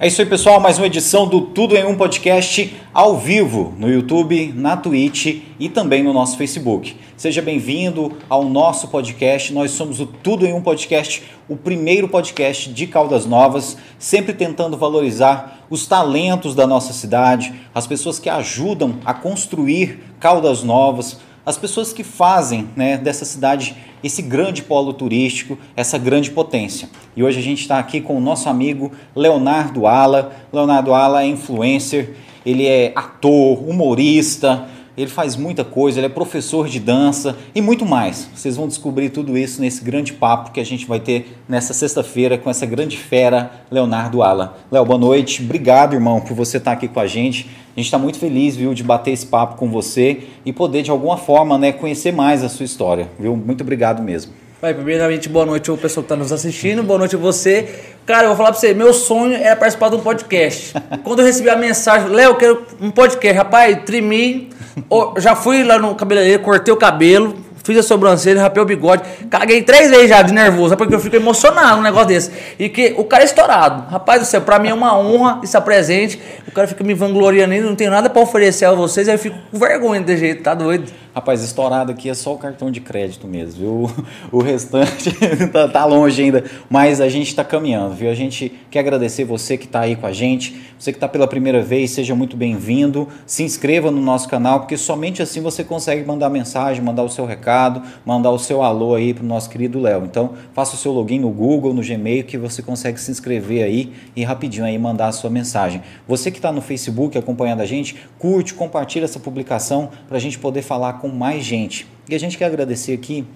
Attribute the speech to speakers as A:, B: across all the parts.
A: É isso aí, pessoal. Mais uma edição do Tudo em um Podcast ao vivo no YouTube, na Twitch e também no nosso Facebook. Seja bem-vindo ao nosso podcast. Nós somos o Tudo em um Podcast, o primeiro podcast de Caldas Novas, sempre tentando valorizar os talentos da nossa cidade, as pessoas que ajudam a construir Caldas Novas, as pessoas que fazem né, dessa cidade esse grande polo turístico, essa grande potência. E hoje a gente está aqui com o nosso amigo Leonardo Ala. Leonardo Ala é influencer, ele é ator, humorista, ele faz muita coisa, ele é professor de dança e muito mais. Vocês vão descobrir tudo isso nesse grande papo que a gente vai ter nessa sexta-feira com essa grande fera, Leonardo Ala. Léo, boa noite. Obrigado, irmão, por você estar aqui com a gente. A gente está muito feliz, viu, de bater esse papo com você e poder, de alguma forma, né, conhecer mais a sua história, viu? Muito obrigado mesmo.
B: Vai, primeiramente, boa noite ao pessoal que está nos assistindo, boa noite a você. Cara, eu vou falar para você, meu sonho era participar de um podcast. Quando eu recebi a mensagem, Léo, quero um podcast. Rapaz, tremi, já fui lá no cabeleireiro, cortei o cabelo, fiz a sobrancelha, rapei o bigode, caguei três vezes já de nervoso, porque eu fico emocionado num negócio desse. E que o cara é estourado. Rapaz do céu, pra mim é uma honra estar presente. O cara fica me vangloriando, não tenho nada para oferecer a vocês, aí eu fico com vergonha de jeito, tá doido?
A: Rapaz, estourado aqui é só o cartão de crédito mesmo, viu? O restante tá, tá, longe ainda, mas a gente está caminhando, viu? A gente quer agradecer você que está aí com a gente, você que está pela primeira vez, seja muito bem-vindo. Se inscreva no nosso canal, porque somente assim você consegue mandar mensagem, mandar o seu recado, mandar o seu alô aí para o nosso querido Léo. Então, faça o seu login no Google, no Gmail, que você consegue se inscrever aí e rapidinho aí mandar a sua mensagem. Você que está no Facebook acompanhando a gente, curte, compartilha essa publicação para a gente poder falar com com mais gente. E a gente quer agradecer aqui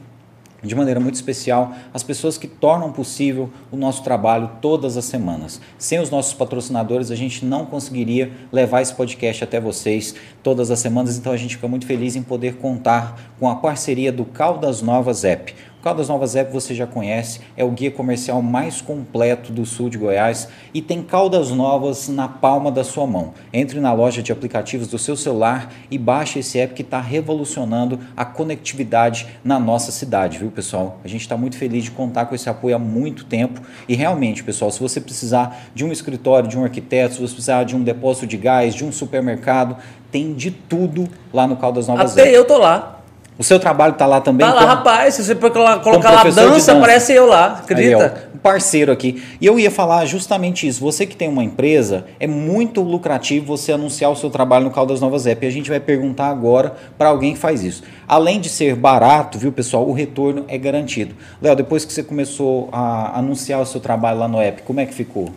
A: de maneira muito especial as pessoas que tornam possível o nosso trabalho todas as semanas. Sem os nossos patrocinadores, a gente não conseguiria levar esse podcast até vocês todas as semanas, então a gente fica muito feliz em poder contar com a parceria do Caldas Novas App Caldas Novas App você já conhece, é o guia comercial mais completo do sul de Goiás e tem Caldas Novas na palma da sua mão. Entre na loja de aplicativos do seu celular e baixe esse app que está revolucionando a conectividade na nossa cidade, viu pessoal? A gente está muito feliz de contar com esse apoio há muito tempo e realmente, pessoal, se você precisar de um escritório, de um arquiteto, se você precisar de um depósito de gás, de um supermercado, tem de tudo lá no Caldas Novas
B: Até App. eu tô lá.
A: O seu trabalho está lá também?
B: Tá lá, como, rapaz. Se você colocar lá dança, dança, aparece eu lá, acredita? Aí,
A: ó, um parceiro aqui. E eu ia falar justamente isso. Você que tem uma empresa, é muito lucrativo você anunciar o seu trabalho no Caldas Novas App. E a gente vai perguntar agora para alguém que faz isso. Além de ser barato, viu, pessoal, o retorno é garantido. Léo, depois que você começou a anunciar o seu trabalho lá no app, como é que ficou?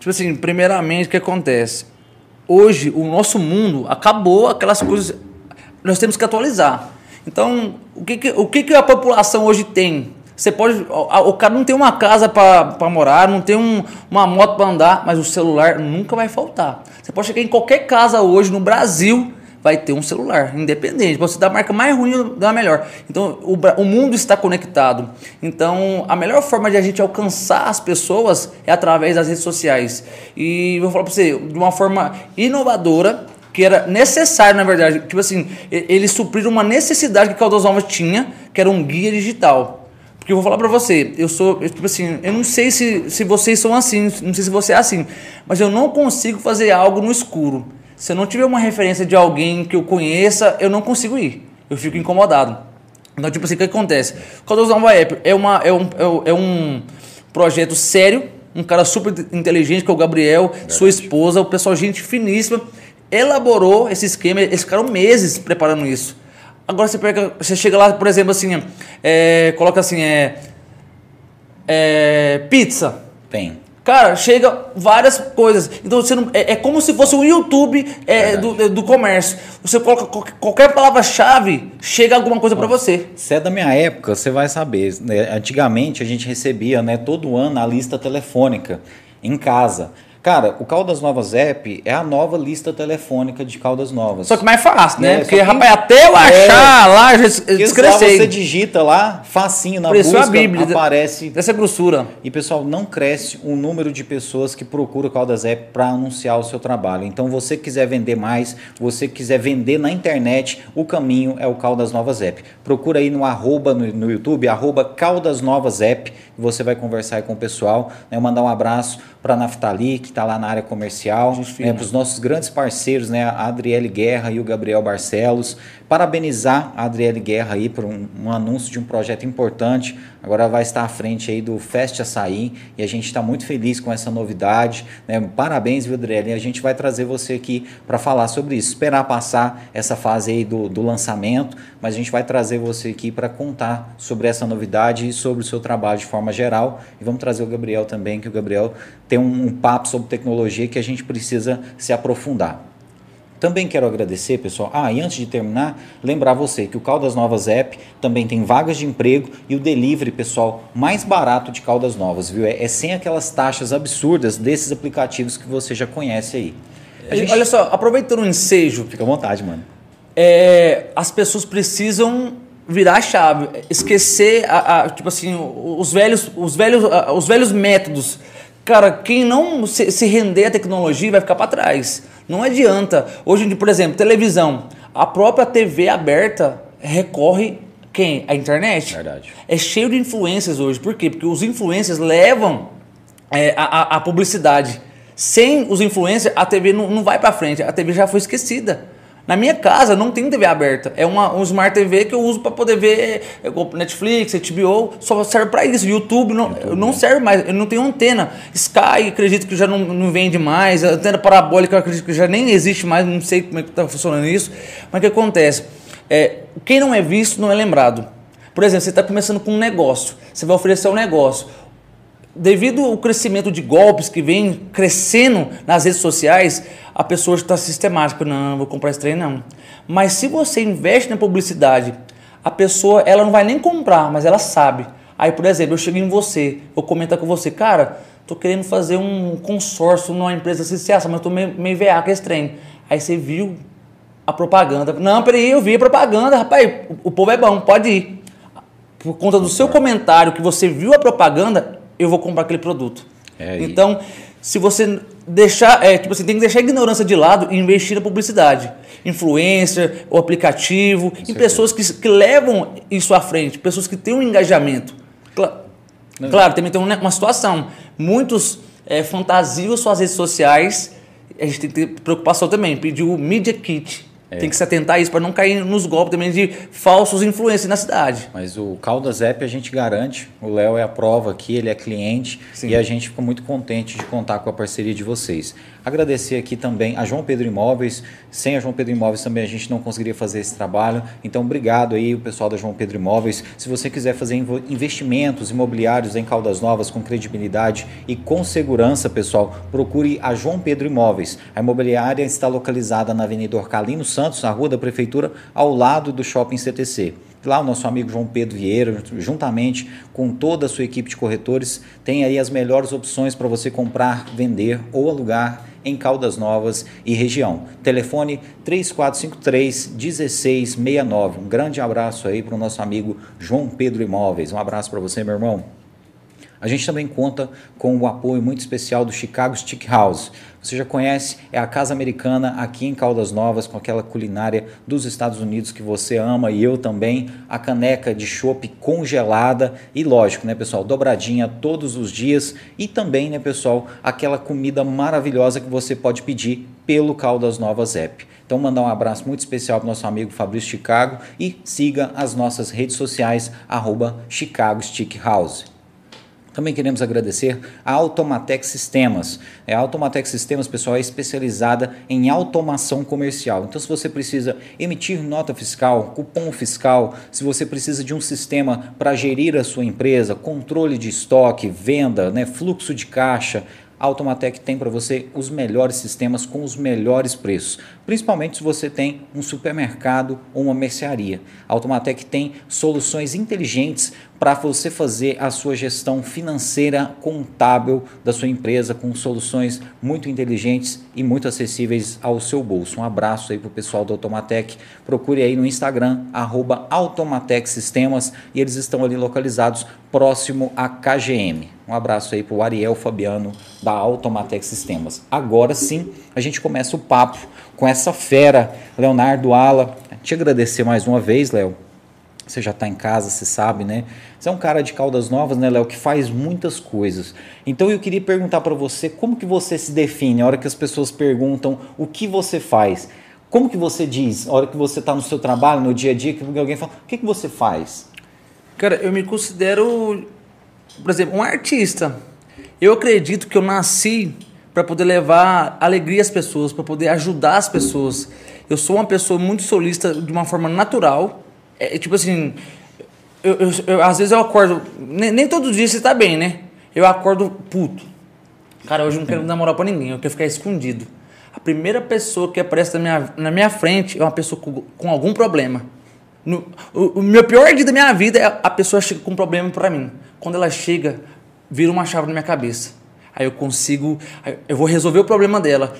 B: Tipo assim, primeiramente, o que acontece? Hoje, o nosso mundo acabou aquelas coisas. Nós temos que atualizar. Então, o que, que, o que, que a população hoje tem? Você pode. O, cara não tem uma casa para morar, não tem um, uma moto para andar, mas o celular nunca vai faltar. Você pode chegar em qualquer casa hoje no Brasil, vai ter um celular, independente. Você dá a marca mais ruim da melhor. Então, o, o mundo está conectado. Então, a melhor forma de a gente alcançar as pessoas é através das redes sociais. E vou falar para você, de uma forma inovadora, que era necessário, na verdade. Tipo assim, eles supriram uma necessidade que Caldas Novas tinha, que era um guia digital. Porque eu vou falar pra você, eu sou, eu, tipo assim, eu não sei se, se vocês são assim, não sei se você é assim, mas eu não consigo fazer algo no escuro. Se eu não tiver uma referência de alguém que eu conheça, eu não consigo ir. Eu fico incomodado. Então, tipo assim, o que acontece? Caldas Nova App é, uma, é, um, é um projeto sério, um cara super inteligente, que é o Gabriel, Verdade. sua esposa, o pessoal, gente finíssima elaborou esse esquema, eles ficaram meses preparando isso. Agora você, pega, você chega lá, por exemplo, assim, é, coloca assim, é, é, pizza.
A: Tem.
B: Cara, chega várias coisas. Então você não, é, é como se fosse um YouTube é, do, do comércio. Você coloca qualquer, qualquer palavra-chave, chega alguma coisa para você.
A: Se é da minha época, você vai saber. Né? Antigamente a gente recebia né, todo ano a lista telefônica em casa. Cara, o Caldas Novas App é a nova lista telefônica de Caldas Novas.
B: Só que mais fácil, né? É, Porque, rapaz, até eu achar é, lá, já descrescei.
A: Você digita lá, facinho na busca, a Bíblia, aparece.
B: Dessa grossura.
A: E, pessoal, não cresce o número de pessoas que procuram o Caldas App para anunciar o seu trabalho. Então, você quiser vender mais, você quiser vender na internet, o caminho é o Caldas Novas App. Procura aí no arroba no, no YouTube, arroba Caldas Novas App, você vai conversar aí com o pessoal, né? mandar um abraço para Naftali, que está lá na área comercial, né, para os nossos grandes parceiros, né, a Adriele Guerra e o Gabriel Barcelos. Parabenizar a Adriele Guerra aí por um, um anúncio de um projeto importante. Agora vai estar à frente aí do Fest Açaí e a gente está muito feliz com essa novidade. Né? Parabéns, viu, Adriele? A gente vai trazer você aqui para falar sobre isso. Esperar passar essa fase aí do, do lançamento, mas a gente vai trazer você aqui para contar sobre essa novidade e sobre o seu trabalho de forma geral. E vamos trazer o Gabriel também, que o Gabriel tem um, um papo sobre tecnologia que a gente precisa se aprofundar. Também quero agradecer, pessoal. Ah, e antes de terminar, lembrar você que o Caldas Novas App também tem vagas de emprego e o delivery, pessoal, mais barato de Caldas Novas, viu? É, é sem aquelas taxas absurdas desses aplicativos que você já conhece aí.
B: Gente... Olha só, aproveitando o ensejo.
A: Fica à vontade, mano.
B: É, as pessoas precisam virar a chave, esquecer a, a, tipo assim, os velhos, os velhos, os velhos métodos. Cara, quem não se, se render à tecnologia vai ficar para trás. Não adianta. Hoje, por exemplo, televisão. A própria TV aberta recorre quem? A internet.
A: Verdade.
B: É cheio de influências hoje. Por quê? Porque os influencers levam é, a, a, publicidade. Sem os influencers, a TV não, não vai para frente. A TV já foi esquecida. Na minha casa não tem TV aberta. É uma, um Smart TV que eu uso para poder ver Netflix, HBO, só serve para isso. YouTube não, YouTube, não serve mais, eu não tenho antena. Sky, acredito que já não, não vende mais. A antena parabólica, acredito que já nem existe mais, não sei como é que está funcionando isso. Mas o que acontece? É, quem não é visto não é lembrado. Por exemplo, você está começando com um negócio, você vai oferecer um negócio devido ao crescimento de golpes que vem crescendo nas redes sociais, a pessoa está sistemática, não, vou comprar esse trem não. Mas se você investe na publicidade, a pessoa ela não vai nem comprar, mas ela sabe. Aí, por exemplo, eu chego em você, eu comento com você, cara, tô querendo fazer um consórcio numa empresa assim, mas tô meio, meio veaco com esse trem. Aí você viu a propaganda. Não, peraí, eu vi a propaganda, rapaz, o, o povo é bom, pode ir. Por conta do seu comentário que você viu a propaganda, eu vou comprar aquele produto. É, então, se você deixar, é, tipo assim, tem que deixar a ignorância de lado e investir na publicidade. Influencer, o aplicativo, Com em certeza. pessoas que, que levam isso à frente, pessoas que têm um engajamento. Claro, claro também tem uma, uma situação. Muitos é, fantasiam suas redes sociais, a gente tem que ter preocupação também, pedir o Media Kit. É. Tem que se atentar a isso para não cair nos golpes também de falsos influencers na cidade.
A: Mas o Caldas App a gente garante, o Léo é a prova aqui, ele é cliente Sim. e a gente fica muito contente de contar com a parceria de vocês. Agradecer aqui também a João Pedro Imóveis. Sem a João Pedro Imóveis também a gente não conseguiria fazer esse trabalho. Então, obrigado aí o pessoal da João Pedro Imóveis. Se você quiser fazer investimentos imobiliários em Caldas Novas com credibilidade e com segurança, pessoal, procure a João Pedro Imóveis. A imobiliária está localizada na Avenida Orcalino Santos, na Rua da Prefeitura, ao lado do Shopping CTC. Lá o nosso amigo João Pedro Vieira, juntamente com toda a sua equipe de corretores, tem aí as melhores opções para você comprar, vender ou alugar em Caldas Novas e região. Telefone 3453 1669. Um grande abraço aí para o nosso amigo João Pedro Imóveis. Um abraço para você, meu irmão. A gente também conta com o apoio muito especial do Chicago Stick House. Você já conhece, é a casa americana aqui em Caldas Novas, com aquela culinária dos Estados Unidos que você ama e eu também. A caneca de chopp congelada e, lógico, né, pessoal, dobradinha todos os dias. E também, né, pessoal, aquela comida maravilhosa que você pode pedir pelo Caldas Novas App. Então, mandar um abraço muito especial para nosso amigo Fabrício Chicago e siga as nossas redes sociais, arroba Chicago Stick House. Também queremos agradecer a Automatec Sistemas. É, a Automatec Sistemas, pessoal, é especializada em automação comercial. Então, se você precisa emitir nota fiscal, cupom fiscal, se você precisa de um sistema para gerir a sua empresa, controle de estoque, venda, né, fluxo de caixa, a Automatec tem para você os melhores sistemas com os melhores preços, principalmente se você tem um supermercado ou uma mercearia. A Automatec tem soluções inteligentes para você fazer a sua gestão financeira contábil da sua empresa com soluções muito inteligentes e muito acessíveis ao seu bolso. Um abraço aí para o pessoal da Automatec. Procure aí no Instagram, arroba Automatec Sistemas, e eles estão ali localizados próximo à KGM. Um abraço aí para o Ariel Fabiano da Automatec Sistemas. Agora sim, a gente começa o papo com essa fera, Leonardo Ala. Te agradecer mais uma vez, Léo Você já está em casa, você sabe, né? Você é um cara de Caldas Novas, né, Léo, que faz muitas coisas. Então eu queria perguntar para você como que você se define a hora que as pessoas perguntam o que você faz. Como que você diz, a hora que você está no seu trabalho, no dia a dia, que alguém fala, o que, que você faz?
B: Cara, eu me considero, por exemplo, um artista. Eu acredito que eu nasci para poder levar alegria às pessoas, para poder ajudar as pessoas. Eu sou uma pessoa muito solista de uma forma natural. É, tipo assim, eu, eu, eu, às vezes eu acordo, nem, nem todo dia você tá bem, né? Eu acordo puto. Cara, hoje eu não quero namorar pra ninguém, eu quero ficar escondido. A primeira pessoa que aparece na minha, na minha frente é uma pessoa com, com algum problema. No, o, o, meu pior dia da minha vida é a pessoa chega com um problema para mim. Quando ela chega, vira uma chave na minha cabeça. Aí eu consigo, eu vou resolver o problema dela.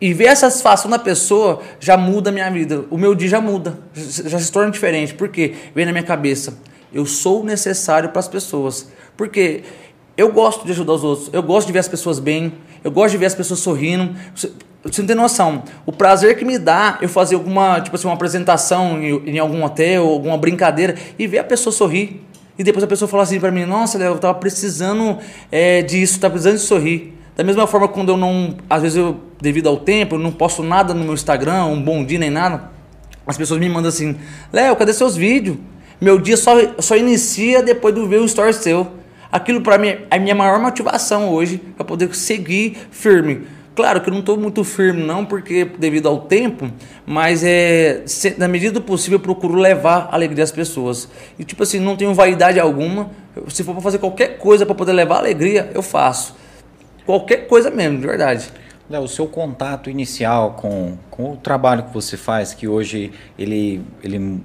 B: E ver a satisfação da pessoa já muda a minha vida. O meu dia já muda, já se torna diferente. Por quê? Vem na minha cabeça. Eu sou necessário para as pessoas. Porque eu gosto de ajudar os outros. Eu gosto de ver as pessoas bem. Eu gosto de ver as pessoas sorrindo. Você não tem noção. O prazer que me dá eu fazer alguma, tipo assim, uma apresentação em, em algum hotel, alguma brincadeira, e ver a pessoa sorrir. E depois a pessoa falar assim para mim, nossa, Léo, eu tava precisando é, disso, tava precisando de sorrir. Da mesma forma, quando eu não, às vezes eu, devido ao tempo, eu não posto nada no meu Instagram, um bom dia nem nada, as pessoas me mandam assim, Léo, cadê seus vídeos? Meu dia só, só inicia depois de ver o story seu. Aquilo para mim é a minha maior motivação hoje, para poder seguir firme. Claro que eu não estou muito firme não, porque devido ao tempo, mas é se, na medida do possível eu procuro levar alegria às pessoas. E tipo assim, não tenho vaidade alguma. Se for para fazer qualquer coisa para poder levar alegria, eu faço. Qualquer coisa mesmo, de verdade.
A: Léo, o seu contato inicial com, com o trabalho que você faz, que hoje ele, ele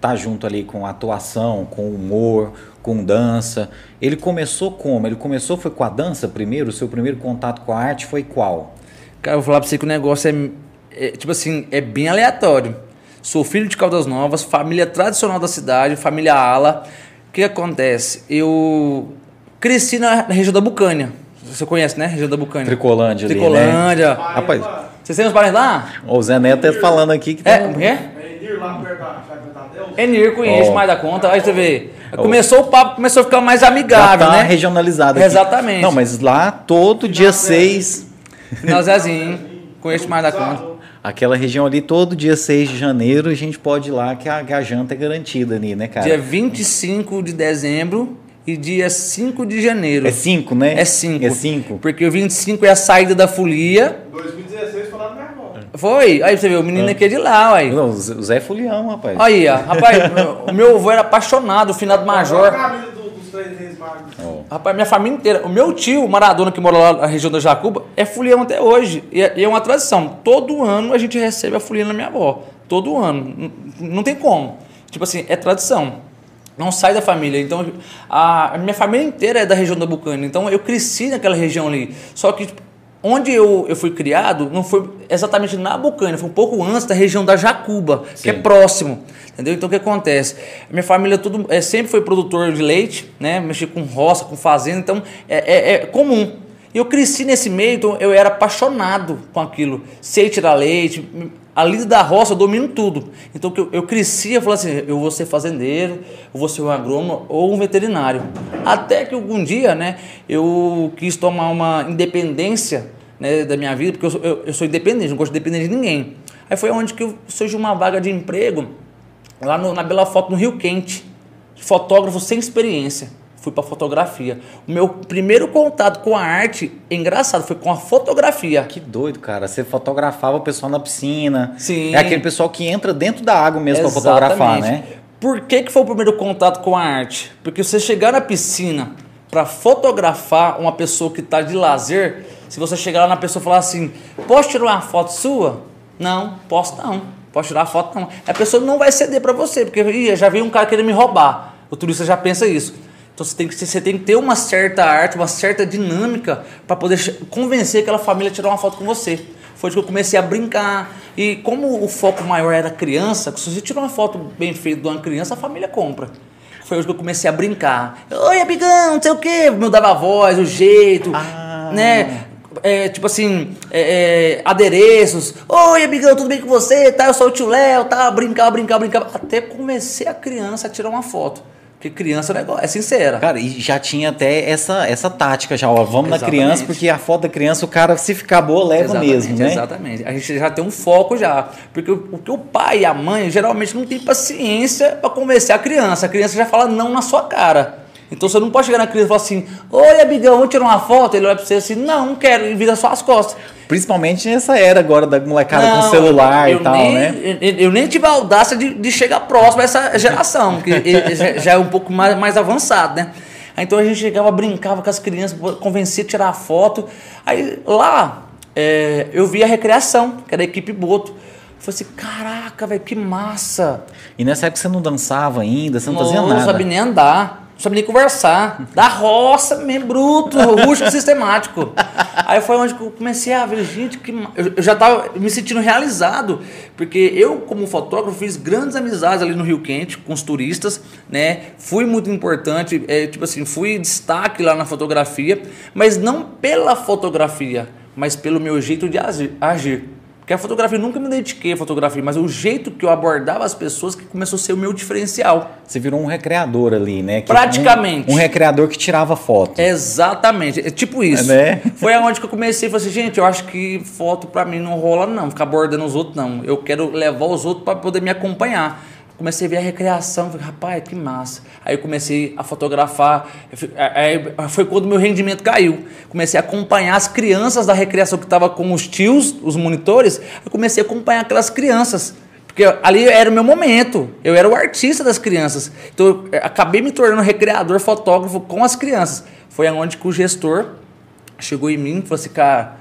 A: tá junto ali com atuação, com humor, com dança. Ele começou como? Ele começou foi com a dança primeiro? O seu primeiro contato com a arte foi qual?
B: Cara, eu vou falar pra você que o negócio é, é tipo assim, é bem aleatório. Sou filho de Caldas Novas, família tradicional da cidade, família Ala. O que acontece? Eu cresci na, na região da Bucânia. Você conhece, né? Região da Bucânia.
A: Tricolândia,
B: Tricolândia.
A: Ali, né? Rapaz.
B: Vocês têm uns parentes lá?
A: O Zé Neto tá falando aqui que
B: é, tá... É? Enir lá perto da Enir conhece oh. mais da conta. Aí você vê. Começou o papo, começou a ficar mais amigável,
A: Já tá
B: né?
A: regionalizado
B: aqui. Exatamente.
A: Não, mas lá todo dia 6
B: Final Zezinho, conheço mais da conta.
A: Aquela região ali, todo dia 6 de janeiro, a gente pode ir lá que a, que a janta é garantida ali, né, cara?
B: Dia 25 de dezembro e dia 5 de janeiro.
A: É 5, né?
B: É 5.
A: É 5.
B: Porque o 25 é a saída da folia.
C: 2016 foi lá no Mercado.
B: Foi. Aí você vê, o menino é. aqui é de lá, aí.
A: Não, o Zé é Fulião, rapaz.
B: Aí, ó. Rapaz, o meu avô era apaixonado, o finado major. Oh. Rapaz, minha família inteira. O meu tio, Maradona, que mora lá na região da Jacuba, é fulião até hoje. E é, e é uma tradição. Todo ano a gente recebe a folia na minha avó. Todo ano. Não, não tem como. Tipo assim, é tradição. Não sai da família. Então, a, a minha família inteira é da região da Bucana. Então, eu cresci naquela região ali. Só que tipo, onde eu, eu fui criado não foi exatamente na Bucana, foi um pouco antes da região da Jacuba, Sim. que é próximo. Entendeu? Então o que acontece? Minha família tudo, é, sempre foi produtor de leite, né? Mexi com roça, com fazenda, então é, é, é comum. Eu cresci nesse meio, então eu era apaixonado com aquilo. Sei tirar leite, a lida da roça eu domino tudo. Então eu, eu cresci, eu falei assim, eu vou ser fazendeiro, eu vou ser um agrônomo ou um veterinário. Até que algum dia, né, eu quis tomar uma independência né, da minha vida, porque eu, eu, eu sou independente, não gosto de depender de ninguém. Aí foi onde que surgiu uma vaga de emprego lá no, na Bela Foto, no Rio Quente. Fotógrafo sem experiência. Fui para fotografia. O meu primeiro contato com a arte, engraçado, foi com a fotografia.
A: Que doido, cara. Você fotografava o pessoal na piscina.
B: Sim.
A: É aquele pessoal que entra dentro da água mesmo para fotografar, né?
B: Por que, que foi o primeiro contato com a arte? Porque você chegar na piscina para fotografar uma pessoa que está de lazer, se você chegar lá na pessoa e falar assim, posso tirar uma foto sua? Não, posso não. Pode tirar foto, não. A pessoa não vai ceder para você, porque já veio um cara querendo me roubar. O turista já pensa isso. Então você tem que, você tem que ter uma certa arte, uma certa dinâmica para poder convencer aquela família a tirar uma foto com você. Foi que eu comecei a brincar. E como o foco maior era criança, se você tirar uma foto bem feita de uma criança, a família compra. Foi hoje que eu comecei a brincar. Oi, amigão, não sei o quê. Me dava a voz, o jeito, ah. né? é, tipo assim, é, é, adereços. Oi, amigão, tudo bem com você? Tá, eu sou o tio Léo, tá? Brincava, brincava, brincava. Até comecei a criança a tirar uma foto. Porque criança é, negócio, é sincera.
A: Cara, e já tinha até essa, essa tática já, ó, vamos na
B: Exatamente.
A: criança, porque a foto da criança, o cara, se ficar boa, leva
B: Exatamente,
A: mesmo, né?
B: Exatamente. A gente já tem um foco já. Porque o, porque o pai e a mãe geralmente não tem paciência para convencer a criança. A criança já fala não na sua cara. Então você não pode chegar na criança e falar assim: Oi, amigão, vamos tirar uma foto? Ele olha pra você assim: Não, não quero, e vira só as costas.
A: Principalmente nessa era agora da molecada com
B: Não,
A: celular
B: eu
A: e tal,
B: nem,
A: né?
B: Eu, eu nem tive a audácia de, de chegar próximo a essa geração, que já- é um pouco mais, mais avançado, né? Então a gente chegava, brincava com as crianças, convencia a tirar foto. Aí lá é, eu vi a recreação, que era a equipe Boto. Eu falei assim, caraca, velho, que massa.
A: E nessa época você não dançava ainda, você não fazia
B: Não
A: nada.
B: sabia nem andar, não sabia nem conversar. Da roça, mesmo bruto, rústico sistemático. Aí foi onde eu comecei a ver, gente, que eu, já estava me sentindo realizado, porque eu, como fotógrafo, fiz grandes amizades ali no Rio Quente com os turistas, né? Fui muito importante, é, tipo assim, fui destaque lá na fotografia, mas não pela fotografia, mas pelo meu jeito de agir. Porque a fotografia, eu nunca me dediquei à fotografia, mas o jeito que eu abordava as pessoas que começou a ser o meu diferencial.
A: Você virou um recreador ali, né? Que-
B: Praticamente.
A: Um, um recreador que tirava foto.
B: Exatamente, é tipo isso.
A: É, né?
B: Foi aonde que eu comecei, falei assim, gente, eu acho que foto pra mim não rola não, ficar abordando os outros não. Eu quero levar os outros para poder me acompanhar. Comecei a ver a recreação, falei, rapaz, que massa. Aí eu comecei a fotografar, aí foi quando meu rendimento caiu. Comecei a acompanhar as crianças da recreação que estavam com os tios, os monitores, eu comecei a acompanhar aquelas crianças. Porque ali era o meu momento. Eu era o artista das crianças. Então eu eh, acabei me tornando recreador, fotógrafo com as crianças. Foi aonde que o gestor chegou em mim e falou assim, cara,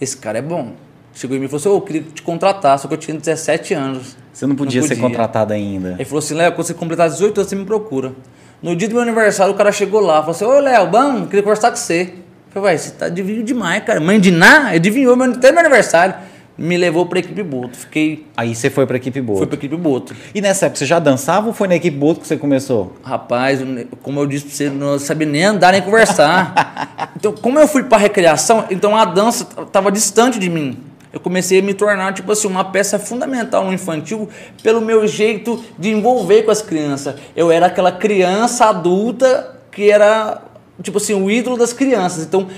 B: esse cara é bom. Chegou em mim e falou assim, "Ô, eu queria te contratar, só que eu tinha 17 anos.
A: Você não podia, ser
B: podia.
A: contratado ainda.
B: Ele falou assim, Léo, quando você completar 18 anos, você me procura. No dia do meu aniversário, o cara chegou lá, falou assim, ô Léo, bom, queria conversar com você. Eu falei, vai, você tá adivinhando demais, cara. Mãe de Ná, adivinhou meu, até meu aniversário. Me levou pra equipe Boto. Fiquei,
A: Aí você foi pra equipe boa.
B: fui pra equipe Boto.
A: E nessa época você já dançava ou foi na equipe boa que você começou?
B: Rapaz, como eu disse pra você, não sabia nem andar nem conversar. então, como eu fui pra recreação, então a dança tava distante de mim. Eu comecei a me tornar, tipo assim, uma peça fundamental no infantil pelo meu jeito de envolver com as crianças. Eu era aquela criança adulta que era, tipo assim, o ídolo das crianças. Então,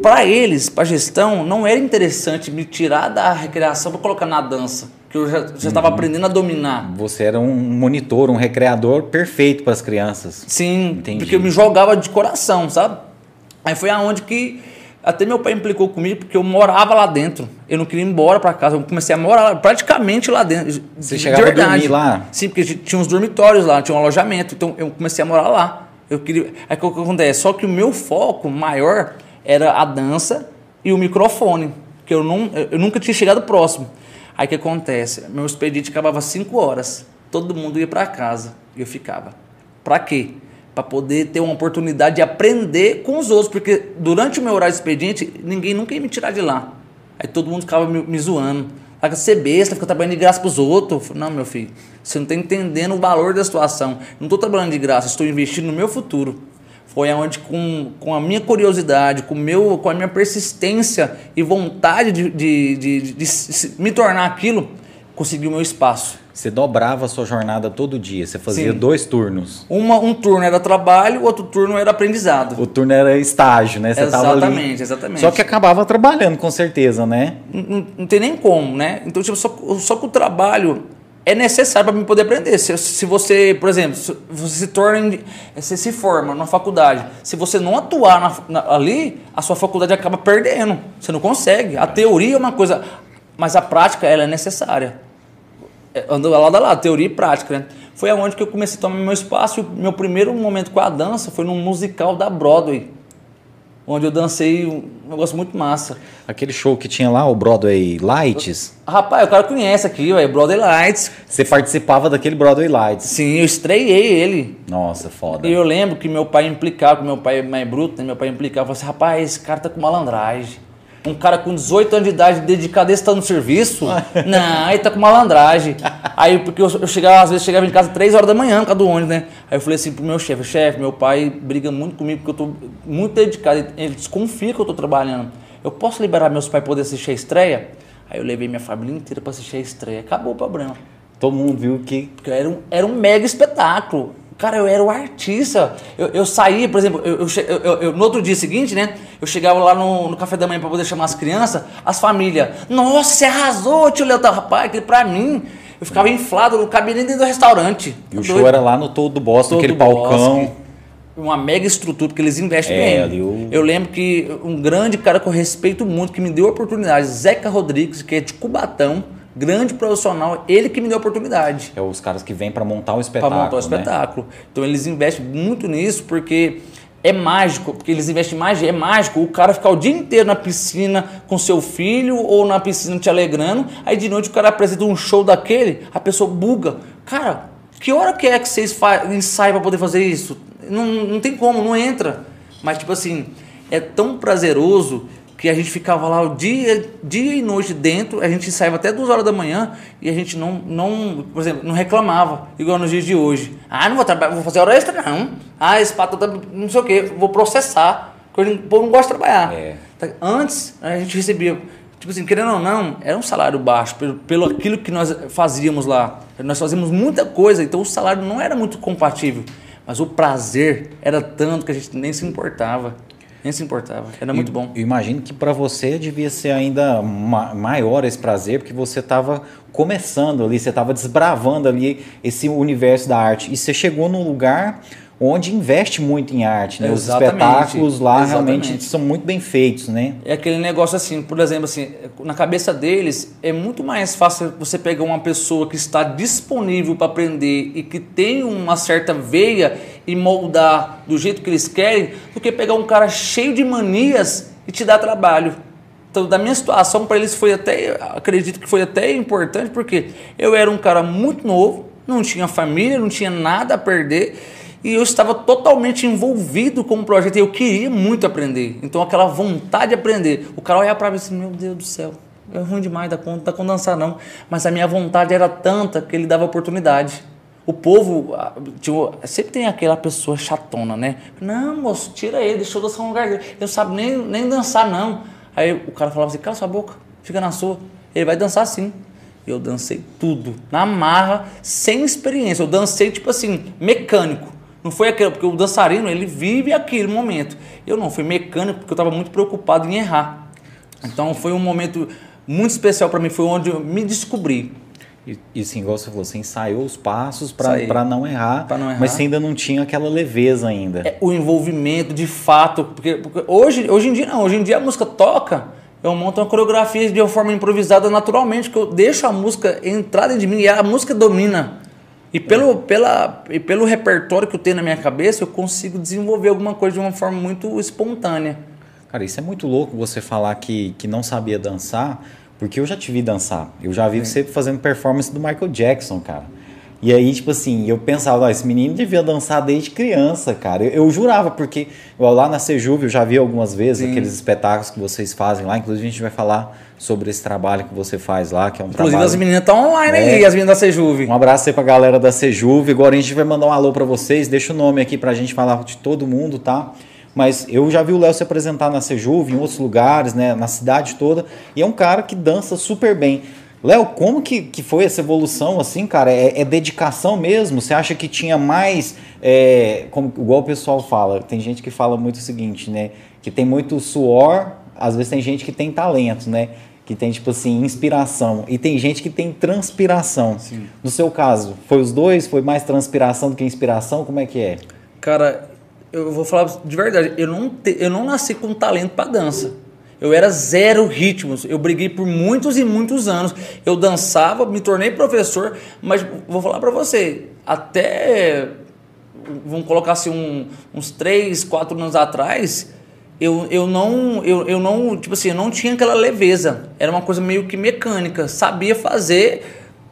B: para eles, para gestão, não era interessante me tirar da recreação para colocar na dança, que eu já estava aprendendo a dominar.
A: Você era um monitor, um recreador perfeito para as crianças.
B: Sim,
A: Entendi.
B: porque eu me jogava de coração, sabe? Aí foi aonde que até meu pai implicou comigo porque eu morava lá dentro. Eu não queria ir embora para casa, eu comecei a morar praticamente lá dentro.
A: Você
B: de
A: chegava a
B: verdade.
A: dormir lá?
B: Sim, porque tinha uns dormitórios lá, tinha um alojamento, então eu comecei a morar lá. Eu queria, aí o que acontece? Só que o meu foco maior era a dança e o microfone, que eu não eu nunca tinha chegado próximo. Aí o que acontece? Meu expediente acabava às 5 horas. Todo mundo ia para casa e eu ficava. Para quê? Para poder ter uma oportunidade de aprender com os outros, porque durante o meu horário expediente, ninguém nunca ia me tirar de lá. Aí todo mundo ficava me, me zoando. Que você é besta, fica trabalhando de graça pros outros. Eu falei, Não, meu filho, você não está entendendo o valor da situação. Não estou trabalhando de graça, estou investindo no meu futuro. Foi aonde, com, com a minha curiosidade, com, meu, com a minha persistência e vontade de, de, de, de- de me tornar aquilo, consegui o meu espaço.
A: Você dobrava a sua jornada todo dia. Você fazia
B: Sim.
A: dois turnos.
B: Uma, um turno era trabalho, o outro turno era aprendizado.
A: O turno era estágio, né? Você.
B: Exatamente, exatamente.
A: Só que acabava trabalhando, com certeza, né?
B: Não, não- não tem nem como, né? Então, tipo, só, só que o trabalho é necessário para mim poder aprender. Se, se você, por exemplo, se você se torna, você se forma na faculdade, se você não atuar na- na- ali, a sua faculdade acaba perdendo. Você não consegue. A teoria é uma coisa, mas a prática ela é necessária. É, Ando lado a lado, teoria e prática, né? Foi aonde que eu comecei a tomar meu espaço. E o meu primeiro momento com a dança foi num musical da Broadway, onde eu dancei um negócio muito massa.
A: Aquele show que tinha lá, o Broadway Lights,
B: Rapaz, o cara conhece aqui, ué, Brother Lights.
A: você participava daquele Broadway Lights.
B: Sim, eu estreiei ele.
A: Nossa, foda.
B: E eu lembro que meu pai implicava, que meu pai é mais bruto, né? Meu pai implicava, falava assim, rapaz, esse cara tá com malandragem. Um cara com 18 anos de idade dedicado a tanto no serviço? Não, ele tá com malandragem. Aí, porque eu, eu chegava, às vezes chegava em casa 3 horas da manhã, por causa do ônibus, né? Aí eu falei assim pro meu chefe, chefe, meu pai briga muito comigo porque eu tô muito dedicado, ele- ele desconfia que eu tô trabalhando. eu posso liberar meus pais para poder assistir a estreia? Aí eu levei minha família inteira para assistir a estreia. Acabou o problema.
A: Todo mundo viu que.
B: Porque era um, era um mega espetáculo. Cara, eu era o artista. Eu, eu saía, por exemplo, eu, eu, eu, eu- no outro dia seguinte, né? Eu chegava lá no, no café da manhã para poder chamar as crianças, as famílias. Nossa, você arrasou, tio. Tá, Rapaz, aquele pra mim. Eu ficava inflado, não cabia nem dentro do restaurante.
A: E o
B: Tá
A: show
B: doido?
A: era lá no todo do Boston,
B: Todo
A: aquele palcão.
B: bosque. Uma mega estrutura, porque eles investem
A: É,
B: bem.
A: o-
B: Eu lembro que um grande cara que eu respeito muito, que me deu a oportunidade, Zeca Rodrigues, que é de Cubatão, grande profissional, ele que me deu a oportunidade
A: É os caras que vêm pra montar o
B: para
A: espetáculo.
B: montar o
A: né?
B: espetáculo. Então eles investem muito nisso porque é mágico, porque eles investem mais, é mágico o cara ficar o dia inteiro na piscina com seu filho ou na piscina te alegrando, aí de noite o cara apresenta um show daquele, a pessoa buga. Cara, que hora que é que vocês ensaiam para poder fazer isso? Não, não tem como, não entra. Mas tipo assim, é tão prazeroso que a gente ficava lá o dia, dia e noite dentro, a gente ensaiava até duas horas da manhã e a gente não, não, por exemplo, não reclamava, igual nos dias de hoje. Ah, não vou trabalhar, vou fazer hora extra, não. Ah, esse pato tá, não sei o que, vou processar. Porque o povo não gosta de trabalhar.
A: É.
B: Tá, Antes, a gente recebia, tipo assim, querendo ou não, era um salário baixo, pelo, pelo aquilo que nós fazíamos lá. Nós fazíamos muita coisa, então o salário não era muito compatível. Mas o prazer era tanto que a gente nem se importava. Nem se importava. Era muito bom.
A: Eu imagino que pra você devia ser ainda ma- maior esse prazer, porque você estava começando ali, você estava desbravando ali esse universo da arte. E você chegou num lugar onde investe muito em arte, né? Os espetáculos lá realmente
B: exatamente.
A: são muito bem feitos, né?
B: É aquele negócio assim, por exemplo, assim, na cabeça deles é muito mais fácil você pegar uma pessoa que está disponível para aprender e que tem uma certa veia e moldar do jeito que eles querem, do que pegar um cara cheio de manias e te dar trabalho. Então, da minha situação para eles foi até, acredito que foi até importante, porque eu era um cara muito novo, não tinha família, não tinha nada a perder. E eu estava totalmente envolvido com o projeto e eu queria muito aprender. Então aquela vontade de aprender. O cara olhava para mim assim, meu Deus do céu, é ruim demais da conta, não com dançar não. Mas a minha vontade era tanta que ele dava oportunidade. O povo, tipo, sempre tem aquela pessoa chatona, né? Não, moço, tira ele, deixa eu dançar um lugar dele. Ele não sabe nem, nem dançar não. Aí o cara falava assim, cala sua boca, fica na sua. Ele vai dançar sim. Eu dancei tudo, na marra, sem experiência. Eu dancei, tipo assim, mecânico. Não foi aquele, porque o dançarino, ele vive aquele momento. Eu não, fui mecânico porque eu estava muito preocupado em errar. Então foi um momento muito especial para mim, foi onde eu me descobri.
A: E, e assim, igual você falou, você ensaiou os passos para não errar,
B: Pra não errar.
A: mas você ainda não tinha aquela leveza ainda.
B: É, o envolvimento de fato, porque, porque hoje, hoje em dia não, hoje em dia a música toca, eu monto uma coreografia de uma forma improvisada naturalmente, que eu deixo a música entrar dentro de mim e a música domina. E pelo, pela, e pelo repertório que eu tenho na minha cabeça, eu consigo desenvolver alguma coisa de uma forma muito espontânea.
A: Cara, isso é muito louco você falar que, que não sabia dançar, porque eu já te vi dançar. Eu já vi você fazendo performance do Michael Jackson, cara. E aí, tipo assim, eu pensava, ó, esse menino devia dançar desde criança, cara. Eu, eu jurava, porque lá na Sejuve eu já vi algumas vezes
B: Sim.
A: aqueles espetáculos que vocês fazem lá. Inclusive, a gente vai falar sobre esse trabalho que você faz lá, que é um
B: Inclusive
A: trabalho...
B: as meninas estão online
A: É.
B: aí, as meninas da Sejuve.
A: Um abraço aí pra galera da Sejuve. Agora a gente vai mandar um alô pra vocês. Deixa o nome aqui pra gente falar de todo mundo, tá? Mas eu já vi o Léo se apresentar na Sejuve, em outros lugares, né? Na cidade toda. E é um cara que dança super bem. Léo, como que, que foi essa evolução, assim, cara? É, é dedicação mesmo? Você acha que tinha mais... é, como, igual o pessoal fala, tem gente que fala muito o seguinte, né? Que tem muito suor, às vezes tem gente que tem talento, né? Que tem, tipo assim, inspiração. E tem gente que tem transpiração. No seu caso, foi os dois? Foi mais transpiração do que inspiração? Como é que é?
B: Cara, eu vou falar de verdade, eu não, te- eu não nasci com talento para dança. Eu era zero ritmos. Eu briguei por muitos e muitos anos. Eu dançava, me tornei professor, mas vou falar para você, até vamos colocar assim um- uns três, quatro anos atrás, eu, eu não eu, eu não tipo assim eu não tinha aquela leveza. Era uma coisa meio que mecânica. Sabia fazer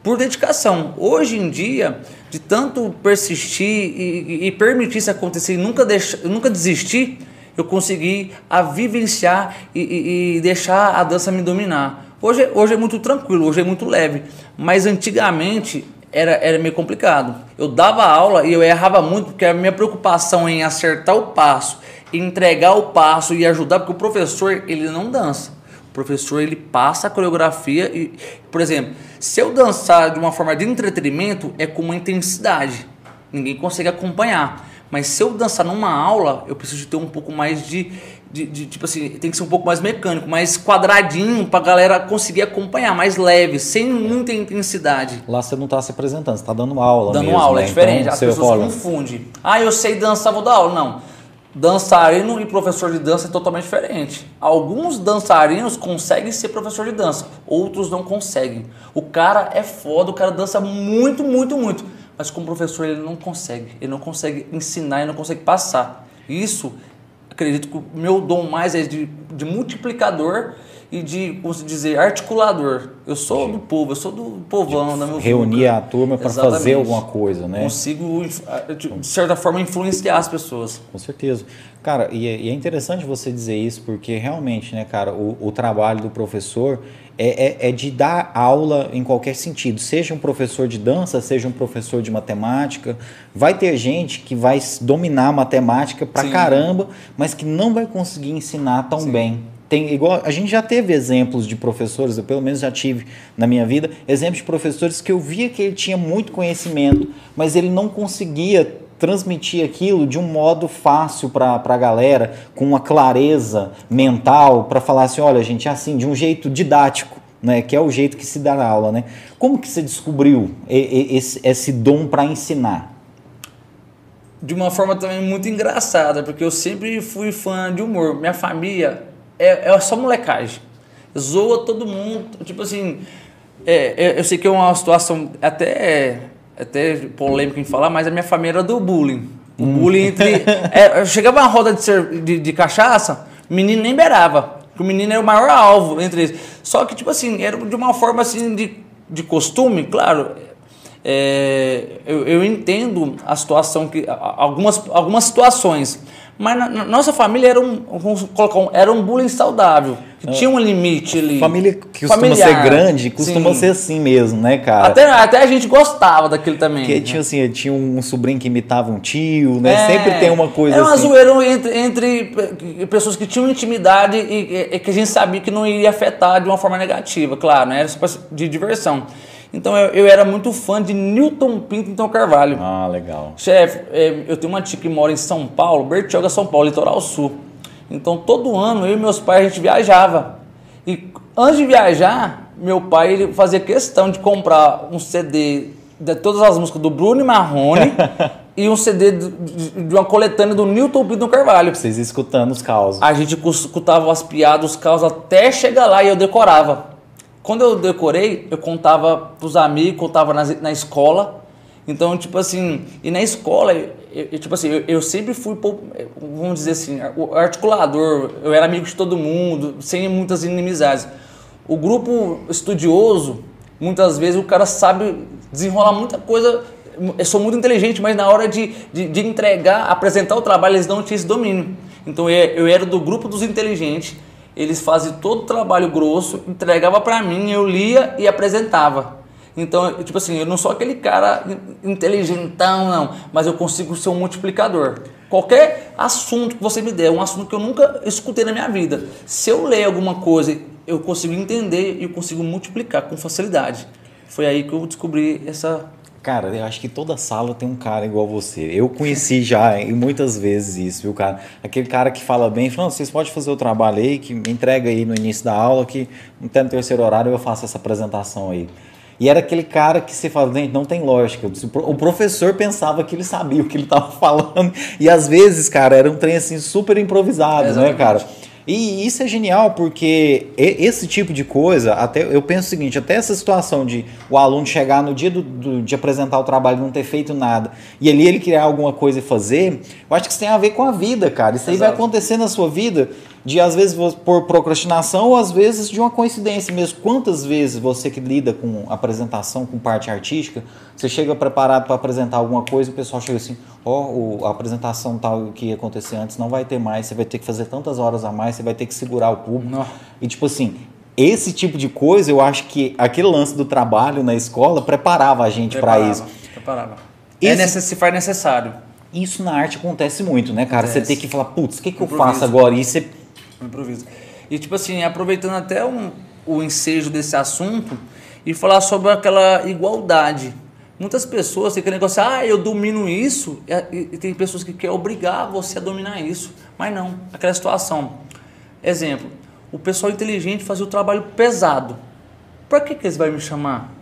B: por dedicação. Hoje em dia, de tanto persistir e, e- e permitir isso acontecer e nunca, deixa, nunca desistir, eu consegui a vivenciar e, e- e deixar a dança me dominar. Hoje, hoje é muito tranquilo, hoje é muito leve, mas antigamente era, era meio complicado. Eu dava aula e eu errava muito porque a minha preocupação em acertar o passo entregar o passo e ajudar, porque o professor ele não dança. O professor ele passa a coreografia e, por exemplo, se eu dançar de uma forma de entretenimento é com uma intensidade, ninguém consegue acompanhar. Mas se eu dançar numa aula, eu preciso ter um pouco mais de, de, de tipo assim, tem que ser um pouco mais mecânico, mais quadradinho para a galera conseguir acompanhar, mais leve, sem muita intensidade.
A: Lá você não está se apresentando, você está dando aula
B: Dando
A: mesmo,
B: aula,
A: né?
B: é diferente.
A: Então,
B: As pessoas
A: rola.
B: confundem. Ah, eu sei dançar, vou dar aula. Não. Dançarino e professor de dança é totalmente diferente. Alguns dançarinos conseguem ser professor de dança, outros não conseguem. O cara é foda, o cara dança muito, muito, muito. Mas como professor ele não consegue. Ele não consegue ensinar, ele não consegue passar. Isso, acredito que o meu dom mais é de, de multiplicador e de, como se dizer, articulador. Eu sou do povo, eu sou do povão, da meu
A: Reunir a turma para fazer alguma coisa, né?
B: Consigo, de certa forma, influenciar as pessoas.
A: Com certeza. Cara, e é, e é interessante você dizer isso, porque realmente, né, cara, o, o trabalho do professor é, é, é de dar aula em qualquer sentido. Seja um professor de dança, seja um professor de matemática. Vai ter gente que vai dominar matemática pra
B: Sim.
A: caramba, mas que não vai conseguir ensinar tão bem. Tem igual a gente já teve exemplos de professores, eu pelo menos já tive na minha vida, exemplos de professores que eu via que ele tinha muito conhecimento, mas ele não conseguia transmitir aquilo de um modo fácil para a galera, com uma clareza mental, para falar assim, olha, gente, é assim, de um jeito didático, né, que é o jeito que se dá na aula, né? Como que você descobriu esse, esse dom para ensinar?
B: De uma forma também muito engraçada, porque eu sempre fui fã de humor. Minha família é, é só molecagem. Zoa todo mundo. Tipo assim, é, é, eu sei que é uma situação até, até polêmica em falar, mas a minha família era do bullying. O bullying entre. é, eu chegava uma roda de, cer- de, de cachaça, o menino nem beirava. O menino era o maior alvo entre eles. Só que, tipo assim, era de uma forma assim de, de costume, claro. é, eu, eu entendo a situação que. Algumas, algumas situações. Mas na, na nossa família era um, vamos colocar um, era um bullying saudável. Que tinha um limite ali.
A: Família que costuma ser grande, costuma
B: Sim.
A: ser assim mesmo, né, cara?
B: Até, até a gente gostava daquilo também.
A: Porque tinha assim, tinha um sobrinho que imitava um tio, né?
B: É,
A: Sempre tem uma coisa
B: Era uma
A: assim.
B: zoeira entre, entre pe- pessoas que tinham intimidade e, e que a gente sabia que não iria afetar de uma forma negativa, claro, né? Era de diversão. Então eu, eu era muito fã de Newton Pinto Carvalho.
A: Ah, legal.
B: Chefe, é, eu tenho uma tia que mora em São Paulo, Bertioga, São Paulo, litoral sul. Então todo ano eu e meus pais a gente viajava. E antes de viajar, meu pai ele fazia questão de comprar um CD de todas as músicas do Bruno e Marrone e um CD de, de- uma coletânea do Newton Pinto Carvalho.
A: Vocês escutando os causos.
B: A gente escutava as piadas, os caos até chegar lá e eu decorava. Quando eu decorei, eu contava pros amigos, contava nas- na escola. Então, tipo assim, e na escola, eu, eu- tipo assim, eu, eu sempre fui, vamos dizer assim, articulador, eu era amigo de todo mundo, sem muitas inimizades. O grupo estudioso, muitas vezes o cara sabe desenrolar muita coisa, eu sou muito inteligente, mas na hora de, de, de entregar, apresentar o trabalho, eles não tinham esse domínio. Então eu, eu era do grupo dos inteligentes, eles faziam todo o trabalho grosso, entregava para mim, eu lia e apresentava. Então, tipo assim, eu não sou aquele cara in- inteligentão, não, mas eu consigo ser um multiplicador. Qualquer assunto que você me der, um assunto que eu nunca escutei na minha vida, se eu ler alguma coisa, eu consigo entender e eu consigo multiplicar com facilidade. Foi aí que eu descobri essa.
A: Cara, eu acho que toda sala tem um cara igual você. Eu conheci já e muitas vezes isso, viu, cara? Aquele cara que fala bem, fala, "Não, vocês podem fazer o trabalho aí, que me entrega aí no início da aula, que até no terceiro horário eu faço essa apresentação aí. E era aquele cara que você fala, gente, não tem lógica. O professor pensava que ele sabia o que ele estava falando. E às vezes, cara, era um trem assim super improvisado, né,
B: Exatamente.
A: cara? E isso é genial porque esse tipo de coisa, até eu penso o seguinte, até essa situação de o aluno chegar no dia do, do- de apresentar o trabalho e não ter feito nada, e ali ele criar alguma coisa e fazer, eu acho que isso tem a ver com a vida, cara. Isso aí vai
B: Exato.
A: acontecer na sua vida de às vezes por procrastinação ou às vezes de uma coincidência mesmo. Quantas vezes você que lida com apresentação, com parte artística, você chega preparado para apresentar alguma coisa e o pessoal chega assim, ó, o- a apresentação tal que ia acontecer antes não vai ter mais, você vai ter que fazer tantas horas a mais, você vai ter que segurar o público.
B: Nó.
A: E tipo assim, esse tipo de coisa, eu acho que aquele lance do trabalho na escola preparava a gente para isso.
B: Preparava.
A: Esse-
B: É necess, se faz necessário.
A: Isso na arte acontece muito, né, cara? Você
B: Acontece.
A: tem que falar, putz, o que, que eu faço agora? E você.
B: Improviso. E tipo assim, aproveitando até um, o ensejo desse assunto e falar sobre aquela igualdade. Muitas pessoas têm aquele negócio, ah, eu domino isso, e, e tem pessoas que querem obrigar você a dominar isso. Mas não, aquela situação. Exemplo, o pessoal inteligente fazia o trabalho pesado. Pra que, que eles vão me chamar?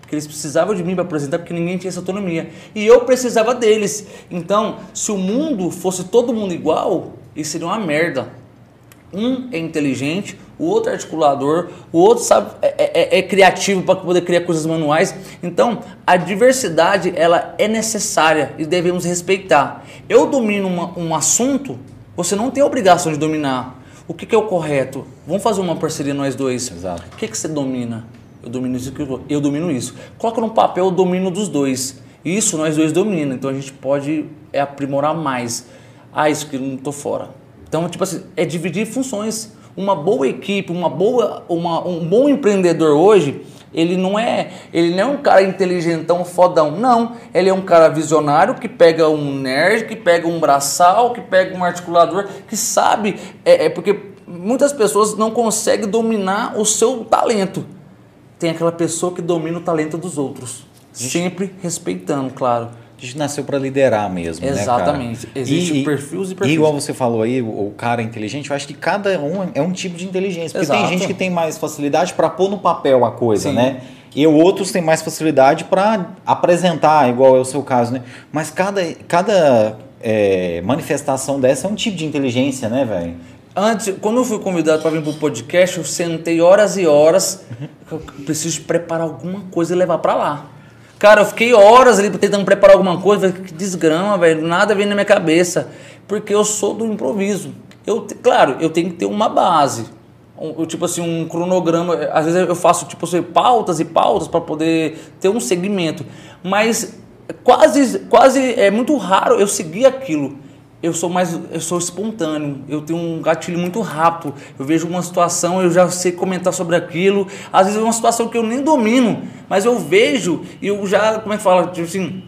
B: Porque eles precisavam de mim para apresentar, porque ninguém tinha essa autonomia. E eu precisava deles. Então, se o mundo fosse todo mundo igual, isso seria uma merda. Um é inteligente, o outro é articulador, o outro sabe, é, é- é criativo para poder criar coisas manuais. Então, a diversidade ela é necessária e devemos respeitar. Eu domino uma- um assunto, você não tem a obrigação de dominar. O que, que é o correto? Vamos fazer uma parceria nós dois.
A: Exato.
B: O que, que você domina? Eu domino isso, eu domino isso. Coloca no papel o domínio dos dois. Isso nós dois dominamos, então a gente pode é, aprimorar mais. Ah, isso que eu não tô fora. Então, tipo assim, é dividir funções. Uma boa equipe, uma boa, uma, um bom empreendedor hoje, ele não é, ele não é um cara inteligentão, fodão, não. Ele é um cara visionário que pega um nerd, que pega um braçal, que pega um articulador, que sabe, é, é porque muitas pessoas não conseguem dominar o seu talento. Tem aquela pessoa que domina o talento dos outros, sempre respeitando, claro.
A: A gente nasceu para liderar mesmo,
B: Exatamente.
A: né, cara?
B: Existe perfis e perfis.
A: igual você falou aí, o, o cara inteligente, eu acho que cada um é um tipo de inteligência. Porque
B: Exato.
A: tem gente que tem mais facilidade para pôr no papel a coisa,
B: Sim.
A: né? E outros têm mais facilidade para apresentar, igual é o seu caso, né? Mas cada, cada é, manifestação dessa é um tipo de inteligência, né, velho?
B: Antes, quando eu fui convidado para vir para o podcast, eu sentei horas e horas. Eu preciso preparar alguma coisa e levar para lá. Cara, eu fiquei horas ali tentando preparar alguma coisa, que desgrama, velho, nada vem na minha cabeça. Porque eu sou do improviso. Eu, claro, eu tenho que ter uma base. Um, tipo assim, um cronograma. Às vezes eu faço tipo assim, pautas e pautas para poder ter um segmento. Mas quase, quase é muito raro eu seguir aquilo. Eu sou mais, eu sou espontâneo. Eu tenho um gatilho muito rápido. Eu vejo uma situação, eu já sei comentar sobre aquilo. Às vezes é uma situação que eu nem domino, mas eu vejo e eu já, como é que fala, tipo assim,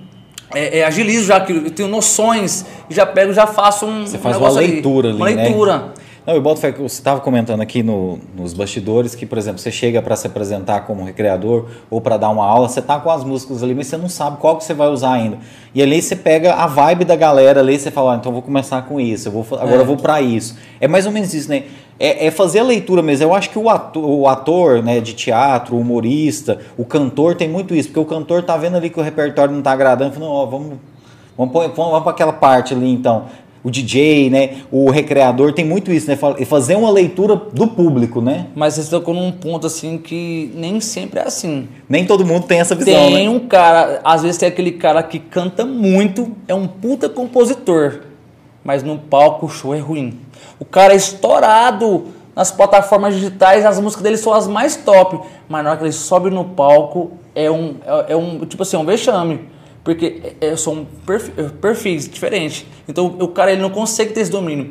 B: é, é, agilizo já aquilo. Eu tenho noções, já pego, já faço um.
A: Você faz uma leitura ali,
B: Uma
A: né?
B: leitura.
A: Não, eu boto fé que você estava comentando aqui no- nos bastidores que, por exemplo, você chega para se apresentar como recreador ou para dar uma aula, você tá com as músicas ali, mas você não sabe qual que você vai usar ainda. E ali você pega a vibe da galera ali, você fala, ah, então eu vou começar com isso, eu vou, agora
B: É.
A: eu vou para isso. É mais ou menos isso, né? É, é fazer a leitura mesmo. Eu acho que o ator, o ator né, de teatro, o humorista, o cantor tem muito isso, porque o cantor tá vendo ali que o repertório não tá agradando, falando, ó, vamos Vamos, vamos, vamos para aquela parte ali, então. O DJ, né? O recreador tem muito isso, né? Fa- Fazer uma leitura do público, né?
B: Mas você tocou num ponto assim que nem sempre é assim.
A: Nem todo mundo tem essa visão,
B: Tem
A: né?
B: um cara, às vezes tem aquele cara que canta muito, é um puta compositor, mas no palco o show é ruim. O cara é estourado nas plataformas digitais, as músicas dele são as mais top, mas na hora que ele sobe no palco é um, é, é um tipo assim, é um vexame. Porque é, é- são perfi- é, perfis diferentes. Então o cara ele não consegue ter esse domínio.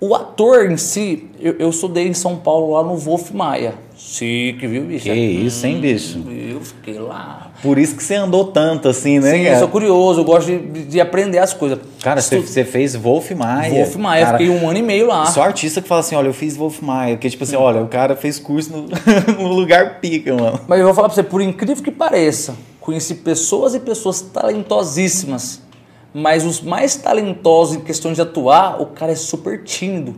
B: O ator em si, eu, eu estudei em São Paulo lá no Wolf Maia. Chique, viu, bicho?
A: Que isso, hein, bicho?
B: Eu fiquei lá.
A: Por isso que você andou tanto assim, né?
B: Sim, eu
A: cara?
B: sou curioso, eu gosto de, de aprender as coisas.
A: Cara, você,
B: Estu-
A: você fez Wolf Maia.
B: Wolf Maia,
A: Cara,
B: fiquei um ano e meio lá.
A: Só artista que fala assim, olha, eu fiz Wolf Maia. Porque, tipo assim, olha, o cara fez curso no, no lugar pica, mano.
B: Mas eu vou falar pra você, por incrível que pareça, conheci pessoas e pessoas talentosíssimas. Mas os mais talentosos em questão de atuar, o cara é super tímido.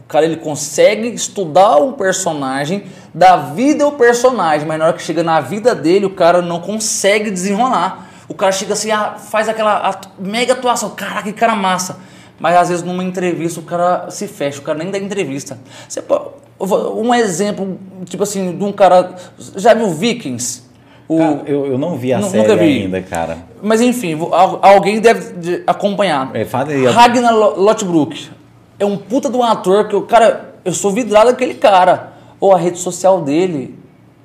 B: O cara ele consegue estudar um personagem, dar vida ao personagem, mas na hora que chega na vida dele, o cara não consegue desenrolar. O cara chega assim, ah, faz aquela mega atuação, caraca, que cara massa. Mas às vezes numa entrevista o cara se fecha, o cara nem dá entrevista. Você um exemplo, tipo assim, de um cara. Já viu Vikings? O,
A: Cara, eu, eu não vi a série
B: vi.
A: ainda, cara.
B: mas enfim, vou- alguém deve de- acompanhar.
A: É, fala aí.
B: Ragnar Lo- Lothbrok é um puta de um ator que o cara, eu sou vidrado daquele cara. Ou a rede social dele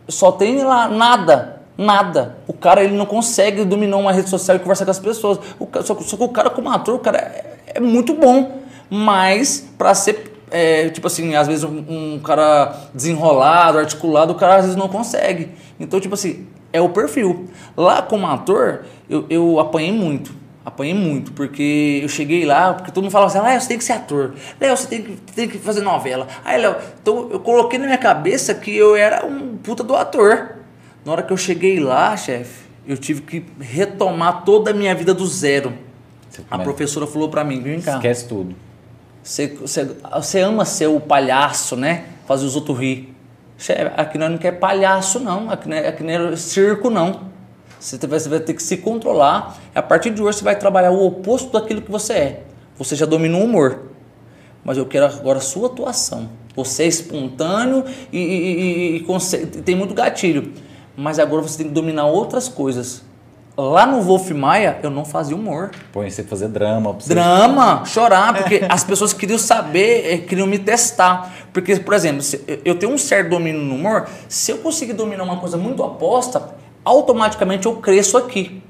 B: só tem lá nada, nada. O cara ele não consegue dominar uma rede social e conversar com as pessoas. O só, que- só que o cara como ator, o cara é, é muito bom, mas pra ser é, tipo assim, às vezes um, um cara desenrolado, articulado, o cara às vezes não consegue. Então, tipo assim, é o perfil. Lá como ator, eu, eu apanhei muito. Apanhei muito, porque eu cheguei lá, porque todo mundo falava assim, Léo, você tem que ser ator. Léo, você tem que, tem que fazer novela. Aí, Léo, então eu coloquei na minha cabeça que eu era um puta do ator. Na hora que eu cheguei lá, chefe, eu tive que retomar toda a minha vida do zero.
A: Você
B: A professora falou pra mim, vem cá.
A: Esquece tudo.
B: Você, você, você ama ser o palhaço, né? Fazer os outros rir. Aqui nós não quer palhaço, não. Aqui não é, aqui não é circo, não. Você vai, você vai ter que se controlar. A partir de hoje você vai trabalhar o oposto daquilo que você é. Você já domina o humor. Mas eu quero agora a sua atuação. Você é espontâneo e, e- e- e tem muito gatilho. Mas agora você tem que dominar outras coisas. Lá no Wolf Maia, eu não fazia humor.
A: Põe você fazer drama. Você...
B: Drama, chorar, porque as pessoas queriam saber, eh, queriam me testar. Porque, por exemplo, se eu- tenho um certo domínio no humor, se eu conseguir dominar uma coisa muito oposta, automaticamente eu cresço aqui.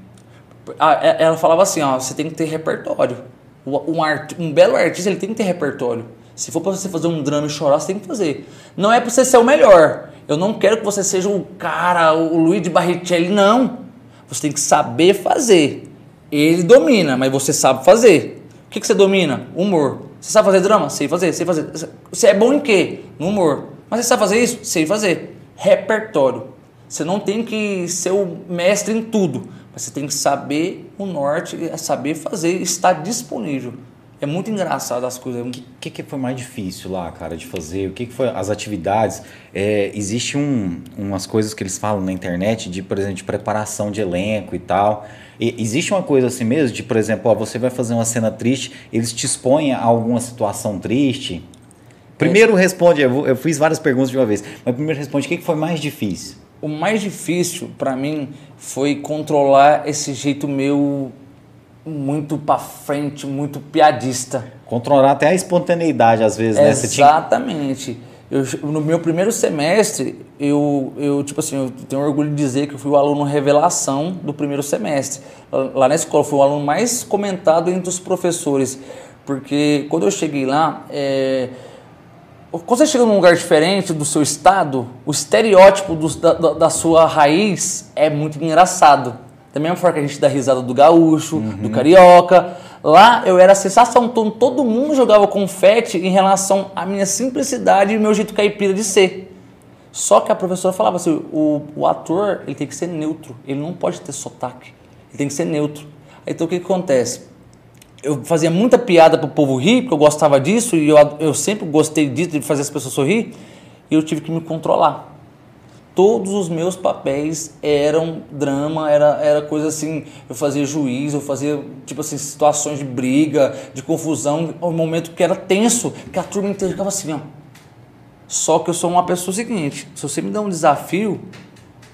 B: A- e- Ela falava assim, ó, você tem que ter repertório. Um, art- um belo artista, ele tem que ter repertório. Se for pra você fazer um drama e chorar, você tem que fazer. Não é pra você ser o melhor. Eu não quero que você seja o cara, o Luiz de Barrichelli, não. Você tem que saber fazer. Ele domina, mas você sabe fazer. O que, que você domina? Humor. Você sabe fazer drama? Sei fazer, sei fazer. Você é bom em quê? No humor. Mas você sabe fazer isso? Sei fazer. Repertório. Você não tem que ser o mestre em tudo, mas você tem que saber o norte, saber fazer, estar disponível. É muito engraçado as coisas.
A: O que, que foi mais difícil lá, cara, de fazer? O que, que foi as atividades? É, existe um, umas coisas que eles falam na internet de, por exemplo, de preparação de elenco e tal. E existe uma coisa assim mesmo, de, por exemplo, ó, você vai fazer uma cena triste, eles te expõem a alguma situação triste. Primeiro responde, eu, eu fiz várias perguntas de uma vez, mas primeiro responde, o que, que foi mais difícil?
B: O mais difícil pra mim foi controlar esse jeito meu muito pra frente, muito piadista.
A: Controlar até a espontaneidade, às vezes, né? Tinha
B: Exatamente. Eu, no meu primeiro semestre, eu, eu, tipo assim, eu tenho orgulho de dizer que eu fui o aluno revelação do primeiro semestre. Lá- na escola, fui o aluno mais comentado entre os professores. Porque quando eu cheguei lá, é, quando você chega num lugar diferente do seu estado, o estereótipo do- da- da sua raiz é muito engraçado. Da mesma forma que a gente dá risada do gaúcho, do carioca. Lá eu era a sensação, todo, mundo jogava confete em relação à minha simplicidade e meu jeito caipira de ser. Só que a professora falava assim, o, o ator ele tem que ser neutro, ele não pode ter sotaque, ele tem que ser neutro. Então o que, que acontece? eu fazia muita piada pro povo rir, porque eu gostava disso e eu, eu sempre gostei disso, de fazer as pessoas sorrir, e eu tive que me controlar. Todos os meus papéis eram drama, era, era coisa assim, eu fazia juiz, eu fazia, tipo assim, situações de briga, de confusão, um momento que era tenso, que a turma inteira ficava assim, ó. Só que eu sou uma pessoa seguinte, se você me dá um desafio,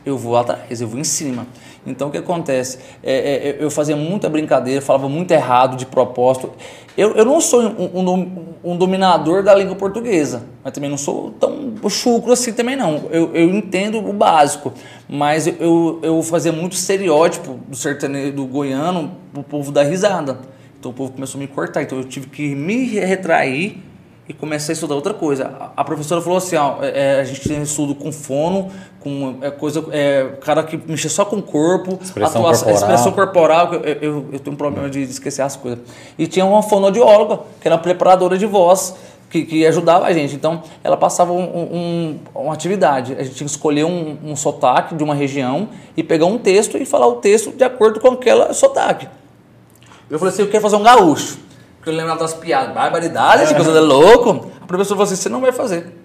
B: eu vou atrás, eu vou em cima. Então o que acontece? É, é, eu fazia muita brincadeira, falava muito errado de propósito. Eu, eu não sou um, um um dominador da língua portuguesa, mas também não sou tão chucro assim também não. Eu, eu entendo o básico, mas eu, eu fazia muito estereótipo do sertanejo do goiano pro povo dar risada. Então o povo começou a me cortar, então eu tive que me retrair e comecei a estudar outra coisa. A- professora falou assim, ó, é, a gente tem estudo com fono, com é, coisa, é, cara que mexe só com o corpo,
A: Expressão
B: atuação-
A: corporal.
B: expressão corporal, eu, eu, eu tenho um problema de esquecer as coisas. E tinha uma fonoaudióloga, que era preparadora de voz, que, que ajudava a gente. Então, ela passava um- um- uma atividade. A gente tinha que escolher um, um sotaque de uma região e pegar um texto e falar o texto de acordo com aquele sotaque. Eu falei assim, eu quero fazer um gaúcho. Porque eu lembrava das piadas, barbaridade, essa coisa de louco. A professora falou assim, você não vai fazer.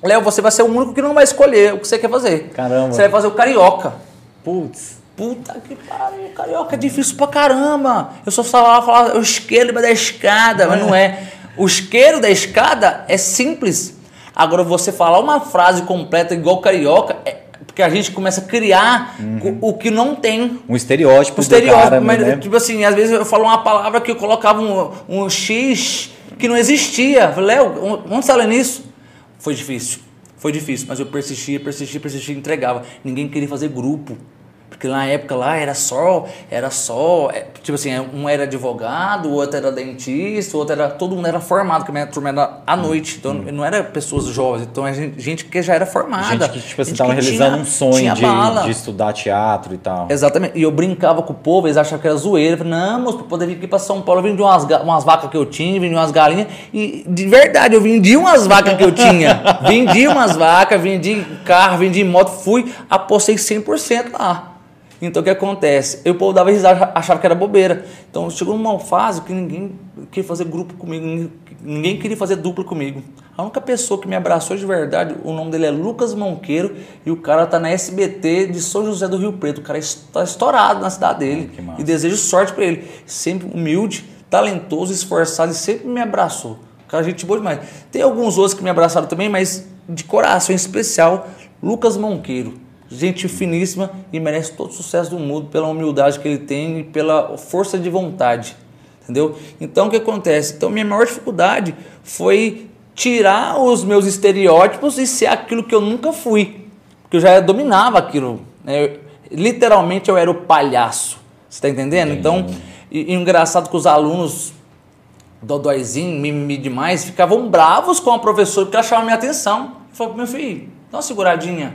B: Léo, você vai ser o único que não vai escolher o que você quer fazer.
A: Caramba.
B: Você vai fazer o carioca.
A: Putz.
B: Puta que pariu, carioca é difícil pra caramba. Eu só falava, falava o isqueiro da escada, mas não é. O isqueiro da escada é simples. Agora, você falar uma frase completa igual carioca, é porque a gente começa a criar o, o que não tem.
A: Um estereótipo do
B: estereótipo,
A: cara,
B: mas
A: né?
B: tipo assim, às vezes eu falo uma palavra que eu colocava um, um X que não existia. Léo, onde você tá lendo isso? Foi difícil. Foi difícil, mas eu persistia, persistia, persistia entregava. Ninguém queria fazer grupo. Porque na época lá era só, era só, é, tipo assim, um era advogado, o outro era dentista, o outro era, todo mundo era formado, porque a minha turma era à noite, então não era pessoas jovens, então a gente, gente que já era formada.
A: Gente que, tipo assim, tava realizando
B: tinha-
A: um sonho de, de estudar teatro e tal.
B: Exatamente. E eu brincava com o povo, eles achavam que era zoeira. Eu falei, não, moço, pra poder vir aqui pra São Paulo, eu vendi umas, umas vacas que eu tinha, vendi umas galinhas. E de verdade, eu vendi umas vacas que eu tinha. vendi umas vacas, vendi carro, vendi moto, fui, apostei 100% lá. Então o que acontece? Eu, o povo dava risada, achava que era bobeira. Então chegou numa fase que ninguém queria fazer grupo comigo, ninguém- queria fazer dupla comigo. A única pessoa que me abraçou de verdade, o nome dele é Lucas Monqueiro e o cara tá na SBT de São José do Rio Preto. O cara está estourado na cidade dele. E desejo sorte pra ele. Sempre humilde, talentoso, esforçado e sempre me abraçou. Cara, gente boa demais. Tem alguns outros que me abraçaram também, mas de coração em especial, Lucas Monqueiro. Gente finíssima e merece todo o sucesso do mundo pela humildade que ele tem e pela força de vontade. Entendeu? Então o que acontece? Então minha maior dificuldade foi tirar os meus estereótipos e ser aquilo que eu nunca fui. Porque eu já dominava aquilo. né? Eu- literalmente eu era o palhaço. Você está entendendo? Então, e, e engraçado que os alunos dodóizinho, mimimi demais, ficavam bravos com a professora porque ela chamava minha atenção. Eu falei, meu filho, dá uma seguradinha.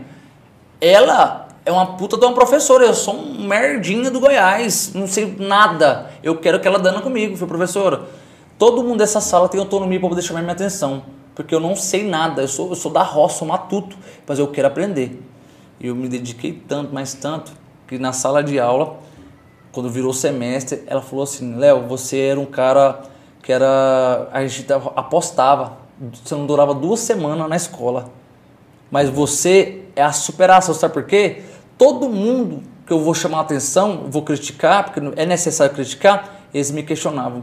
B: Ela é uma puta de uma professora, eu sou um merdinha do Goiás, não sei nada. Eu quero que ela dando comigo. Falei, professora, todo mundo dessa sala tem autonomia para poder chamar minha atenção, porque eu não sei nada, eu sou, eu sou da roça, sou matuto, mas eu quero aprender. E eu me dediquei tanto, mas tanto, que na sala de aula, quando virou semestre, ela falou assim: Léo, você era um cara que era. A gente tava- apostava, você não durava duas semanas na escola. Mas você é a superação, sabe por quê? Todo mundo que eu vou chamar atenção, vou criticar, porque é necessário criticar, eles me questionavam.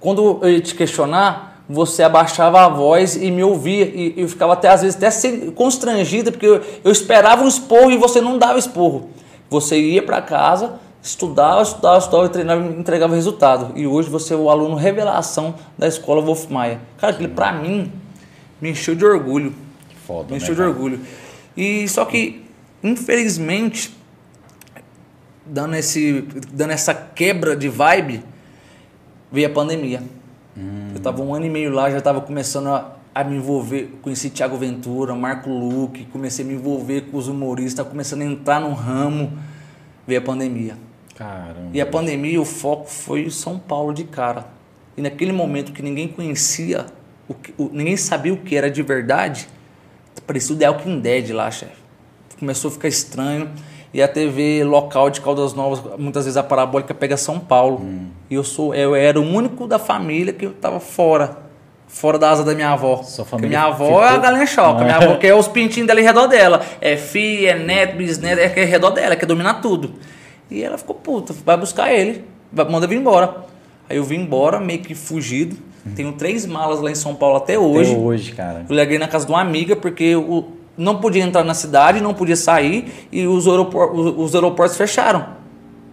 B: Quando eu ia te questionar, você abaixava a voz e me ouvia, e eu ficava até às vezes até constrangida, porque eu, eu esperava um esporro e você não dava esporro. Você ia para casa, estudava, estudava, estudava, e treinava e entregava resultado. E hoje você é o aluno revelação da escola Wolf Maia. Cara, aquilo pra mim me encheu de orgulho.
A: Que foda,
B: Me
A: né,
B: encheu de
A: cara?
B: orgulho. E só que, infelizmente, dando, esse, dando essa quebra de vibe, veio a pandemia. Eu tava um ano e meio lá, já tava começando a, a me envolver, conheci Thiago Ventura, Marco Luque, comecei a me envolver com os humoristas, começando a entrar no ramo, veio a pandemia.
A: Caramba.
B: E a pandemia, o foco foi São Paulo de cara. E naquele momento que ninguém conhecia, o que- o- ninguém sabia o que era de verdade, parecia o The Walking Dead lá, chefe. Começou a ficar estranho. E a TV local de Caldas Novas, muitas vezes a parabólica pega São Paulo. E eu sou, eu era o único da família que estava fora. Fora da asa da minha avó.
A: Sua família
B: minha avó
A: ficou-
B: é a galinha choca.
A: Ah.
B: Minha avó quer os pintinhos dela em redor dela. É filha, é neto, bisneto, é que é redor dela, quer dominar tudo. E ela ficou puta, vai buscar ele, vai, manda vir embora. Aí eu vim embora, meio que fugido. Tenho três malas lá em São Paulo até hoje.
A: Até hoje, cara.
B: Eu larguei na casa de uma amiga porque o, não podia entrar na cidade, não podia sair e os, aeropor- os- os aeroportos fecharam.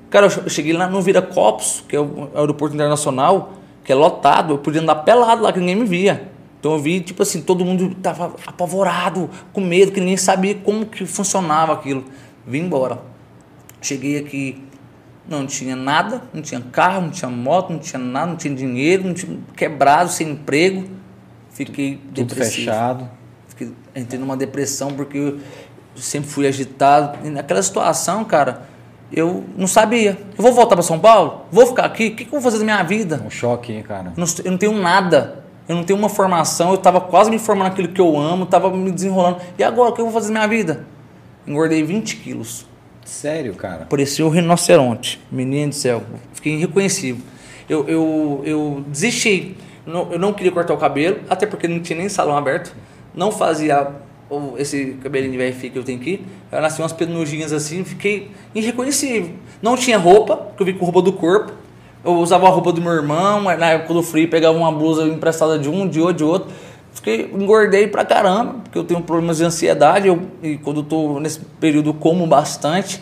B: Cara, eu cheguei lá no Viracopos, que é o aeroporto internacional, que é lotado, eu podia andar pelado lá, que ninguém me via. Então eu vi, tipo assim, todo mundo tava apavorado, com medo, que ninguém sabia como que funcionava aquilo. Vim embora. Cheguei aqui, não tinha nada, não tinha carro, não tinha moto, não tinha nada, não tinha dinheiro, não tinha quebrado, sem emprego. Fiquei
A: Tudo
B: depressivo.
A: fechado.
B: Fiquei, entrei numa depressão porque eu sempre fui agitado. E naquela situação, cara, eu não sabia. Eu vou voltar para São Paulo? Vou ficar aqui? O que, que eu vou fazer da minha vida?
A: Um choque, hein, cara.
B: Eu não, eu não tenho nada. Eu não tenho uma formação. Eu estava quase me formando naquilo que eu amo, estava me desenrolando. E agora, o que eu vou fazer da minha vida? Engordei 20 quilos.
A: Sério, cara.
B: Parecia um rinoceronte. Menino do céu. Fiquei irreconhecível. Eu, eu, eu desisti. Não- eu não queria cortar o cabelo, até porque não tinha nem salão aberto. Não fazia esse cabelinho de VFI que eu tenho aqui. Eu nasci umas penugem assim, fiquei irreconhecível. Não tinha roupa, porque eu vim com roupa do corpo. Eu usava a roupa do meu irmão, na época do frio pegava uma blusa emprestada de um, de outro, de outro. Fiquei, engordei pra caramba, porque eu tenho problemas de ansiedade, eu, e quando eu tô nesse período como bastante.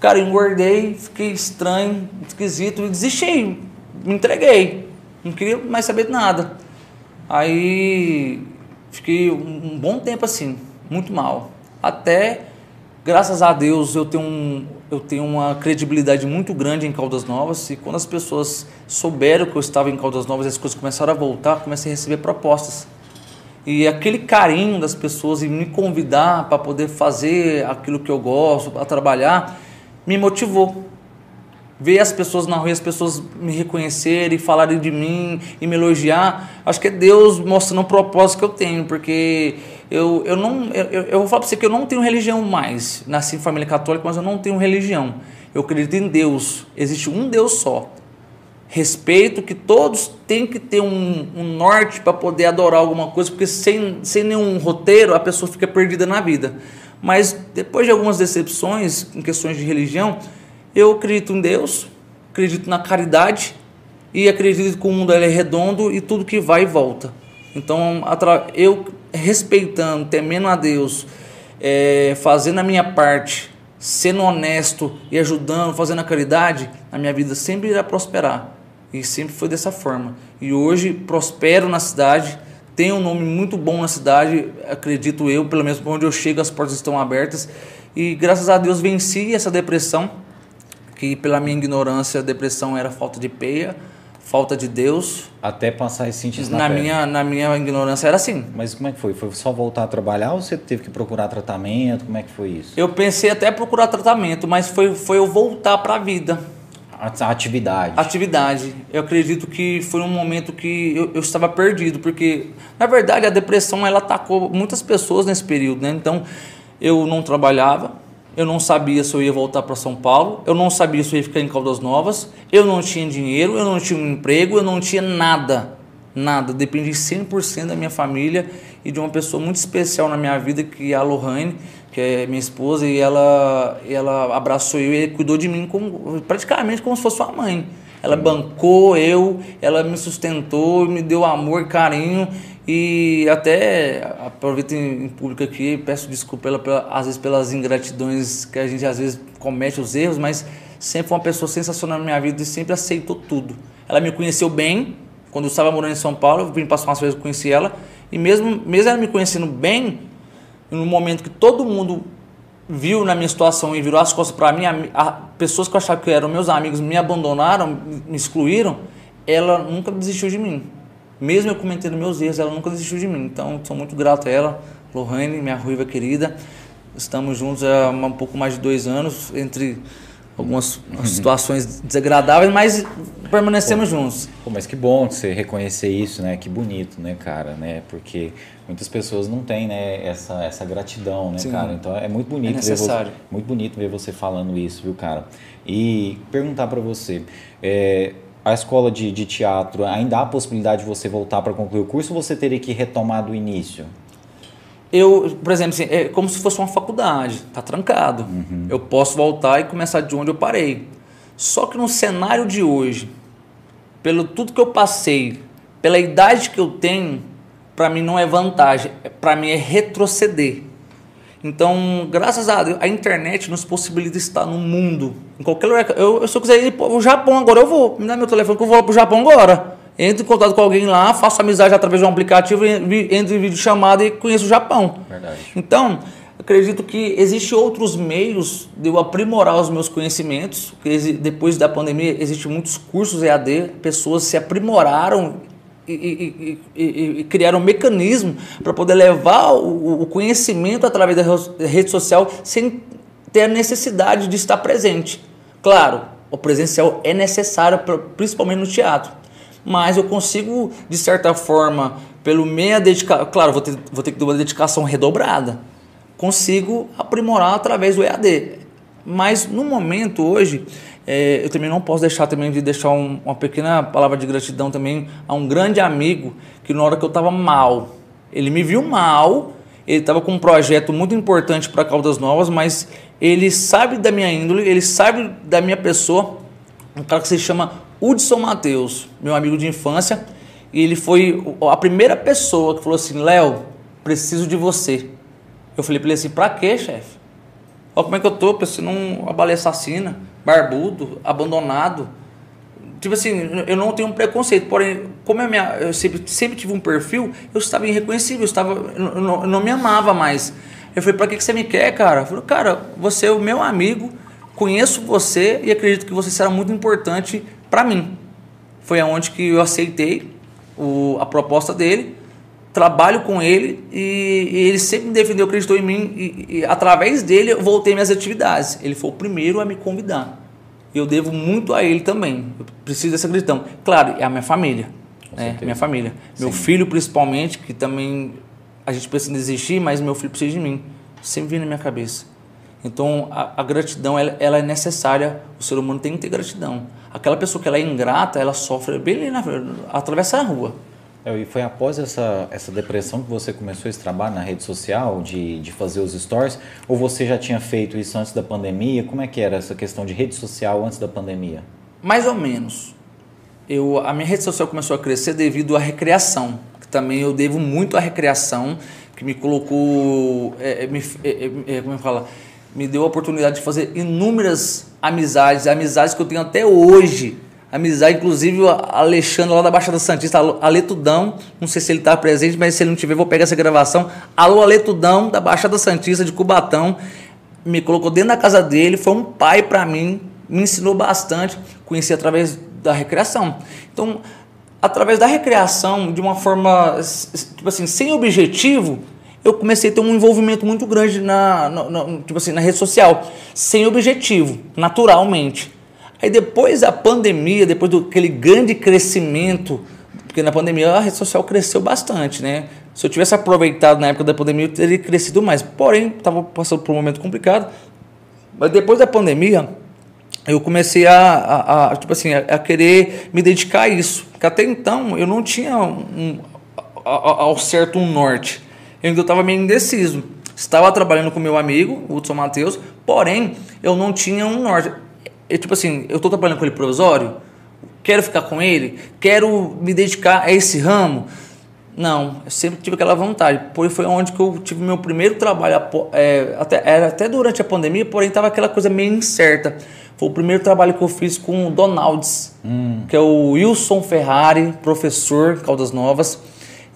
B: Cara, engordei, fiquei estranho, esquisito e desisti, me entreguei. Não queria mais saber de nada. Aí fiquei um, um bom tempo assim, muito mal. Até Graças a Deus eu tenho, um, eu tenho uma credibilidade muito grande em Caldas Novas e quando as pessoas souberam que eu estava em Caldas Novas as coisas começaram a voltar, comecei a receber propostas. E aquele carinho das pessoas e me convidar para poder fazer aquilo que eu gosto, para trabalhar, me motivou. Ver as pessoas na rua, as pessoas me reconhecerem, falarem de mim e me elogiar, acho que é Deus mostrando o propósito que eu tenho, porque eu, eu não eu, eu vou falar para você que eu não tenho religião mais. Nasci em família católica, mas eu não tenho religião. Eu acredito em Deus. Existe um Deus só. Respeito que todos têm que ter um, um norte para poder adorar alguma coisa, porque sem, sem nenhum roteiro a pessoa fica perdida na vida. Mas depois de algumas decepções em questões de religião, eu acredito em Deus, acredito na caridade e acredito que o mundo é redondo e tudo que vai e volta. Então, eu respeitando, temendo a Deus, é, fazendo a minha parte, sendo honesto e ajudando, fazendo a caridade, a minha vida sempre irá prosperar. E sempre foi dessa forma. E hoje prospero na cidade, tenho um nome muito bom na cidade, acredito eu, pelo menos onde eu chego as portas estão abertas. E graças a Deus venci essa depressão que pela minha ignorância a depressão era falta de peia, falta de Deus.
A: Até passar esse sentir
B: na, na minha Na minha ignorância era assim.
A: Mas como é que foi? Foi só voltar a trabalhar ou você teve que procurar tratamento? Como é que foi isso?
B: Eu pensei até procurar tratamento, mas foi, foi eu voltar para a vida.
A: A atividade.
B: Atividade. Eu acredito que foi um momento que eu, eu, estava perdido, porque, na verdade, a depressão ela atacou muitas pessoas nesse período, né? Então, eu não trabalhava, eu não sabia se eu ia voltar para São Paulo, eu não sabia se eu ia ficar em Caldas Novas, eu não tinha dinheiro, eu não tinha um emprego, eu não tinha nada. Nada, dependi 100% da minha família e de uma pessoa muito especial na minha vida, que é a Lohane, que é minha esposa, e ela, ela abraçou eu e cuidou de mim como, praticamente como se fosse uma mãe. Ela bancou eu, ela me sustentou, me deu amor, carinho e até aproveito em, público aqui, peço desculpa pela, às vezes pelas ingratidões que a gente às vezes comete os erros, mas sempre foi uma pessoa sensacional na minha vida e sempre aceitou tudo. Ela me conheceu bem, quando eu estava morando em São Paulo, eu vim passar umas vezes, conheci ela, e mesmo, mesmo ela me conhecendo bem, no momento que todo mundo viu na minha situação e virou as costas para mim, a, a, pessoas que eu achava que eram meus amigos me abandonaram, me excluíram, ela nunca desistiu de mim. Mesmo eu cometendo meus erros, ela nunca desistiu de mim. Então, sou muito grato a ela, Lohane, minha ruiva querida. Estamos juntos há um pouco mais de dois anos, entre algumas uhum. situações desagradáveis, mas permanecemos pô, juntos.
A: Pô, mas que bom você reconhecer isso, né? Que bonito, né, cara, né? Porque muitas pessoas não têm, né, essa, essa gratidão, né, Sim. cara? Então é muito bonito
B: é
A: ver você, muito bonito ver você falando isso, viu, cara? E perguntar para você, é, a escola de, de teatro ainda há a possibilidade de você voltar para concluir o curso ou você teria que retomar do início?
B: Eu, por exemplo, assim, é como se fosse uma faculdade, tá trancado. Uhum. Eu posso voltar e começar de onde eu parei. Só que no cenário de hoje, pelo tudo que eu passei, pela idade que eu tenho, para mim não é vantagem, para mim é retroceder. Então, graças a Deus, a internet nos possibilita estar no mundo, em qualquer lugar. Eu, se eu quiser ir para o Japão agora, eu vou. Me dá meu telefone que eu vou para o Japão agora. Entro em contato com alguém lá, faço amizade através de um aplicativo, entro em vídeo chamada e conheço o Japão.
A: Verdade.
B: Então, acredito que existem outros meios de eu aprimorar os meus conhecimentos. Depois da pandemia, existem muitos cursos EAD, pessoas se aprimoraram e, e, e, criar um mecanismo para poder levar o, o, conhecimento através da rede social sem ter a necessidade de estar presente. Claro, o presencial é necessário, principalmente no teatro, mas eu consigo, de certa forma, pelo meia dedicação, claro, vou ter, vou ter que ter uma dedicação redobrada, consigo aprimorar através do EAD. Mas no momento hoje, é, eu também não posso deixar também de deixar um, uma pequena palavra de gratidão também a um grande amigo que na hora que eu estava mal, ele me viu mal, ele estava com um projeto muito importante para Caldas Novas, mas ele sabe da minha índole, ele sabe da minha pessoa, um cara que se chama Hudson Matheus, meu amigo de infância, e ele foi a primeira pessoa que falou assim, Léo, preciso de você. Eu falei para ele assim, para quê, chefe? Olha como é que eu tô, parecendo uma baleia assassina barbudo, abandonado. Tipo assim, eu não tenho um preconceito, porém, como eu, eu sempre, sempre tive um perfil, eu estava irreconhecível, eu, estava, eu não, eu não me amava mais. Eu falei, pra que, que você me quer, cara? Eu falei, cara, você é o meu amigo, conheço você e acredito que você será muito importante para mim. Foi aonde que eu aceitei o, a proposta dele, trabalho com ele e, e ele sempre me defendeu, acreditou em mim e, e através dele eu voltei minhas atividades. Ele foi o primeiro a me convidar. Eu devo muito a ele também. Eu preciso dessa gratidão. Claro, é a minha família. Né? Minha família. Meu filho, principalmente, que também a gente precisa desistir, mas meu filho precisa de mim. Sempre vem na minha cabeça. Então, a, a gratidão, ela, ela, é necessária. O ser humano tem que ter gratidão. Aquela pessoa que ela é ingrata, ela sofre bem ali na, atravessar a rua.
A: É, e foi após essa, essa depressão que você começou esse trabalho na rede social, de, de fazer os stories? Ou você já tinha feito isso antes da pandemia? Como é que era essa questão de rede social antes da pandemia?
B: Mais ou menos. Eu, a minha rede social começou a crescer devido à recreação. Que também eu devo muito à recreação, que me colocou. É, é me, é, é, é, como eu falo? Me deu a oportunidade de fazer inúmeras amizades, amizades que eu tenho até hoje amizade, inclusive o Alexandre lá da Baixada Santista, Aletudão, não sei se ele está presente, mas se ele não tiver, vou pegar essa gravação. Alô, Aletudão, da Baixada Santista, de Cubatão, me colocou dentro da casa dele, foi um pai para mim, me ensinou bastante, conheci através da recreação. Então, através da recreação, de uma forma, tipo assim, sem objetivo, eu comecei a ter um envolvimento muito grande na, na, na tipo assim, na rede social, sem objetivo, naturalmente. Aí depois da pandemia, depois do aquele grande crescimento, porque na pandemia a rede social cresceu bastante, né? Se eu tivesse aproveitado na época da pandemia, eu teria crescido mais. Porém, estava passando por um momento complicado. Mas depois da pandemia, eu comecei a, a, a tipo assim, a, a, querer me dedicar a isso. Porque até então eu não tinha um, ao certo um norte. Eu ainda estava meio indeciso. Estava trabalhando com meu amigo, Hudson Matheus, porém eu não tinha um norte eu, tipo assim, eu estou trabalhando com ele provisório, quero ficar com ele, quero me dedicar a esse ramo. Não, eu sempre tive aquela vontade. Porém, foi onde que eu tive meu primeiro trabalho, é, até, era até durante a pandemia, porém estava aquela coisa meio incerta. Foi o primeiro trabalho que eu fiz com o Donalds, hum. que é o Wilson Ferrari, professor Caldas Novas.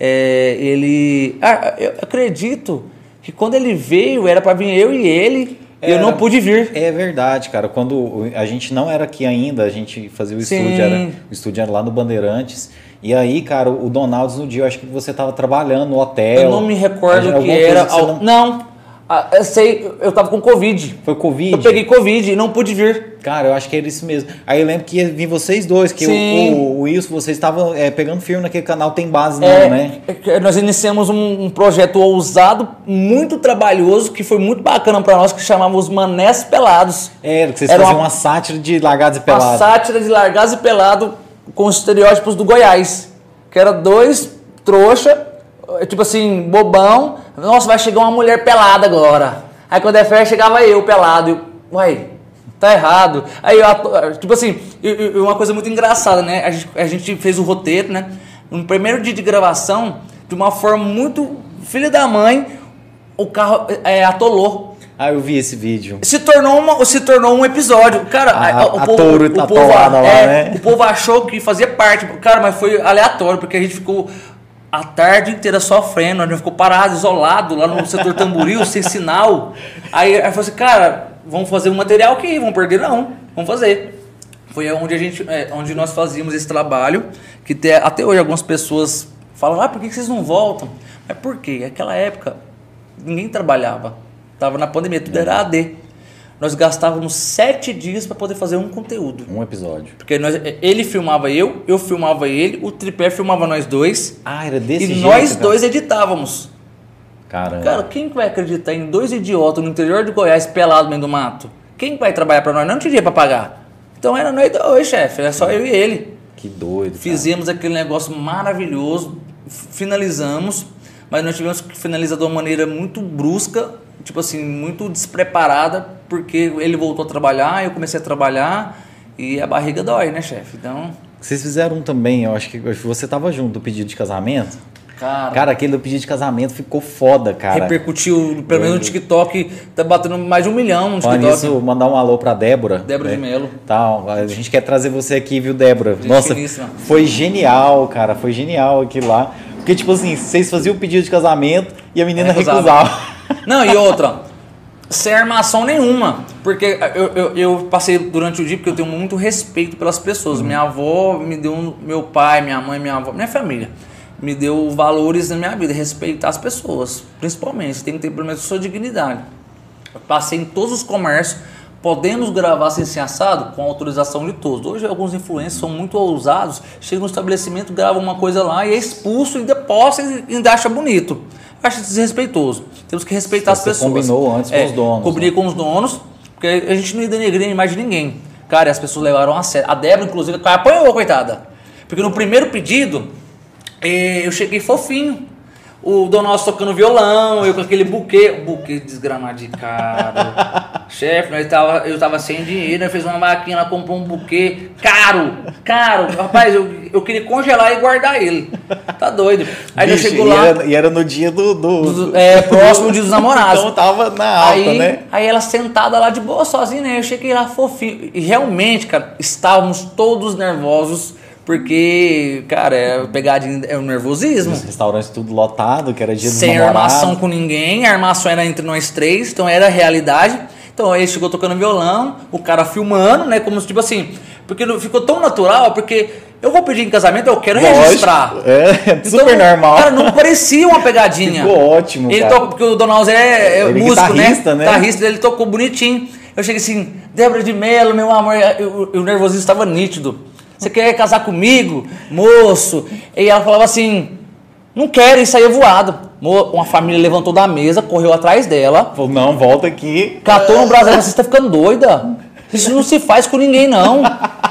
B: É, ele. Ah, eu acredito que quando ele veio, era para vir eu e ele era, eu não pude vir.
A: É verdade, cara. Quando a gente não era aqui ainda, a gente fazia o Sim. estúdio, era, o estúdio era lá no Bandeirantes. E aí, cara, o Donalds no dia, eu acho que você estava trabalhando no hotel.
B: Eu não me recordo o que era. Não... não, ah, eu sei, eu tava com Covid.
A: Foi Covid?
B: Eu peguei Covid e não pude vir.
A: Cara, eu acho que era isso mesmo. Aí eu lembro que ia vir vocês dois, que Sim. o, o, Wilson, vocês estavam é, pegando filme naquele canal Tem Base, não, é, né?
B: É, nós iniciamos um, um, projeto ousado, muito trabalhoso, que foi muito bacana para nós, que chamava os Manés Pelados.
A: Era, que vocês era faziam uma, uma sátira de largados e pelados. Uma
B: sátira de largados e pelados com os estereótipos do Goiás. Que era dois trouxa, tipo assim, bobão nossa, vai chegar uma mulher pelada agora. Aí quando é férias, chegava eu pelado. Eu, Uai, tá errado. Aí, eu, tipo assim, uma coisa muito engraçada, né? A gente, a gente fez o roteiro, né? No primeiro dia de gravação, de uma forma muito filha da mãe, o carro é, atolou.
A: Ah, eu vi esse vídeo.
B: Se tornou, uma, se tornou um episódio. Cara, a,
A: o, a povo, touro o, povo,
B: lá,
A: é, né?
B: o povo achou que fazia parte. Cara, mas foi aleatório, porque a gente ficou a tarde inteira sofrendo, a gente ficou parado, isolado lá no setor Tamboril, sem sinal. Aí, aí falou assim, cara, vamos fazer um material aqui, vamos perder não, vamos fazer. Foi onde a gente, é, onde nós fazíamos esse trabalho, que te, até hoje algumas pessoas falam, ah, por que vocês não voltam? Mas por quê? Naquela época, ninguém trabalhava. Tava na pandemia, tudo era AD nós gastávamos sete dias para poder fazer um conteúdo.
A: Um episódio.
B: Porque nós, ele filmava eu, eu filmava ele, o tripé filmava nós dois.
A: Ah, era desse
B: e
A: jeito.
B: E nós cara. dois editávamos.
A: Caramba.
B: Cara, quem vai acreditar em dois idiotas no interior de Goiás, pelado no meio do mato? Quem vai trabalhar para nós? Não tinha dinheiro para pagar. Então era nós dois, chefe. Era só eu e ele.
A: Que doido. Cara.
B: Fizemos aquele negócio maravilhoso, finalizamos, mas nós tivemos que finalizar de uma maneira muito brusca, tipo assim, muito despreparada porque ele voltou a trabalhar, eu comecei a trabalhar e a barriga dói, né, chefe? Então.
A: Vocês fizeram também, eu acho que você estava junto do pedido de casamento.
B: Cara,
A: cara, aquele do pedido de casamento ficou foda, cara.
B: Repercutiu, pelo menos no TikTok, tá batendo mais de um milhão no TikTok.
A: Isso, mandar um alô pra Débora.
B: Débora né? de Melo.
A: Tá, a gente quer trazer você aqui, viu, Débora? Gente Nossa, finíssima. foi genial, cara, foi genial aquilo lá. Porque, tipo assim, vocês faziam o pedido de casamento e a menina recusava.
B: Não, e outra, sem armação nenhuma. Porque eu, eu, eu passei durante o dia porque eu tenho muito respeito pelas pessoas. Minha avó me deu, meu pai, minha mãe, minha avó, minha família, me deu valores na minha vida, respeitar as pessoas, principalmente. Tem que ter pelo menos sua dignidade. Eu passei em todos os comércios, podemos gravar sem ser assado com autorização de todos. Hoje alguns influencers são muito ousados, chegam no estabelecimento, gravam uma coisa lá e é expulso, ainda posta e ainda acha bonito. Acho desrespeitoso. Temos que respeitar
A: Você
B: as pessoas.
A: combinou antes com os donos,
B: Combinei
A: né?
B: com os donos, porque a gente não ia denegrir a imagem de ninguém. Cara, e as pessoas levaram a sério. A Débora, inclusive, apanhou, coitada. Porque no primeiro pedido, eh, eu cheguei fofinho. O Donaldo tocando violão, eu com aquele buquê, buquê desgramado de caro. Chefe, nós tava, eu tava sem dinheiro, nós fez uma máquina, ela comprou um buquê caro, caro. Rapaz, eu, eu queria congelar e guardar ele. Tá doido. Aí nós
A: Bicho,
B: chegou
A: e
B: lá,
A: Era, e era no dia do. do,
B: do- é, próximo dia dos namorados.
A: Então tava na alta,
B: aí,
A: né?
B: aí ela sentada lá de boa, sozinha, né? Eu cheguei lá fofinho. E realmente, cara, estávamos todos nervosos, porque, cara, é pegadinha, é o nervosismo.
A: Os restaurantes tudo lotado, que era dia
B: Sem armação com ninguém, a armação era entre nós três, então era a realidade. Então aí chegou tocando violão, o cara filmando, né? Como se, tipo assim, porque não- ficou tão natural, porque eu vou pedir em casamento, eu quero
A: Lógico,
B: registrar.
A: É,
B: Então,
A: super normal.
B: Cara, não parecia uma pegadinha.
A: Ficou ótimo,
B: Ele toca, porque o Donald é, é
A: Ele é
B: músico,
A: guitarrista, né?
B: Guitarrista, ele tocou bonitinho. Eu cheguei assim, Débora de Mello, meu amor, eu- eu- o nervosismo estava nítido. Você quer casar comigo, moço? E ela falava assim, não quero, e saía voado. Mo- Uma família levantou da mesa, correu atrás dela,
A: Falou, não, volta aqui.
B: catou no braço dela, você está ficando doida? Isso não se faz com ninguém, não.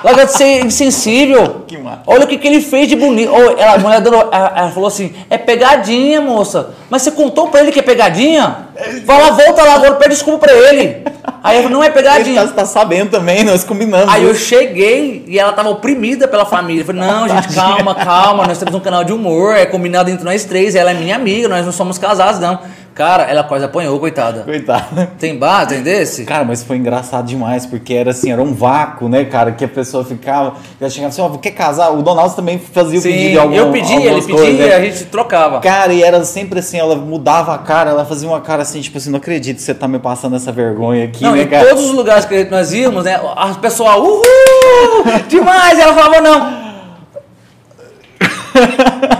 B: Larga de ser insensível.
A: Que.
B: Olha o que, que ele fez de bonito. Ô, ela, a mulher dando, ela, ela falou assim: é pegadinha, moça. Mas você contou pra ele que é pegadinha? Fala, volta lá agora, pede desculpa pra ele. Aí eu falei: não é
A: Ele
B: pegadinha.
A: tá, tá sabendo também, nós combinamos.
B: Aí eu cheguei e ela tava oprimida pela família. Eu falei, não, gente, calma, calma. Nós temos um canal de humor, é combinado entre nós três. Ela é minha amiga, nós não somos casados, não. Cara, ela quase apanhou, coitada.
A: Coitado.
B: Tem base, tem desse?
A: Cara, mas foi engraçado demais, porque era assim, era um vácuo, né, cara? Que a pessoa ficava. Ela chegava assim, ó, quer casar? O Donaldo também fazia o pedido de
B: Sim, eu pedi, ele pedia e
A: né?
B: a gente trocava.
A: Cara, e era sempre assim, ela mudava a cara, ela fazia uma cara assim, tipo assim, não acredito que você tá me passando essa vergonha aqui,
B: Não,
A: né,
B: em
A: cara?
B: todos os lugares que nós íamos, né? As pessoas, uhul! Demais! Ela falava, não.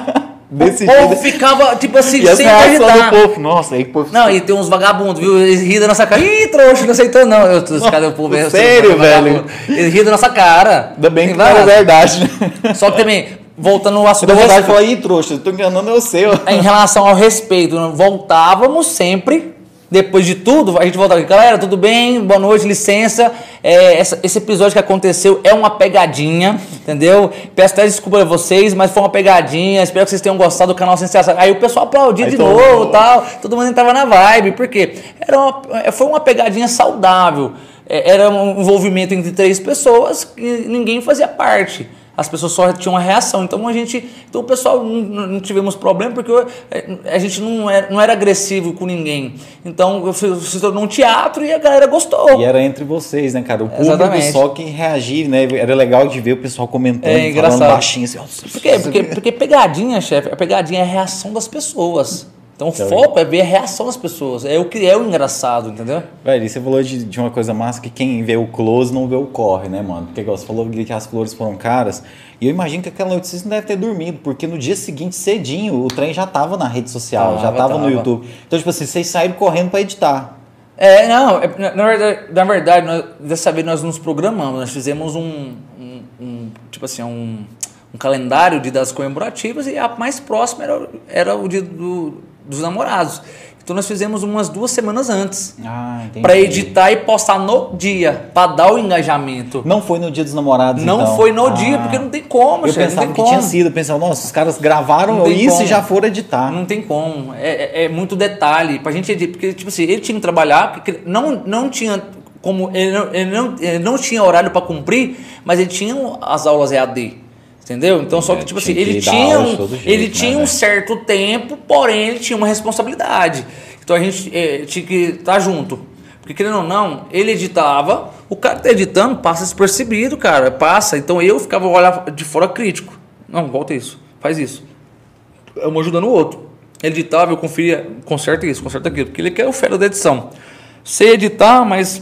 A: Desse
B: O povo ficava, tipo assim,
A: E
B: sem acreditar.
A: povo, nossa, aí o povo.
B: Não, e tem uns vagabundos, viu? Eles riam da nossa cara. Ih, trouxa, não aceitou não. Eu, os caras do povo é-
A: Sério, velho?
B: Eles riam da nossa cara.
A: Ainda bem que não era
B: várias.
A: verdade, né?
B: Só que também, voltando ao assunto
A: Dá
B: do
A: vontade de
B: respeito,
A: falar, ih, trouxa, tô enganando eu sei, ó.
B: em relação ao respeito, voltávamos sempre. Depois de tudo, a gente voltava aqui, galera, tudo bem? Boa noite, licença. É, essa- esse episódio que aconteceu é uma pegadinha, entendeu? Peço até desculpa a vocês, mas foi uma pegadinha. Espero que vocês tenham gostado do canal Sensação. Aí o pessoal aplaudia
A: Aí
B: de novo
A: mundo-
B: tal. Todo mundo entrava na vibe. Por quê? Era uma, foi uma pegadinha saudável. É, Era um envolvimento entre três pessoas que ninguém fazia parte. As pessoas só tinham uma reação. Então a gente. Então o pessoal não, não tivemos problema porque eh, a gente não era, não era agressivo com ninguém. Então se, se tornou um teatro e a galera gostou.
A: E era entre vocês, né, cara? O público
B: Exatamente.
A: só que reagia, né? Era legal de ver o pessoal comentando,
B: É
A: falando baixinho assim.
B: Por quê? Porque, porque pegadinha, chefe, a pegadinha é a reação das pessoas. Então o foco é ver a reação das pessoas. É o que é o engraçado, entendeu?
A: Velho, e você falou de, de uma coisa massa que quem vê o close não vê o corre, né, mano? Porque igual você falou que as flores foram caras. E eu imagino que aquela vocês não deve ter dormido, porque no dia seguinte, cedinho, o trem já tava na rede social, já
B: Tava,
A: tava, no. YouTube. Então, tipo assim, vocês saíram correndo pra editar.
B: É, não, é- na, na verdade, na verdade nós- dessa vez nós nos programamos, nós fizemos um, um- um, tipo assim, um, um calendário de datas comemorativas e a mais próxima era, era o dia do- dos namorados. Então nós fizemos umas duas semanas antes,
A: Ah.
B: Pra editar e postar no dia, pra dar o engajamento.
A: Não foi no dia dos namorados,
B: Não
A: então?
B: foi no
A: Ah.
B: dia, porque não tem como,
A: Eu
B: não
A: pensava que
B: como.
A: tinha sido. Pensava, nossa, os caras gravaram isso
B: como.
A: e já foram editar.
B: Não tem como. É, é- é muito detalhe. Pra gente editar. Porque, tipo assim, ele tinha que trabalhar, porque não, não tinha como. Ele não, ele não, ele não tinha horário pra cumprir, mas ele tinha as aulas EAD. Entendeu? Então, só
A: É,
B: que, tipo
A: tinha
B: assim, ele
A: dar
B: tinha, um, ele
A: né,
B: tinha um certo tempo, porém ele tinha uma responsabilidade. Então a gente eh, tinha que estar junto. Porque, querendo ou não, ele editava, o cara que tá editando passa despercebido, cara, passa. Então eu ficava olhar de fora crítico. Não, volta isso, faz isso. Um ajudando o outro. Ele editava, eu conferia, conserta isso, conserta aquilo, porque ele quer o fera da edição. Sei editar, mas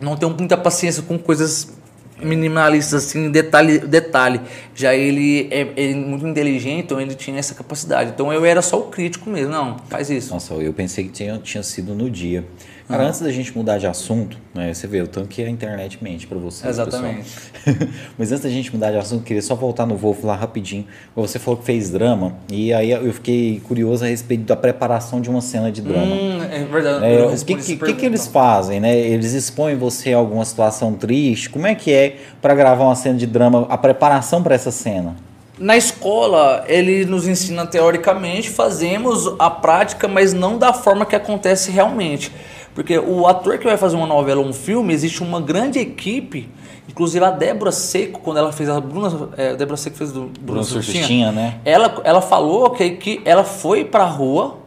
B: não tenho muita paciência com coisas minimalistas, assim, detalhe, detalhe. Já ele é, é muito inteligente, então ele tinha essa capacidade. Então eu era só o crítico mesmo, não, faz isso.
A: Nossa, eu pensei que tinha, tinha sido no dia. Cara, antes da gente mudar de assunto, né, você vê o tanto que a internet mente para você.
B: Exatamente.
A: Mas antes da gente mudar de assunto, queria só voltar no Wolf lá rapidinho. Você falou que fez drama, e aí eu fiquei curioso a respeito da preparação de uma cena de drama.
B: Hum, é verdade.
A: É, o que, que, que, que eles
B: pergunta.
A: fazem, né? Eles expõem você a alguma situação triste? Como é que é para gravar uma cena de drama, a preparação para essa cena?
B: Na escola, ele nos ensina teoricamente, fazemos a prática, mas não da forma que acontece realmente. Porque o ator que vai fazer uma novela ou um filme, existe uma grande equipe, inclusive a Débora Seco, quando ela fez a Bruna, é, a Débora Seco fez do Bruna Surfistinha,
A: né?
B: ela, ela falou que, que ela foi pra rua,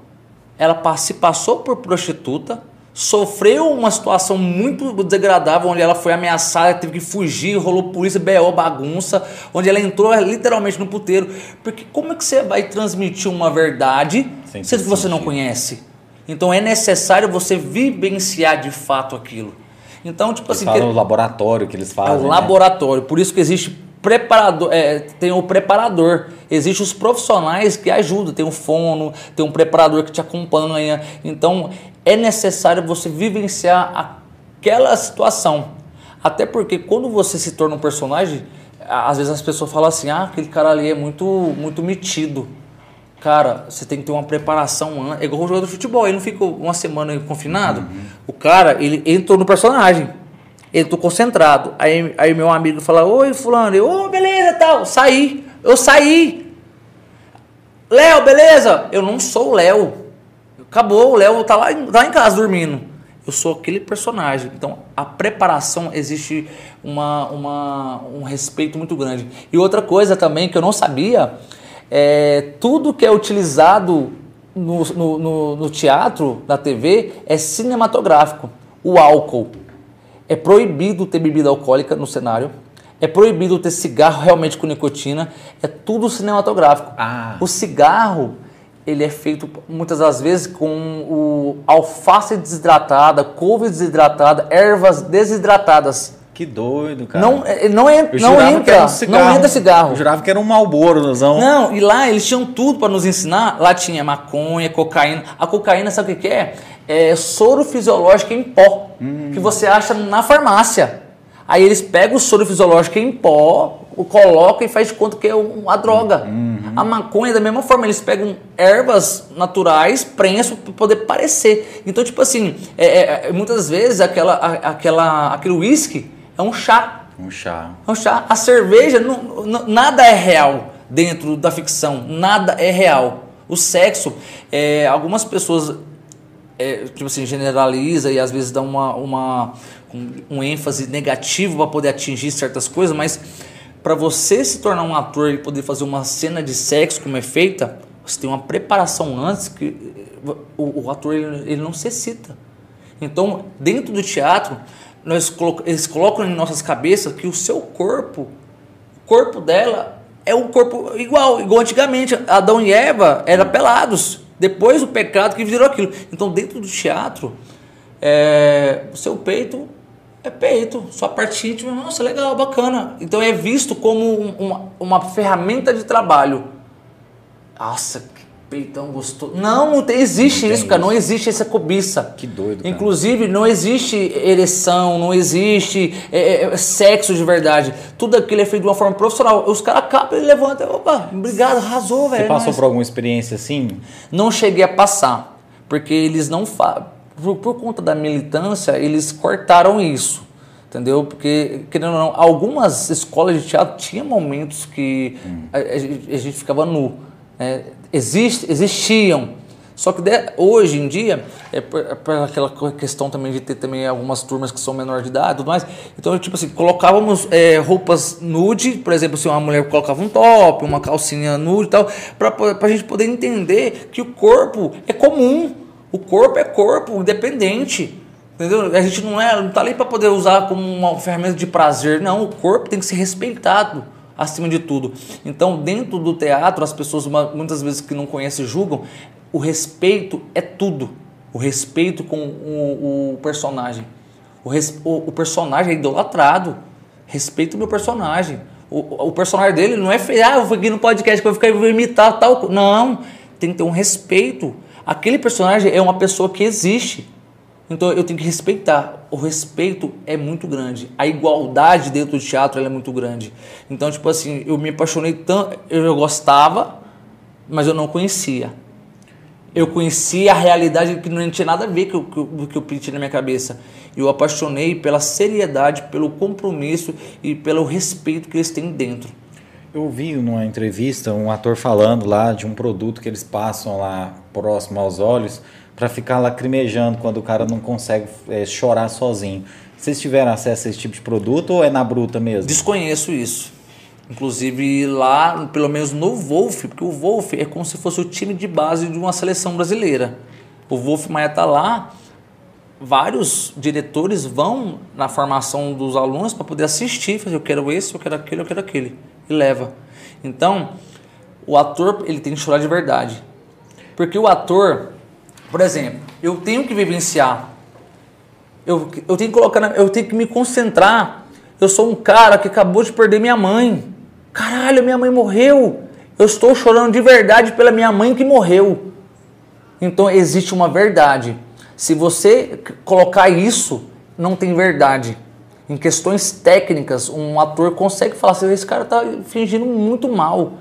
B: ela se passou por prostituta, sofreu uma situação muito desagradável, onde ela foi ameaçada, teve que fugir, rolou polícia, BO, bagunça, onde ela entrou literalmente no puteiro. Porque como é que você vai transmitir uma verdade que você não conhece? Então é necessário você vivenciar de fato aquilo. Então, tipo
A: Eles
B: assim,
A: falam
B: que-
A: no laboratório que eles
B: é
A: fazem.
B: o
A: né?
B: laboratório, por isso que existe preparador, é, tem o preparador, existem os profissionais que ajudam, tem um fono, tem um preparador que te acompanha. Então é necessário você vivenciar aquela situação. Até porque quando você se torna um personagem, às vezes as pessoas falam assim: "Ah, aquele cara ali é muito muito metido". Cara, você tem que ter uma preparação. É igual o jogador de futebol, ele não fica uma semana confinado. O cara, ele entrou no personagem. Ele tô concentrado. Aí, aí meu amigo fala: Oi, Fulano. Eu, ô, beleza, tal. Saí. Eu saí. Léo, beleza? Eu não sou o Léo. Acabou, o Léo tá lá, tá lá em casa dormindo. Eu sou aquele personagem. Então, a preparação existe uma, uma, um respeito muito grande. E outra coisa também que eu não sabia é tudo que é utilizado no, no, no, teatro, na TV, é cinematográfico. O álcool. É proibido ter bebida alcoólica no cenário. É proibido ter cigarro realmente com nicotina. É tudo cinematográfico.
A: Ah.
B: O cigarro, ele é feito muitas das vezes com o alface desidratada, couve desidratada, ervas desidratadas.
A: Que doido, cara.
B: Não, não, é, não entra,
A: um cigarro.
B: não entra cigarro.
A: Eu jurava que era um Malborozão.
B: Não, e lá eles tinham tudo para nos ensinar. Lá tinha maconha, cocaína. A cocaína, sabe o que que é? É soro fisiológico em pó, que você acha na farmácia. Aí eles pegam o soro fisiológico em pó, o colocam e faz de conta que é uma droga. A maconha, da mesma forma, eles pegam ervas naturais, prensam para poder parecer. Então, tipo assim, é- é- é- muitas vezes aquela, aquela, aquele uísque é um chá.
A: Um chá.
B: É um chá. A cerveja, não- não- nada é real dentro da ficção. Nada é real. O sexo, é, algumas pessoas, é, tipo assim, generaliza e às vezes dá uma, uma, um, ênfase negativo para poder atingir certas coisas, mas para você se tornar um ator e poder fazer uma cena de sexo como é feita, você tem uma preparação antes que eh, o, o ator ele, ele não se excita. Então, dentro do teatro, nós eles colocam em nossas cabeças que o seu corpo, o corpo dela é um corpo igual, igual antigamente. Adão e Eva eram pelados. Depois o pecado que virou aquilo. Então, dentro do teatro, é, o seu peito é peito, sua parte íntima, nossa, legal, bacana. Então é visto como um- uma, uma ferramenta de trabalho. Nossa, peitão gostoso. Não, não tem- existe
A: Não
B: isso, cara.
A: isso.
B: Não existe essa cobiça.
A: Que doido, cara.
B: Inclusive, não existe ereção, não existe é, é, sexo de verdade. Tudo aquilo é feito de uma forma profissional. Os caras capam e levantam. Opa, obrigado, arrasou, velho.
A: Você
B: é
A: passou
B: nóis.
A: por alguma experiência assim?
B: Não cheguei a passar, porque eles não fa... por, por conta da militância, eles cortaram isso. Entendeu? Porque, querendo ou não, algumas escolas de teatro tinham momentos que a, a gente, a gente ficava nu. Né? Existe, existiam. Só que de- hoje em dia, é por, é aquela questão também de ter também algumas turmas que são menor de idade e tudo mais. Então, tipo assim, colocávamos é, roupas nude, por exemplo, se uma mulher colocava um top, uma calcinha nude e tal, para a gente poder entender que o corpo é comum. O corpo é corpo, independente. Entendeu? A gente não é, não tá ali para poder usar como uma ferramenta de prazer. Não, o corpo tem que ser respeitado acima de tudo. Então, dentro do teatro, as pessoas muitas vezes que não conhecem julgam. o respeito é tudo. O respeito com o, o personagem. O, res, o, o, personagem é idolatrado. Respeita o meu personagem. O, o personagem dele não é feio. Ah, eu vou aqui no podcast que eu vou ficar vou imitar tal. Não. Tem que ter um respeito. Aquele personagem é uma pessoa que existe. Então eu tenho que respeitar. O respeito é muito grande. A igualdade dentro do teatro é muito grande. Então, tipo assim, eu me apaixonei tanto. Eu gostava, mas eu não conhecia. Eu conhecia a realidade que não tinha nada a ver com o que eu pedi na minha cabeça. Eu apaixonei pela seriedade, pelo compromisso e pelo respeito que eles têm dentro.
A: Eu vi numa entrevista um ator falando lá de um produto que eles passam lá próximo aos olhos para ficar lacrimejando quando o cara não consegue é, chorar sozinho. Vocês tiveram acesso a esse tipo de produto ou é na bruta mesmo?
B: Desconheço isso. Inclusive lá, pelo menos no Wolf, porque o Wolf é como se fosse o time de base de uma seleção brasileira. O Wolf Maia está lá, vários diretores vão na formação dos alunos para poder assistir, fazer eu quero esse, eu quero aquele, eu quero aquele, e leva. Então, o ator ele tem que chorar de verdade. Porque o ator, por exemplo, eu tenho que vivenciar. Eu, eu tenho que colocar, eu tenho que me concentrar. Eu sou um cara que acabou de perder minha mãe. Caralho, minha mãe morreu. Eu estou chorando de verdade pela minha mãe que morreu. Então existe uma verdade. Se você colocar isso, não tem verdade. Em questões técnicas, um ator consegue falar assim: esse cara está fingindo muito mal.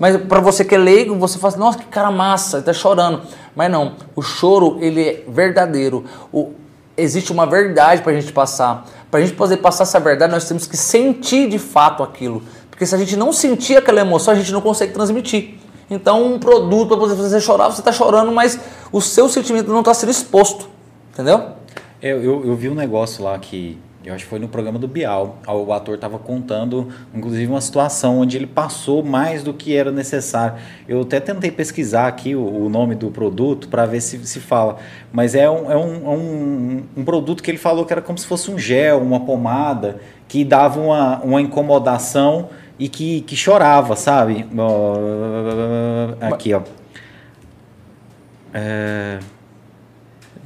B: Mas para você que é leigo, você fala assim, nossa, que cara massa, ele tá chorando. Mas não, o choro, ele é verdadeiro. O, existe uma verdade para a gente passar. Para a gente poder passar essa verdade, nós temos que sentir de fato aquilo. Porque se a gente não sentir aquela emoção, a gente não consegue transmitir. Então, um produto para você fazer chorar, você está chorando, mas o seu sentimento não está sendo exposto. Entendeu?
A: Eu, eu, eu vi um negócio lá que eu acho que foi no programa do Bial. O ator estava contando, inclusive, uma situação onde ele passou mais do que era necessário. Eu até tentei pesquisar aqui o, o nome do produto para ver se se fala. Mas é, um, é um, um, um, produto que ele falou que era como se fosse um gel, uma pomada, que dava uma, uma incomodação e que, que chorava, sabe? Aqui, ó. É...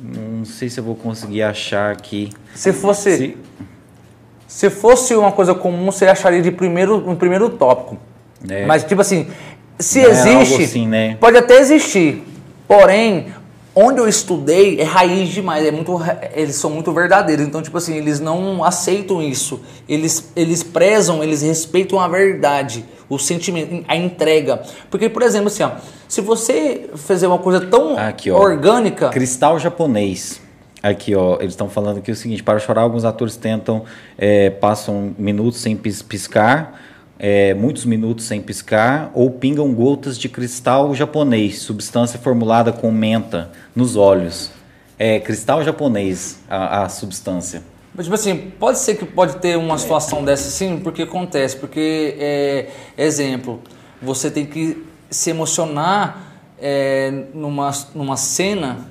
A: Não sei se eu vou conseguir achar aqui.
B: Se fosse. Se, se fosse uma coisa comum, você acharia de primeiro, um primeiro tópico. É. Mas, tipo assim, se Não existe. Assim, né? Pode até existir. Porém, onde eu estudei é raiz demais, é muito, eles são muito verdadeiros. Então, tipo assim, eles não aceitam isso. Eles, eles prezam, eles respeitam a verdade, o sentimento, a entrega. Porque, por exemplo, assim, ó, se você fizer uma coisa tão Aqui, ó, orgânica.
A: Cristal japonês. Aqui, ó, eles estão falando aqui o seguinte: para chorar, alguns atores tentam, é, passam minutos sem piscar é, muitos minutos sem piscar ou pingam gotas de cristal japonês, substância formulada com menta nos olhos. É cristal japonês a, a substância.
B: Mas, tipo assim, pode ser que pode ter uma situação dessa sim, porque acontece, porque, é, exemplo, você tem que se emocionar é, numa, numa cena,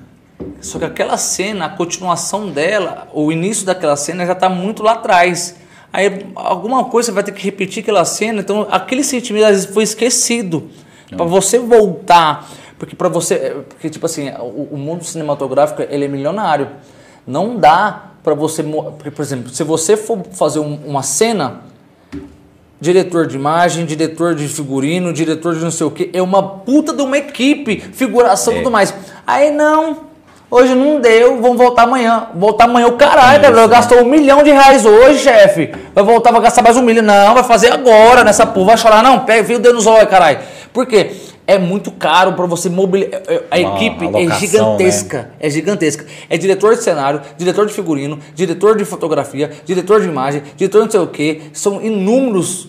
B: só que aquela cena, a continuação dela, o início daquela cena já está muito lá atrás. Aí alguma coisa você vai ter que repetir aquela cena, então aquele sentimento às vezes foi esquecido. Para você voltar, porque para você, porque tipo assim, o, o, mundo cinematográfico ele é milionário. Não dá para você, por exemplo, se você for fazer um, uma cena, diretor de imagem, diretor de figurino, diretor de não sei o que, é uma puta de uma equipe, figuração e é. tudo mais. Aí não, Hoje não deu, vamos voltar amanhã. Voltar amanhã o caralho, Gabriel. Gastou um milhão de reais hoje, chefe. Vai voltar, vai gastar mais um milhão. Não, vai fazer agora nessa porra. Vai chorar, não. Pega, viu o dedo nos olhos, caralho. Por quê? É muito caro para você mobilizar. É, é, a Uma equipe é gigantesca. Né? É gigantesca. É diretor de cenário, diretor de figurino, diretor de fotografia, diretor de imagem, diretor de não sei o quê. São inúmeros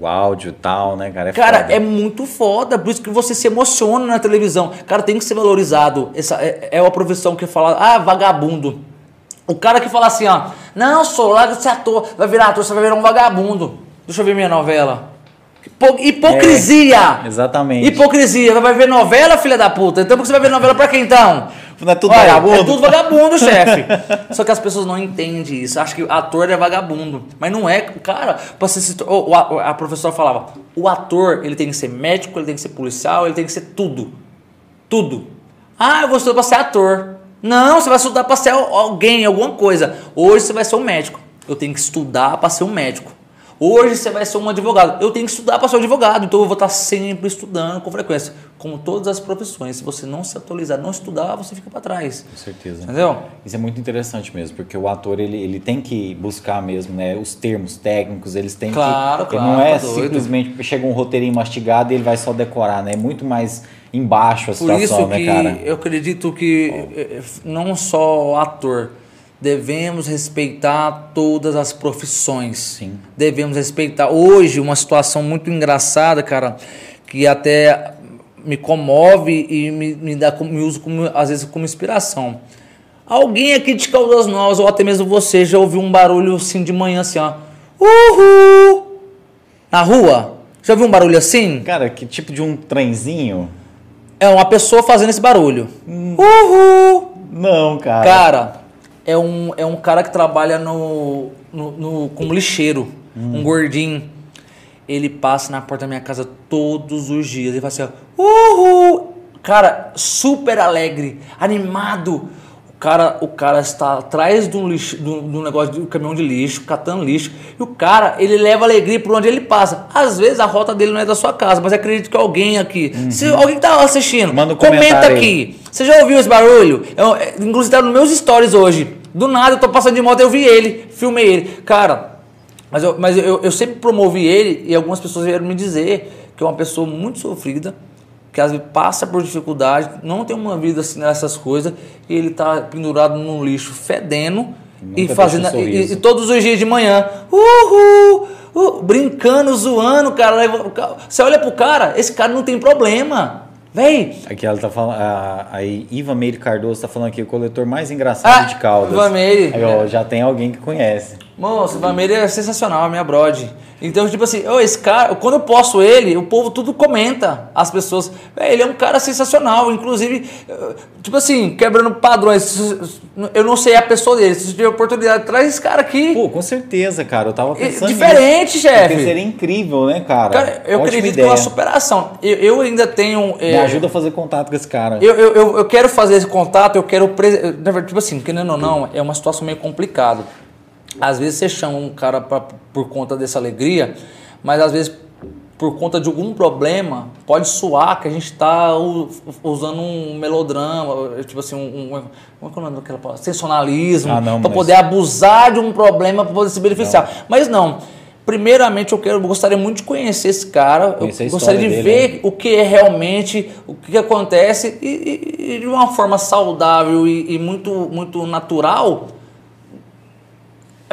A: o áudio e tal, né, cara?
B: É cara, foda. é muito foda, por isso que você se emociona na televisão. Cara, tem que ser valorizado. Essa é, é uma profissão que fala, ah, vagabundo. O cara que fala assim, ó, não, sou lá de ser ator, vai virar ator, você vai virar um vagabundo. Deixa eu ver minha novela. Hipocrisia!
A: É, exatamente.
B: Hipocrisia. Vai ver novela, filha da puta? Então você vai ver novela pra quem então?
A: Não é tudo Olha, vagabundo?
B: É tudo vagabundo, chefe. Só que as pessoas não entendem isso. Acham que ator é vagabundo. Mas não é. Cara, você se, oh, a, a professora falava: o ator ele tem que ser médico, ele tem que ser policial, ele tem que ser tudo. Tudo. Ah, eu vou estudar para ser ator. Não, você vai estudar para ser alguém, alguma coisa. Hoje você vai ser um médico. Eu tenho que estudar para ser um médico. Hoje você vai ser um advogado. Eu tenho que estudar para ser um advogado, então eu vou estar sempre estudando com frequência. Como todas as profissões, se você não se atualizar, não estudar, você fica para trás.
A: Com certeza.
B: Entendeu?
A: Isso é muito interessante mesmo, porque o ator ele, ele tem que buscar mesmo, né, os termos técnicos, eles têm
B: Claro,
A: que.
B: claro,
A: Ele não é
B: tá
A: simplesmente chega um roteirinho mastigado e ele vai só decorar, né? É muito mais embaixo a
B: Por
A: situação,
B: isso
A: né,
B: que
A: cara?
B: eu acredito que eh, não só o ator, devemos respeitar todas as profissões.
A: Sim.
B: Devemos respeitar. Hoje, uma situação muito engraçada, cara, que até me comove e me, me dá como- me uso como, às vezes como inspiração. Alguém aqui de Caldas Novas, ou até mesmo você, já ouviu um barulho assim de manhã assim, ó. Uhul! Na rua? Já ouviu um barulho assim?
A: Cara, que tipo de um trenzinho?
B: É uma pessoa fazendo esse barulho.
A: Hum.
B: Uhul!
A: Não, cara.
B: Cara, é um, é um cara que trabalha no, no, no- como lixeiro, um gordinho. Ele passa na porta da minha casa todos os dias. Ele fala assim, ó, uhul! Cara, super alegre, animado. O cara, o cara está atrás de um, lixo, de um de um negócio de um caminhão de lixo, catando lixo. E o cara, ele leva alegria por onde ele passa. Às vezes a rota dele não é da sua casa, mas acredito que alguém aqui. Se alguém tá assistindo,
A: um
B: comenta
A: comentário aí.
B: aqui. Você já ouviu esse barulho? Eu, é, inclusive tá nos meus stories hoje. Do nada eu tô passando de moto, eu vi ele, filmei ele. Cara, mas eu, mas eu, eu sempre promovi ele e algumas pessoas vieram me dizer que é uma pessoa muito sofrida, que às vezes passa por dificuldade, não tem uma vida assim nessas coisas, e ele tá pendurado num lixo fedendo e fazendo.
A: um
B: e- e, todos os dias de manhã, uhul! uh, brincando, zoando, cara. Você olha pro cara, esse cara não tem problema. Véi,
A: Aqui ela tá falando, a, a Iva Meire Cardoso tá falando aqui, o coletor mais engraçado
B: Ah,
A: de Caldas.
B: Iva Meire.
A: Aí, ó, já tem alguém que conhece.
B: Moço, o Vameira é sensacional, a minha brode. Então, tipo assim, ô, esse cara, quando eu posto ele, o povo tudo comenta. As pessoas, "Véi, ele é um cara sensacional. Inclusive, eh, tipo assim, quebrando padrões. Eu não sei a pessoa dele. Se você tiver oportunidade, traz esse cara aqui.
A: Pô, com certeza, cara. Eu tava pensando
B: diferente,
A: nisso.
B: chefe.
A: Seria incrível, né, cara?
B: Cara, eu
A: Ótima
B: acredito que é
A: ideia.
B: uma superação. Eu, eu ainda tenho.
A: Me
B: eh,
A: ajuda a fazer contato com esse cara.
B: Eu, eu, eu, eu quero fazer esse contato, eu quero. Tipo assim, querendo ou não, é uma situação meio complicada. Às vezes você chama um cara pra, por conta dessa alegria, mas às vezes por conta de algum problema, pode soar que a gente está usando um melodrama, tipo assim, um. um como é que é o nome daquela palavra? Sensacionalismo,
A: Ah, não,
B: para
A: mas-
B: poder abusar de um problema para poder se beneficiar. Mas não. Primeiramente, eu quero, eu gostaria muito de conhecer esse cara.
A: Conhecer
B: eu gostaria de
A: dele,
B: ver o que é realmente, o que acontece e, e- e de uma forma saudável e, e muito, muito natural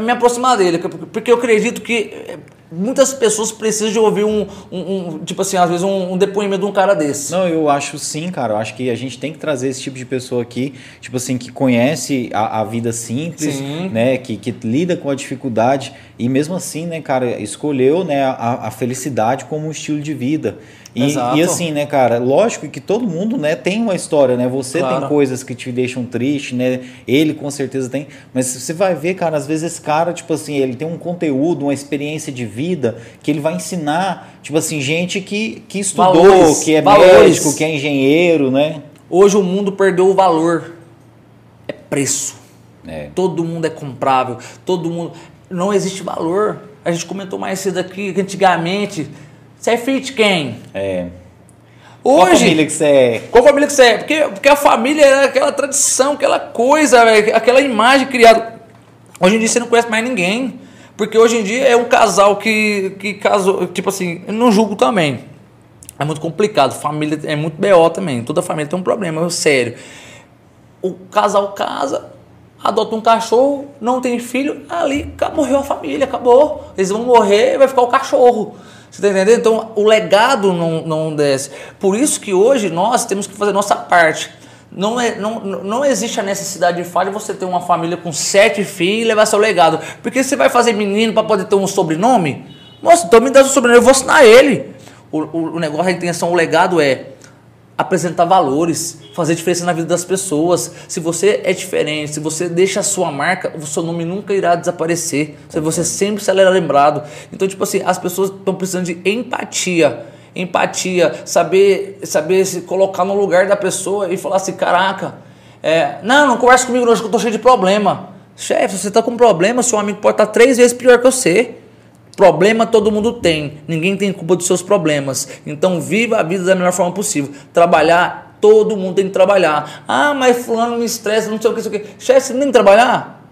B: me aproximar dele, porque eu acredito que eh, muitas pessoas precisam de ouvir um, um- um- tipo assim, às vezes um, um depoimento de um cara desse.
A: Não, eu acho sim, cara. Eu acho que a gente tem que trazer esse tipo de pessoa aqui, tipo assim, que conhece a, a vida simples,
B: Sim.
A: né? Que, que lida com a dificuldade e mesmo assim, né, cara, escolheu né, a, a felicidade como um estilo de vida. E, e assim, né, cara, lógico que todo mundo, né, tem uma história, né? Você
B: Claro.
A: tem coisas que te deixam triste, né? Ele com certeza tem. Mas você vai ver, cara, às vezes esse cara, tipo assim, ele tem um conteúdo, uma experiência de vida que ele vai ensinar, tipo assim, gente que, que estudou,
B: Valores,
A: que é
B: valores.
A: médico, que é engenheiro, né?
B: Hoje o mundo perdeu o valor. É preço.
A: É.
B: Todo mundo é comprável. Todo mundo. Não existe valor. A gente comentou mais cedo aqui que antigamente. Você é filho de quem?
A: É. Qual
B: Hoje.
A: família que você é?
B: Qual família que você é? Porque, porque a família era aquela tradição, aquela coisa, velho, aquela imagem criada. Hoje em dia você não conhece mais ninguém. Porque hoje em dia é um casal que, que casou. Tipo assim, eu não julgo também. É muito complicado. Família é muito BO também. Toda família tem um problema, sério. O casal casa, adota um cachorro, não tem filho, ali morreu a família, acabou. Eles vão morrer, vai ficar o cachorro. Você tá entendendo? Então o legado não, não desce. Por isso que hoje nós temos que fazer nossa parte. Não, é, não, não existe a necessidade de de você ter uma família com sete filhos e levar seu legado. Porque você vai fazer menino para poder ter um sobrenome? Nossa, então me dá seu sobrenome, eu vou ensinar ele. O, o, o negócio, a intenção, o legado é apresentar valores, fazer diferença na vida das pessoas. Se você é diferente, se você deixa a sua marca, o seu nome nunca irá desaparecer. Você sempre será lembrado. Então, tipo assim, as pessoas estão precisando de empatia. empatia, saber, saber se colocar no lugar da pessoa e falar assim, caraca, é, não, não conversa comigo hoje que eu tô cheio de problema. Chefe, você tá com problema, seu amigo pode estar tá três vezes pior que você. Problema todo mundo tem, ninguém tem culpa dos seus problemas. Então viva a vida da melhor forma possível. Trabalhar, todo mundo tem que trabalhar. Ah, mas fulano me estressa, não sei o que, sei o que. Chefe, você tem que trabalhar?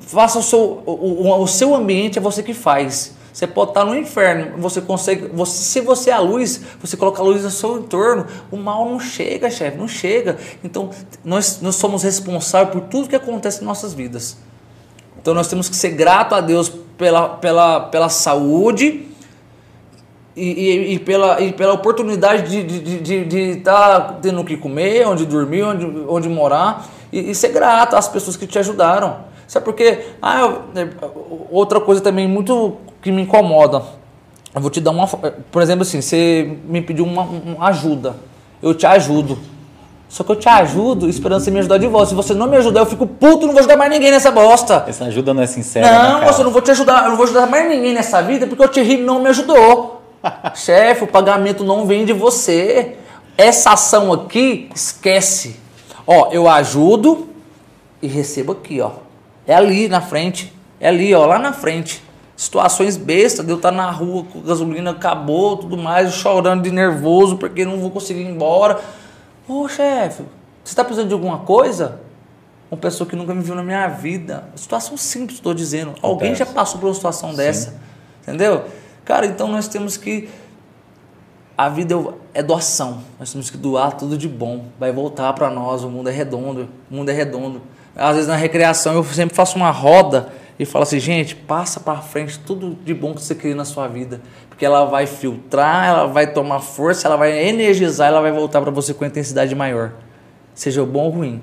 B: Faça o seu, o, o, o seu ambiente, é você que faz. Você pode estar no inferno, você consegue. Você, se você é a luz, você coloca a luz no seu entorno, o mal não chega, chefe, não chega. Então, nós, nós somos responsáveis por tudo que acontece em nossas vidas. Então, nós temos que ser grato a Deus pela, pela, pela saúde e, e, e pela, e pela oportunidade de estar de, de, tá tendo o que comer, onde dormir, onde, onde morar, e, e ser grato às pessoas que te ajudaram. Sabe por quê? Ah, eu, é, outra coisa também muito que me incomoda. Eu vou te dar uma. Por exemplo, assim, você me pediu uma, uma ajuda. Eu te ajudo. Só que eu te ajudo esperando você me ajudar de volta. Se você não me ajudar, eu fico puto, não vou ajudar mais ninguém nessa bosta.
A: Essa ajuda não é sincera.
B: Não, né, você não vou te ajudar, eu não vou ajudar mais ninguém nessa vida porque o Thierry não me ajudou. Chefe, o pagamento não vem de você. Essa ação aqui, esquece. Ó, eu ajudo e recebo aqui, ó. É ali na frente. É ali, ó, lá na frente. Situações bestas, de eu estar na rua com gasolina acabou, tudo mais, chorando de nervoso porque não vou conseguir ir embora. Ô chefe, você está precisando de alguma coisa? Uma pessoa que nunca me viu na minha vida. Situação simples, estou dizendo. Acontece. Alguém já passou por uma situação Sim. dessa. Entendeu? Cara, então nós temos que. A vida é doação. Nós temos que doar tudo de bom. Vai voltar para nós. O mundo é redondo. O mundo é redondo. Às vezes na recreação eu sempre faço uma roda e falo assim, gente, passa para frente tudo de bom que você queria na sua vida, porque ela vai filtrar, ela vai tomar força, ela vai energizar, ela vai voltar para você com intensidade maior, seja bom ou ruim.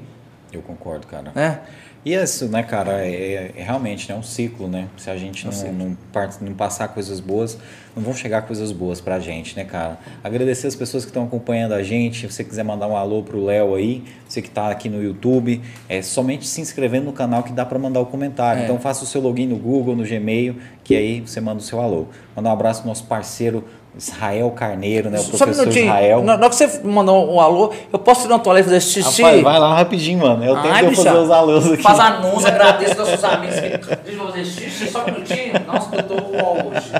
A: Eu concordo, cara.
B: É?
A: E isso, né, cara, é, é realmente né, um ciclo, né? Se a gente não, não, não, passar coisas boas, não vão chegar coisas boas pra gente, né, cara? Agradecer as pessoas que estão acompanhando a gente. Se você quiser mandar um alô pro Léo aí, você que tá aqui no YouTube, é somente se inscrevendo no canal que dá para mandar o comentário. É. Então faça o seu login no Google, no Gmail, que aí você manda o seu alô. Mandar um abraço pro nosso parceiro Israel Carneiro, né? O
B: Só professor um Israel. Na hora que você mandou um alô, eu posso ir na toalha e fazer xixi?
A: Rapaz, vai lá rapidinho, mano. Eu tenho que fazer os alôs aqui.
B: Faz anúncio, agradeço aos seus amigos. Deixa eu fazer xixi, só um minutinho. Nossa, eu tô hoje.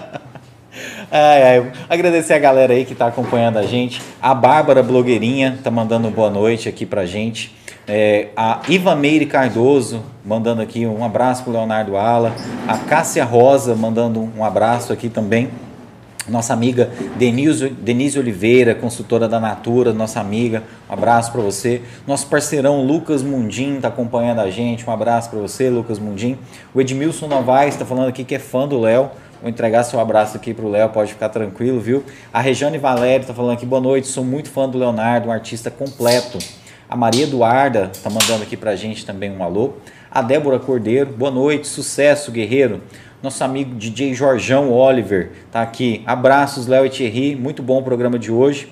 A: Ai, ai. Agradecer a galera aí que está acompanhando a gente. A Bárbara Blogueirinha tá mandando boa noite aqui pra gente. É, a Iva Meire Cardoso mandando aqui um abraço pro Leonardo Ala. A Cássia Rosa mandando um abraço aqui também nossa amiga Denise, Denise Oliveira, consultora da Natura, nossa amiga, um abraço para você. Nosso parceirão Lucas Mundim está acompanhando a gente, um abraço para você, Lucas Mundim. O Edmilson Novaes está falando aqui que é fã do Léo. Vou entregar seu abraço aqui para o Léo, pode ficar tranquilo, viu? A Regiane Valério está falando aqui, boa noite, sou muito fã do Leonardo, um artista completo. A Maria Eduarda está mandando aqui para a gente também um alô. A Débora Cordeiro, boa noite, sucesso, guerreiro. Nosso amigo DJ Jorjão Oliver tá aqui. Abraços, Léo e Thierry. Muito bom o programa de hoje.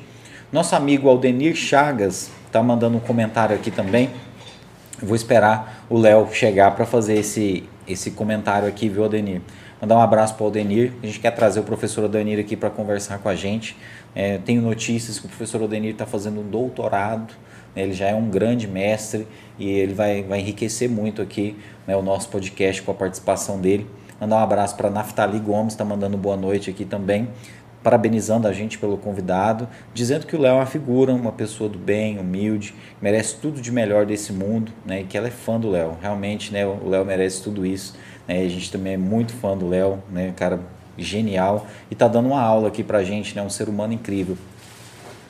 A: Nosso amigo Aldenir Chagas tá mandando um comentário aqui também. Eu vou esperar o Léo chegar para fazer esse, esse comentário aqui, viu, Aldenir? Mandar um abraço para o Aldenir. A gente quer trazer o professor Aldenir aqui para conversar com a gente. É, tenho notícias que o professor Aldenir está fazendo um doutorado. Né? Ele já é um grande mestre e ele vai, vai enriquecer muito aqui né, o nosso podcast com a participação dele. Mandar um abraço para Naftali Gomes, está mandando boa noite aqui também, parabenizando a gente pelo convidado, dizendo que o Léo é uma figura, uma pessoa do bem, humilde, merece tudo de melhor desse mundo, né? E que ela é fã do Léo. Realmente, né? O Léo merece tudo isso. Né? A gente também é muito fã do Léo, né? Cara genial e está dando uma aula aqui para a gente, né? Um ser humano incrível.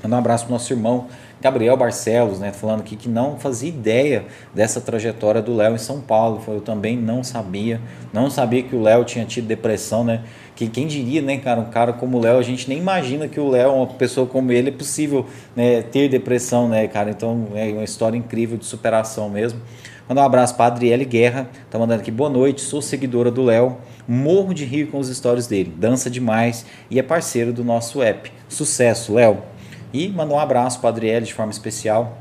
A: Mandar um abraço para nosso irmão Gabriel Barcelos, né, falando aqui que não fazia ideia dessa trajetória do Léo em São Paulo. Eu também não sabia, não sabia que o Léo tinha tido depressão, né? Que quem diria, né, cara, um cara como o Léo, a gente nem imagina que o Léo, uma pessoa como ele, é possível né, ter depressão, né, cara? Então é uma história incrível de superação mesmo. Mandar um abraço para Adriele Guerra, tá mandando aqui boa noite, sou seguidora do Léo, morro de rir com os stories dele, dança demais e é parceiro do nosso app. Sucesso, Léo! E mandou um abraço para Adriele de forma especial.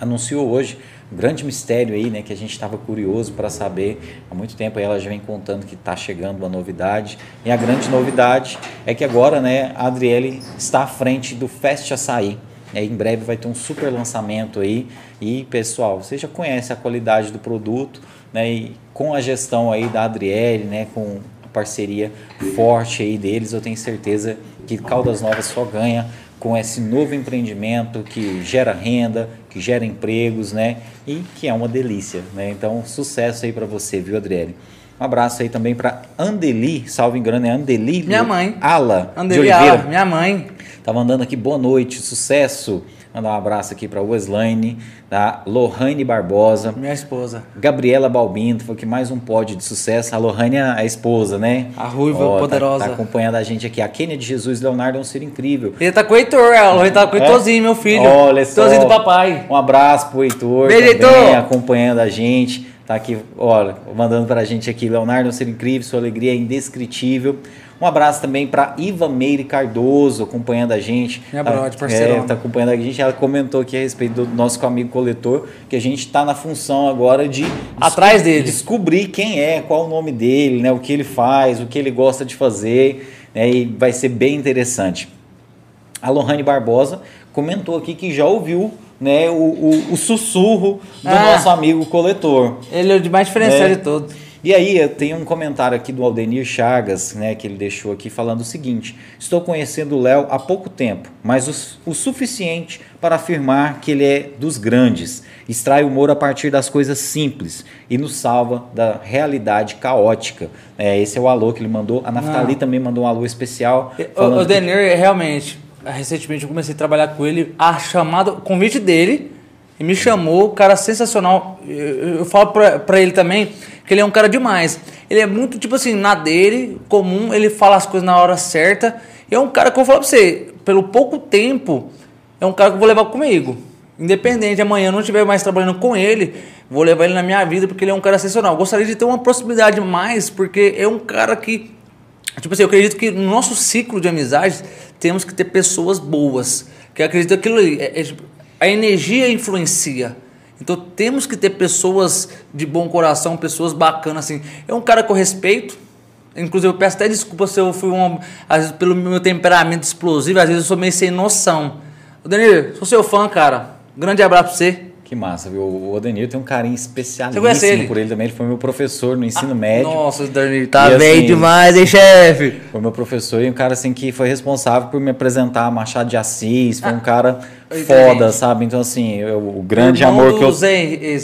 A: Anunciou hoje um grande mistério aí, né, que a gente estava curioso para saber. Há muito tempo ela já vem contando que está chegando uma novidade. E a grande novidade é que agora, né, a Adriele está à frente do Fest Açaí. É, em breve vai ter um super lançamento aí. E, pessoal, você já conhece a qualidade do produto, né? E com a gestão aí da Adriele, né? Com a parceria forte aí deles, eu tenho certeza que Caldas Novas só ganha com esse novo empreendimento que gera renda, que gera empregos, né? E que é uma delícia, né? Então, sucesso aí para você, viu, Adriele? Um abraço aí também para Andeli, salvo engano, é Andeli.
B: Minha mãe.
A: Ala.
B: Andeli. Ala, minha mãe.
A: Tava andando aqui, boa noite, sucesso. Mandar um abraço aqui para Weslaine, da Lohane Barbosa,
B: Minha esposa.
A: Gabriela Balbino, foi que mais um pódio de sucesso. A Lohane é a esposa, né?
B: A ruiva
A: Ó, tá-
B: poderosa.
A: Tá, acompanhando a gente aqui. A Kênia de Jesus Leonardo é um ser incrível.
B: Ele tá com o Heitor, ela. Ele tá com o
A: É?
B: Heitorzinho, meu filho.
A: Olha só.
B: Heitorzinho do papai.
A: Um abraço pro Heitor,
B: Beijo,
A: também,
B: Heitor.
A: acompanhando a gente. Tá aqui, olha, mandando pra gente aqui. Leonardo, é um ser incrível, sua alegria é indescritível. Um abraço também para Iva Meire Cardoso, acompanhando a gente.
B: Minha
A: tá,
B: brother, parceirona.
A: É, tá acompanhando a gente. Ela comentou aqui a respeito do nosso amigo coletor, que a gente está na função agora de
B: Atrás dele.
A: descobrir quem é, qual o nome dele, né, o que ele faz, o que ele gosta de fazer, né, e vai ser bem interessante. A Lohane Barbosa comentou aqui que já ouviu né, o, o- o sussurro do
B: Ah.
A: nosso amigo coletor.
B: Ele é o de mais diferencial
A: É.
B: de todos.
A: E aí, eu tenho um comentário aqui do Aldenir Chagas, né, que ele deixou aqui falando o seguinte: Estou conhecendo o Léo há pouco tempo, mas o, o suficiente para afirmar que ele é dos grandes. Extrai humor a partir das coisas simples e nos salva da realidade caótica. É, esse é o alô que ele mandou. A Naftali
B: Não.
A: também mandou um alô especial.
B: O,
A: falando
B: o
A: que-
B: Denir, realmente, recentemente eu comecei a trabalhar com ele, a chamada, o convite dele, e me chamou, cara sensacional. Eu, eu- falo pra, pra ele também que ele é um cara demais. Ele é muito, tipo assim, na dele, comum, ele fala as coisas na hora certa. E é um cara que eu vou falar pra você, pelo pouco tempo, é um cara que eu vou levar comigo. Independente, amanhã eu não estiver mais trabalhando com ele, vou levar ele na minha vida, porque ele é um cara sensacional. Eu gostaria de ter uma proximidade mais, porque é um cara que Tipo assim, eu acredito que no nosso ciclo de amizades temos que ter pessoas boas. Que acredito que aquilo é- é tipo, a energia influencia. Então temos que ter pessoas de bom coração, pessoas bacanas assim. É um cara que eu respeito. Inclusive eu peço até desculpa se eu fui um, às vezes pelo meu temperamento explosivo, às vezes eu sou meio sem noção. Danilo, sou seu fã, cara. Grande abraço pra você.
A: Que massa, viu? O Odenir tem um carinho especialíssimo
B: ele?
A: por ele também. Ele foi meu professor no ensino médio.
B: Nossa, Danilo, tá
A: E
B: bem
A: assim-
B: demais, hein, chefe?
A: Foi meu professor e um cara assim que foi responsável por me apresentar a Machado de Assis. Foi um cara foda, sabe? Então, assim, eu- o grande
B: Irmão
A: amor que eu.
B: Zé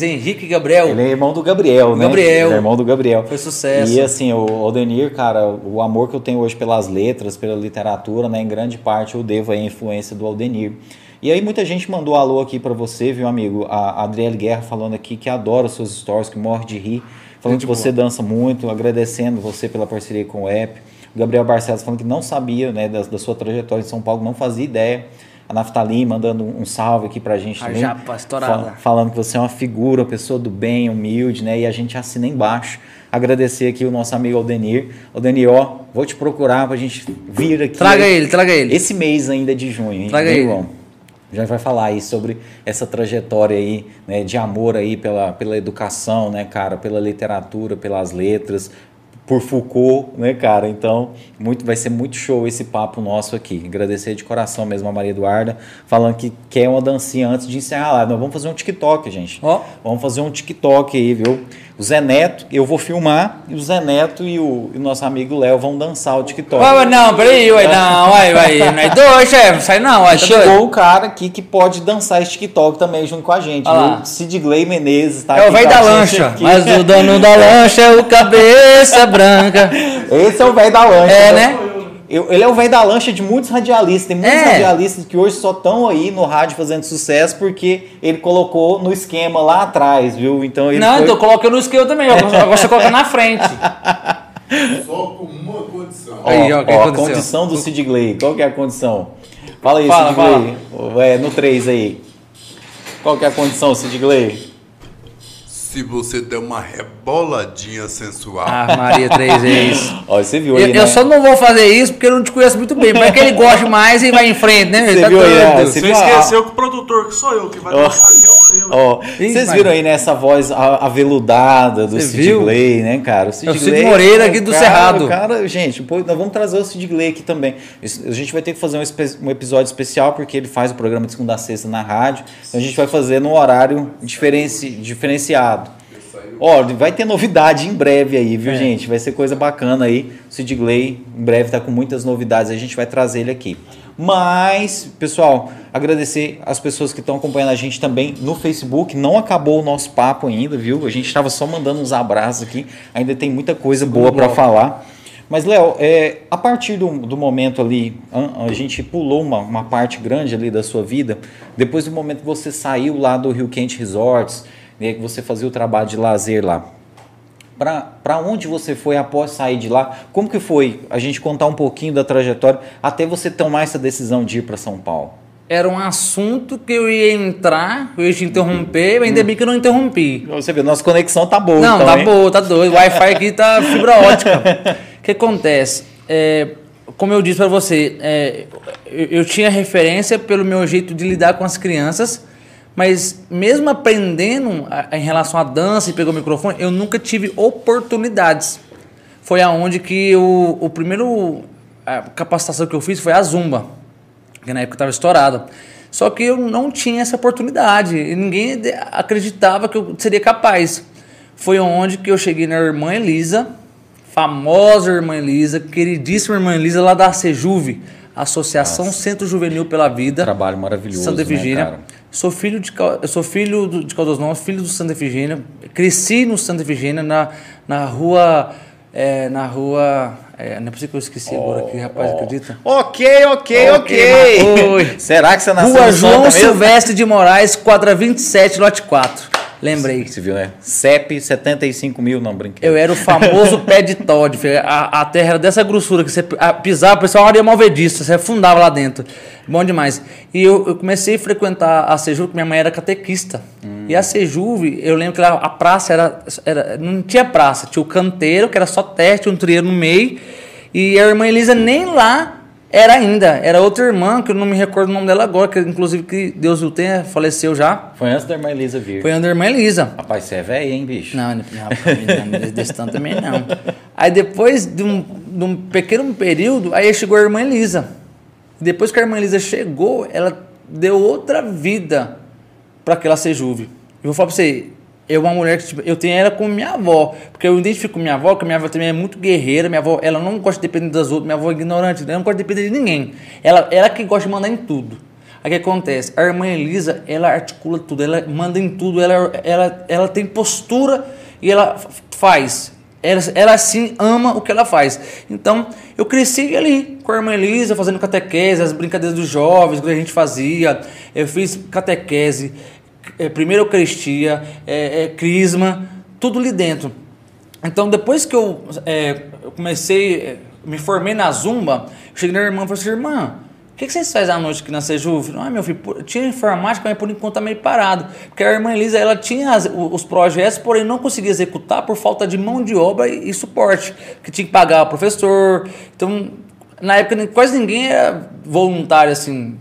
B: Henrique Gabriel.
A: Ele é irmão do Gabriel, né?
B: Gabriel.
A: Ele é irmão do Gabriel.
B: Foi sucesso.
A: E assim, o Odenir, cara, o amor que eu tenho hoje pelas letras, pela literatura, né? Em grande parte eu devo a influência do Aldenir. E aí muita gente mandou alô aqui pra você, viu, amigo? A Adriele Guerra falando aqui que adora os seus stories, que morre de rir. Falando
B: Gente
A: que você dança muito, agradecendo você pela parceria com o app. O Gabriel Barcelos falando que não sabia, né, da, da sua trajetória em São Paulo, não fazia ideia. A Naftali mandando um salve aqui pra gente
B: A
A: também.
B: japa estourada.
A: Fala- falando que você é uma figura, uma pessoa do bem, humilde, né? E a gente assina embaixo. Agradecer aqui o nosso amigo Aldenir. Aldenir, ó, vou te procurar pra gente vir aqui.
B: Traga ele, traga ele.
A: Esse mês ainda de junho, hein?
B: Traga
A: Bem
B: ele.
A: bom. Já vai falar aí sobre essa trajetória aí, né, de amor aí pela, pela educação, né, cara, pela literatura, pelas letras, por Foucault, né, cara? Então, muito, vai ser muito show esse papo nosso aqui. Agradecer de coração mesmo a Maria Eduarda, falando que quer uma dancinha antes de encerrar lá. Nós vamos fazer um TikTok, gente.
B: Ó.
A: Vamos fazer um TikTok aí, viu? O Zé Neto, eu vou filmar, e o Zé Neto e o, e o nosso amigo Léo vão dançar o TikTok.
B: Ué, ué, não, peraí, ué, não, uai, uai, não é dois, chefe, não sai não,
A: E
B: tá
A: chegou
B: doido?
A: um cara aqui que pode dançar esse TikTok também junto com a gente,
B: lá.
A: viu? Sidgley Menezes tá
B: É o velho
A: a
B: da lancha,
A: aqui.
B: mas o dono da lancha é o cabeça branca.
A: Esse é o velho da lancha.
B: É,
A: né?
B: né?
A: Eu- ele é o velho da lancha de muitos radialistas. Tem muitos
B: É.
A: radialistas que hoje só estão aí no rádio fazendo sucesso porque ele colocou no esquema lá atrás, viu? Então ele
B: Não,
A: foi...
B: então coloca no esquema também, agora você coloca na frente.
C: Só com uma condição.
A: Ó,
B: Aí, ó,
A: ó, a condição do Sidgley. Qual que é a condição? Fala aí,
B: Fala,
A: Sidgley. É, no 3 aí. Qual que é a condição, Sidgley?
C: Se você der uma reboladinha sensual.
B: Ah, Maria, três vezes.
A: Ó, você viu
B: Eu,
A: aí,
B: eu
A: né?
B: só não vou fazer isso porque eu não te conheço muito bem, mas é que ele gosta mais e vai em frente, né?
A: Você
B: Tá
A: viu aí, né? Você
D: Você
A: viu a-
D: esqueceu que o produtor, que sou eu, que vai
A: Ó.
D: dançar aqui o
A: Ó, vocês viram aí nessa voz a- aveludada do
B: viu?
A: Gley, né, cara? O Sid,
B: É o Cid
A: Gley
B: Moreira aqui do
A: cara-
B: Cerrado.
A: Cara, gente, pô, nós vamos trazer o Sid Gley aqui também. Isso- A gente vai ter que fazer um, um episódio especial porque ele faz o programa de segunda a sexta na rádio. Então a gente vai fazer no horário diferenci- diferenciado. Ó, vai ter novidade em breve aí, viu,
B: É.
A: gente? Vai ser coisa bacana aí. O Sid Gley em breve tá com muitas novidades, a gente vai trazer ele aqui. Mas, pessoal, agradecer as pessoas que estão acompanhando a gente também no Facebook. Não acabou o nosso papo ainda, viu? A gente estava só mandando uns abraços aqui. Ainda tem muita coisa boa para falar. Mas, Léo, é, a partir do, do momento ali, a, a gente pulou uma, uma parte grande ali da sua vida, depois do momento que você saiu lá do Rio Quente Resorts, né, que você fazia o trabalho de lazer lá, para onde você foi após sair de lá? Como que foi a gente contar um pouquinho da trajetória até você tomar essa decisão de ir para São Paulo?
B: Era um assunto que eu ia entrar, eu ia te interromper, ainda bem que eu não interrompi.
A: Você vê, nossa conexão tá boa.
B: Não,
A: então,
B: tá
A: hein?
B: boa, tá doido. O Wi-Fi aqui tá fibra ótica. O que acontece? É, como eu disse para você, é, eu, eu tinha referência pelo meu jeito de lidar com as crianças, mas mesmo aprendendo a- em relação à dança e pegar o microfone, eu nunca tive oportunidades. Foi aonde que o, o primeiro a capacitação que eu fiz foi a Zumba, que na época estava estourada. Só que eu não tinha essa oportunidade e ninguém acreditava que eu seria capaz. Foi onde que eu cheguei na irmã Elisa, famosa irmã Elisa, queridíssima irmã Elisa lá da Sejuve, Associação Centro Juvenil pela Vida.
A: Trabalho maravilhoso.
B: Santa
A: né, cara?
B: Sou filho de sou filho de Caldas Novas, filho do Santa Efigênia. Cresci no Santa Efigênia na, na rua é, na rua é, não é possível que eu esqueci agora aqui, rapaz, acredita?
A: Ok, ok, ok.
B: Ok, mas- Oi.
A: Será que você nasceu
B: Rua João? Silvestre de Moraes, quadra 27, lote 4. Lembrei.
A: Você viu, né? CEP 75 mil, não brinquei.
B: Eu era o famoso pé de Todd. filho. A, a terra era dessa grossura que você pisava, o pessoal era malvedista, você afundava lá dentro. Bom demais. E eu, eu comecei a frequentar a Sejuve, porque minha mãe era catequista. E a Sejuve, eu lembro que lá a praça era, era. Não tinha praça, tinha o canteiro, que era só teste, um trieiro no meio. E a irmã Elisa nem lá era ainda. Era outra irmã, que eu não me recordo o nome dela agora, que inclusive que Deus o tenha, faleceu já.
A: Foi antes da irmã Elisa vir.
B: Foi a irmã Elisa.
A: Rapaz, você é velho, hein, bicho?
B: Não, não, não, não desse tanto também não. Aí depois de um, de um pequeno período, aí chegou a irmã Elisa. Depois que a irmã Elisa chegou, ela deu outra vida para aquela Sejuve. Eu vou falar para você, é uma mulher que tipo, eu tenho ela como minha avó, porque eu identifico com minha avó, que minha avó também é muito guerreira, minha avó, ela não gosta de depender das outras, minha avó é ignorante, ela não gosta de depender de ninguém. Ela, ela que gosta de mandar em tudo. Aí o que acontece? A irmã Elisa, ela articula tudo, ela manda em tudo, ela, ela, ela tem postura e ela faz. Ela, ela sim ama o que ela faz. Então, eu cresci ali com a irmã Elisa, fazendo catequese, as brincadeiras dos jovens que a gente fazia. Eu fiz catequese, eh, primeira Eucaristia, eh, eh, crisma, tudo ali dentro. Então, depois que eu, eh, eu comecei, eh, me formei na Zumba, eu cheguei na irmã e falei assim, irmã, o que, que vocês fazem à noite aqui na Sejuve? Ah, meu filho, tinha informática, mas por enquanto tá meio parado. Porque a irmã Elisa, ela tinha as- os projetos, porém não conseguia executar por falta de mão de obra e, e suporte. Que tinha que pagar o professor. Então, na época, quase ninguém era voluntário, assim.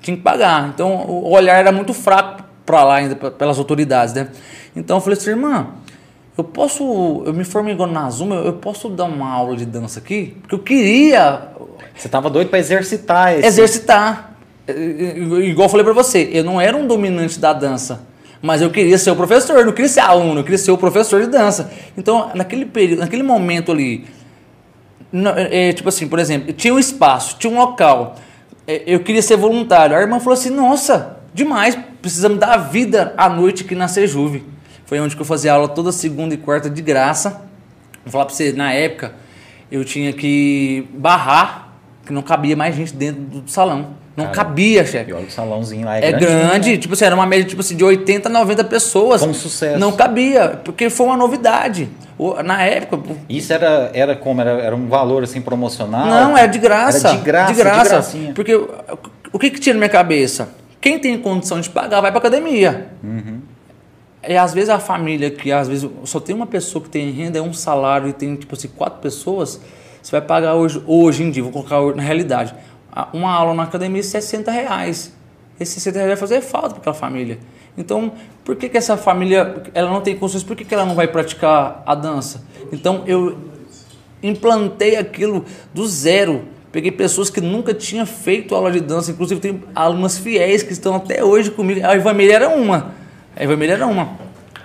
B: Tinha que pagar. Então, o olhar era muito fraco para lá ainda, pelas autoridades, né? Então, eu falei assim, irmã, eu posso... Eu me formei agora na Zuma, eu, eu posso dar uma aula de dança aqui? Porque eu queria
A: Você tava doido pra exercitar esse...
B: exercitar. É, é, Igual eu falei pra você, eu não era um dominante da dança, mas eu queria ser o professor, eu não queria ser aluno, eu queria ser o professor de dança. Então, naquele período, naquele momento ali, não, é, é, tipo assim, por exemplo, tinha um espaço, tinha um local, é, eu queria ser voluntário. A irmã falou assim: Nossa, demais, precisamos dar vida à noite aqui na Sejuve. Foi onde que eu fazia aula toda segunda e quarta de graça. Vou falar pra você, na época, eu tinha que barrar, que não cabia mais gente dentro do salão. Não
A: Cara,
B: cabia, chefe.
A: E olha, o salãozinho lá é,
B: É grande,
A: né?
B: tipo assim, era uma média tipo assim, de 80, 90 pessoas.
A: Com sucesso.
B: Não cabia, porque foi uma novidade. Na época,
A: Isso era, era como? Era, era um valor assim promocional?
B: não, era de graça.
A: Era de graça,
B: de graça.
A: gracinha.
B: porque o- o que que tinha na minha cabeça? Quem tem condição de pagar vai pra academia.
A: Uhum.
B: E às vezes a família que às vezes só tem uma pessoa que tem renda, é um salário e tem tipo assim quatro pessoas, você vai pagar hoje, hoje em dia, vou colocar na realidade, uma aula na academia é 60 reais. Esses 60 reais vai fazer falta para aquela família. Então, por que, que essa família ela não tem condições? Por que, que ela não vai praticar a dança? Então, eu implantei aquilo do zero. Peguei pessoas que nunca tinham feito aula de dança, inclusive tem alunas fiéis que estão até hoje comigo. A Ivamília era uma. A Ivamília era uma.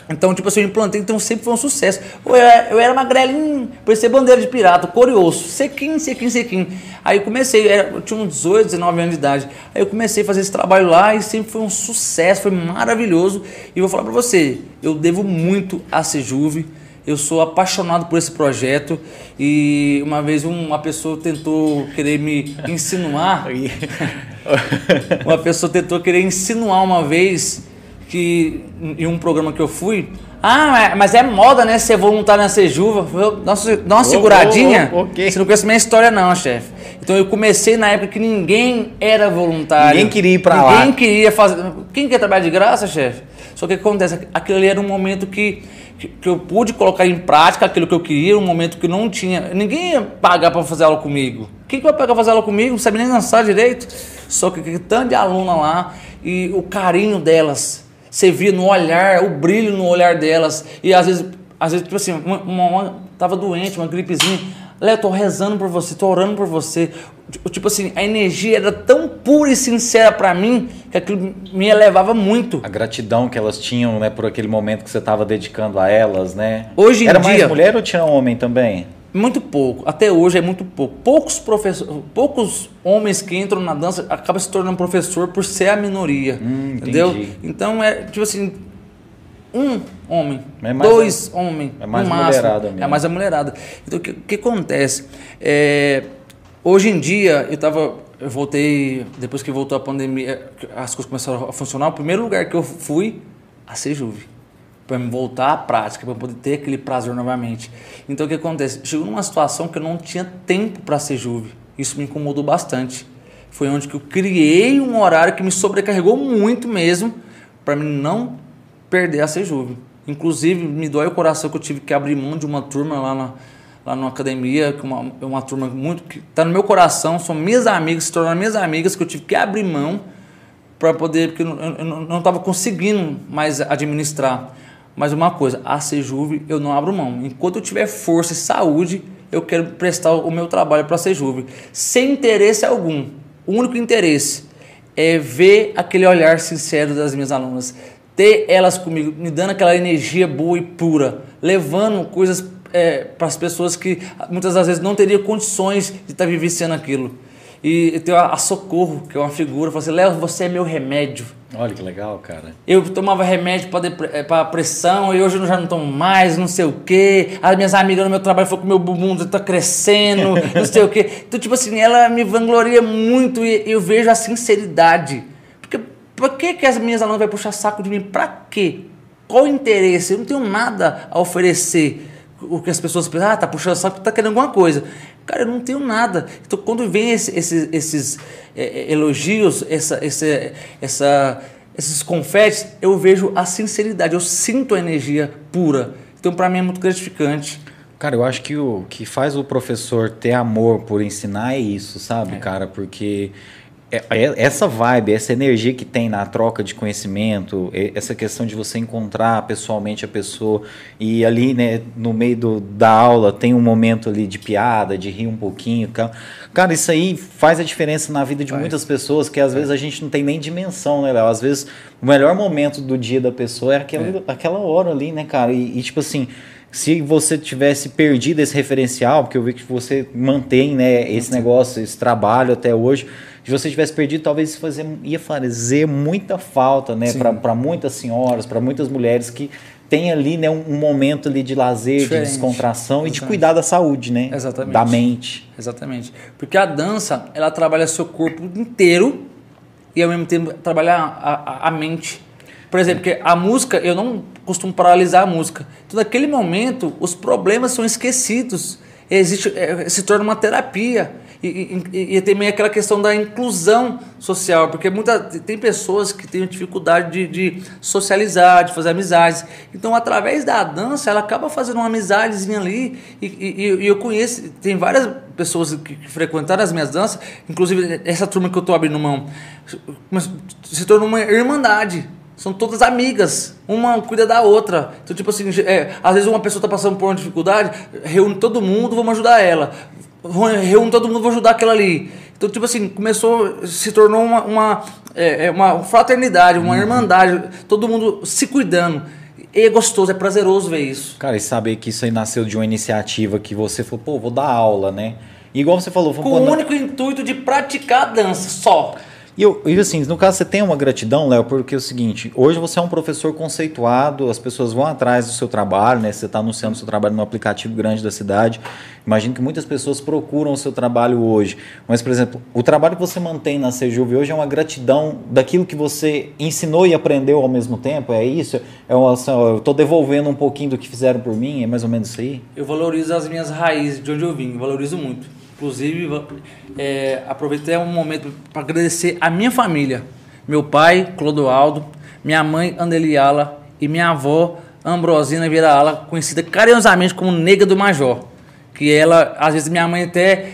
B: Então, tipo assim, eu implantei, então sempre foi um sucesso. Eu era, eu era magrelinho, parecia bandeira de pirata, curioso, sequinho, sequinho, sequinho. Aí eu comecei, eu tinha uns 18, 19 anos de idade. Aí eu comecei a fazer esse trabalho lá e sempre foi um sucesso, foi maravilhoso. E vou falar pra você, eu devo muito a Sejuve. Eu sou apaixonado por esse projeto e uma vez uma pessoa tentou querer me insinuar. uma pessoa tentou querer insinuar uma vez que em um programa que eu fui, ah, mas é moda, né? Ser voluntário na Sejuva. Nossa, dá uma seguradinha. Oh, oh, okay. Você não conhece minha história, não, chefe. Então eu comecei na época que ninguém era voluntário.
A: Ninguém queria ir pra
B: ninguém
A: lá.
B: Ninguém queria fazer. Quem quer trabalhar de graça, chefe? Só que o que acontece? Aquilo ali era um momento que, que, eu pude colocar em prática aquilo que eu queria, um momento que não tinha. Ninguém ia pagar para fazer aula comigo. Quem que vai pagar pra fazer aula comigo? Não sabe nem dançar direito. Só que, que tanto de aluna lá e o carinho delas você via no olhar, o brilho no olhar delas. E às vezes, às vezes tipo assim, uma, uma, uma tava doente, uma gripezinha. Léo, tô rezando por você, tô orando por você. Tipo assim, a energia era tão pura e sincera para mim que aquilo me elevava muito.
A: A gratidão que elas tinham, né, por aquele momento que você estava dedicando a elas, né?
B: Hoje em
A: era
B: dia.
A: Era mais mulher ou tinha homem também?
B: Muito pouco. Até hoje é muito pouco. Poucos professores, poucos homens que entram na dança acabam se tornando professor por ser a minoria.
A: Hum,
B: entendeu? Então é tipo assim, um homem, é dois a, homens,
A: é mais
B: no
A: máximo.
B: Mulherada mesmo. É mais a mulherada. Então o que, que acontece? É, hoje em dia eu tava eu voltei depois que voltou a pandemia, as coisas começaram a funcionar. O primeiro lugar que eu fui a Sejuve para me voltar à prática, para poder ter aquele prazer novamente. Então o que acontece? Chegou numa situação que eu não tinha tempo para ser juve. Isso me incomodou bastante. Foi onde que eu criei um horário que me sobrecarregou muito mesmo para mim não perder a ser juve. Inclusive me dói o coração que eu tive que abrir mão de uma turma lá na lá na academia, uma, uma turma muito que está no meu coração, são minhas amigas, se tornaram minhas amigas que eu tive que abrir mão para poder, porque eu, eu não estava conseguindo mais administrar. Mas uma coisa, a Sejuve eu não abro mão. Enquanto eu tiver força e saúde, eu quero prestar o meu trabalho para a Sejuve. Sem interesse algum. O único interesse é ver aquele olhar sincero das minhas alunas. Ter elas comigo, me dando aquela energia boa e pura. Levando coisas é, para as pessoas que muitas das vezes não teriam condições de estar tá vivenciando aquilo. E tem a, a Socorro, que é uma figura, falou assim: Léo, você é meu remédio.
A: Olha que legal, cara.
B: Eu tomava remédio para é, pressão e hoje eu já não tomo mais, não sei o quê. As minhas amigas no meu trabalho falaram que meu bumbum está crescendo, não sei o quê. Então, tipo assim, ela me vangloria muito e eu vejo a sinceridade. Porque por que, que as minhas alunas vão puxar saco de mim? Para quê? Qual o interesse? Eu não tenho nada a oferecer. O que as pessoas pensam, ah, tá puxando saco, tá querendo alguma coisa. Cara, eu não tenho nada. Então, quando vem esse, esse, esses é, elogios, essa, esse, essa, esses confetes, eu vejo a sinceridade, eu sinto a energia pura. Então, para mim, é muito gratificante.
A: Cara, eu acho que o que faz o professor ter amor por ensinar é isso, sabe, é. cara? Porque essa vibe, essa energia que tem na troca de conhecimento, essa questão de você encontrar pessoalmente a pessoa e ali, né, no meio do, da aula tem um momento ali de piada, de rir um pouquinho, cara, isso aí faz a diferença na vida de muitas pessoas que às é. vezes a gente não tem nem dimensão, né, Léo? Às vezes o melhor momento do dia da pessoa é aquela, é. aquela hora ali, né, cara? E, e tipo assim, se você tivesse perdido esse referencial, porque eu vi que você mantém, né, esse negócio, esse trabalho até hoje se você tivesse perdido, talvez fazer, ia fazer muita falta, né, para muitas senhoras, para muitas mulheres que têm ali, né, um, um momento ali de lazer, Diferente. de descontração Exatamente. e de cuidar da saúde, né,
B: Exatamente.
A: da mente.
B: Exatamente. Porque a dança, ela trabalha seu corpo inteiro e ao mesmo tempo trabalha a, a, a mente. Por exemplo, porque a música, eu não costumo paralisar a música. Então, naquele momento, os problemas são esquecidos. Existe, é, se torna uma terapia. E, e, e, também aquela questão da inclusão social, porque muita, tem pessoas que têm dificuldade de, de, socializar, de fazer amizades. Então, através da dança, ela acaba fazendo uma amizadezinha ali. E, e eu conheço, tem várias pessoas que, que, frequentaram as minhas danças, inclusive essa turma que eu estou abrindo mão, se tornou uma irmandade São todas amigas. Uma cuida da outra. Então, tipo assim, é, às vezes uma pessoa está passando por uma dificuldade, reúne todo mundo, vamos ajudar ela. Reúne todo mundo, vamos ajudar aquela ali. Então, tipo assim, começou, se tornou uma, uma, é, é uma fraternidade, uma uhum. irmandade, todo mundo se cuidando. E é gostoso, é prazeroso ver isso.
A: Cara, e saber que isso aí nasceu de uma iniciativa que você falou, pô, vou dar aula, né? E igual você falou...
B: Com o único intuito de praticar a dança, só.
A: E, eu, e assim, no caso você tem uma gratidão, Léo, porque é o seguinte, hoje você é um professor conceituado, as pessoas vão atrás do seu trabalho, né? Você está anunciando o seu trabalho no aplicativo grande da cidade. Imagino que muitas pessoas procuram o seu trabalho hoje. Mas, por exemplo, o trabalho que você mantém na Sejuve hoje é uma gratidão daquilo que você ensinou e aprendeu ao mesmo tempo? É isso? É uma, assim, eu estou devolvendo um pouquinho do que fizeram por mim? É mais ou menos isso aí?
B: Eu valorizo as minhas raízes, de onde eu vim, valorizo muito. Inclusive, é, aproveitei um momento para agradecer a minha família. Meu pai, Clodoaldo, minha mãe, Andeliala, e minha avó, Ambrosina Viraala, conhecida carinhosamente como Nega do Major. Que ela, às vezes, minha mãe até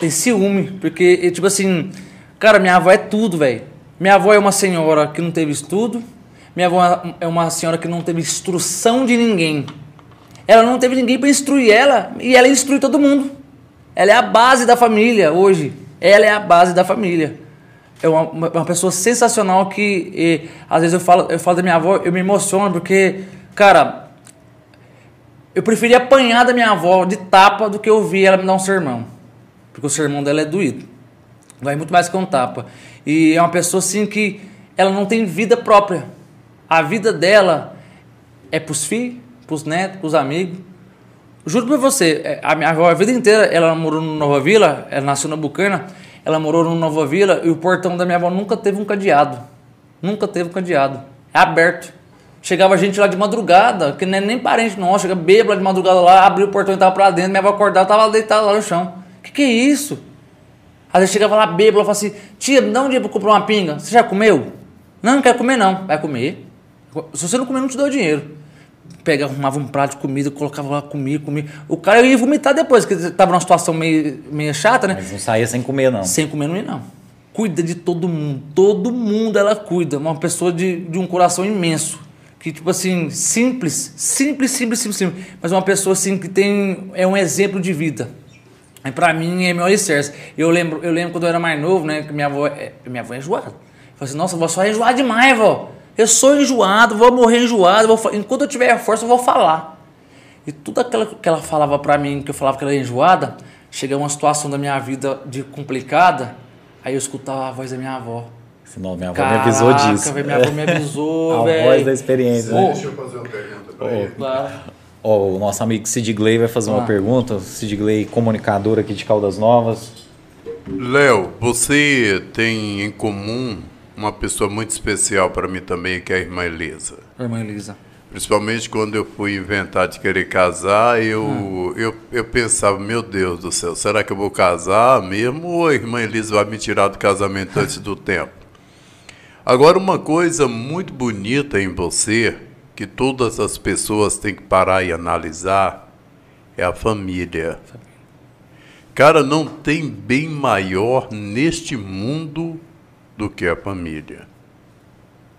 B: tem ciúme, porque, tipo assim, cara, minha avó é tudo, velho. Minha avó é uma senhora que não teve estudo, minha avó é uma senhora que não teve instrução de ninguém. Ela não teve ninguém para instruir ela, e ela instrui todo mundo. Ela é a base da família hoje. Ela é a base da família. É uma, uma pessoa sensacional que e, às vezes eu falo, eu falo da minha avó, eu me emociono porque, cara, eu preferia apanhar da minha avó de tapa do que ouvir ela me dar um sermão. Porque o sermão dela é doído. Vai muito mais que um tapa. E é uma pessoa assim que ela não tem vida própria. A vida dela é pros filhos, pros netos, pros amigos. Juro pra você, é, a minha avó a vida inteira, ela morou no Nova Vila, ela nasceu na Bucana, ela morou no Nova Vila e o portão da minha avó nunca teve um cadeado. Nunca teve um cadeado. É aberto. Chegava gente lá de madrugada, que nem, nem parente não, chega bêbado de madrugada lá, abriu o portão e tava pra dentro, minha avó acordava, tava deitada lá no chão. Que que é isso? Às vezes chegava lá bêbado, falava assim, tia, me dá um dia pra comprar uma pinga. Você já comeu? Não, não quero comer não. Vai comer. Se você não comer, não te dou dinheiro pegava, arrumava um prato de comida, colocava lá, comia, comia. O cara ia vomitar depois, porque estava numa situação meio, meio chata, né?
A: Mas não saía sem comer, não.
B: Sem comer, não ia, não. Cuida de todo mundo. Todo mundo ela cuida. Uma pessoa de, de um coração imenso. Que, tipo assim, simples, simples, simples, simples, simples. Mas uma pessoa, assim, que tem. É um exemplo de vida. E pra mim é meu alicerce. Eu lembro, eu lembro quando eu era mais novo, né? Que minha avó, é, minha avó é enjoada. Eu falei assim, nossa, avó só é enjoada demais, vó. Eu sou enjoado, vou morrer enjoado, vou, enquanto eu tiver força eu vou falar. E tudo aquilo que ela falava para mim, que eu falava que ela era enjoada, chegou uma situação da minha vida de complicada, aí eu escutava a voz da minha avó.
A: Não, minha avó Caraca, me avisou disso.
B: Véio, minha avó me avisou,
A: velho. A voz da experiência.
C: Oh. Deixa eu fazer uma pergunta pra oh. ele. Claro.
A: Oh, o nosso amigo Sid Gley vai fazer ah. uma pergunta. Sid Gley, comunicador aqui de Caldas Novas.
C: Léo, você tem em comum uma pessoa muito especial para mim também, que é a irmã Elisa.
B: A irmã Elisa.
C: Principalmente quando eu fui inventar de querer casar, eu, hum. eu, eu pensava, meu Deus do céu, será que eu vou casar mesmo ou a irmã Elisa vai me tirar do casamento antes do tempo? Agora, uma coisa muito bonita em você, que todas as pessoas têm que parar e analisar, é a família. Cara, não tem bem maior neste mundo do que a família.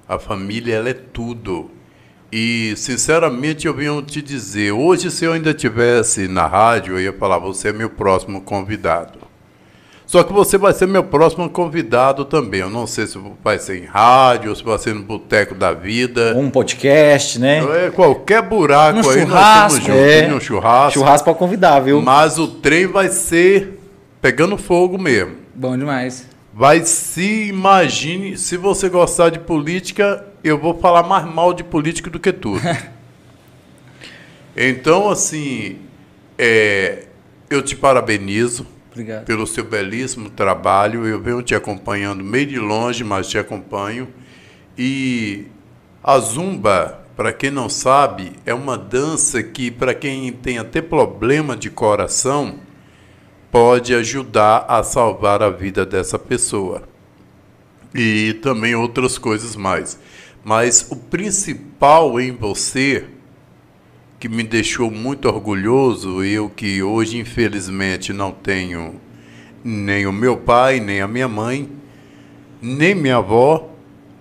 C: A família ela é tudo. E sinceramente eu venho te dizer, hoje se eu ainda tivesse na rádio, eu ia falar, você é meu próximo convidado. Só que você vai ser meu próximo convidado também. Eu não sei se vai ser em rádio, se vai ser no Boteco da Vida.
A: Um podcast, né?
C: É, qualquer buraco
B: no
C: aí
B: churrasco, nós estamos
A: juntos. É. Um churrasco. Churrasco para convidar, viu?
C: Mas o trem vai ser pegando fogo mesmo.
B: Bom demais.
C: Vai se imagine, se você gostar de política, eu vou falar mais mal de política do que tudo. então, assim, é, eu te parabenizo
B: Obrigado.
C: pelo seu belíssimo trabalho. Eu venho te acompanhando meio de longe, mas te acompanho. E a zumba, para quem não sabe, é uma dança que, para quem tem até problema de coração, pode ajudar a salvar a vida dessa pessoa. E também outras coisas mais. Mas o principal em você, que me deixou muito orgulhoso, eu que hoje infelizmente não tenho nem o meu pai, nem a minha mãe, nem minha avó,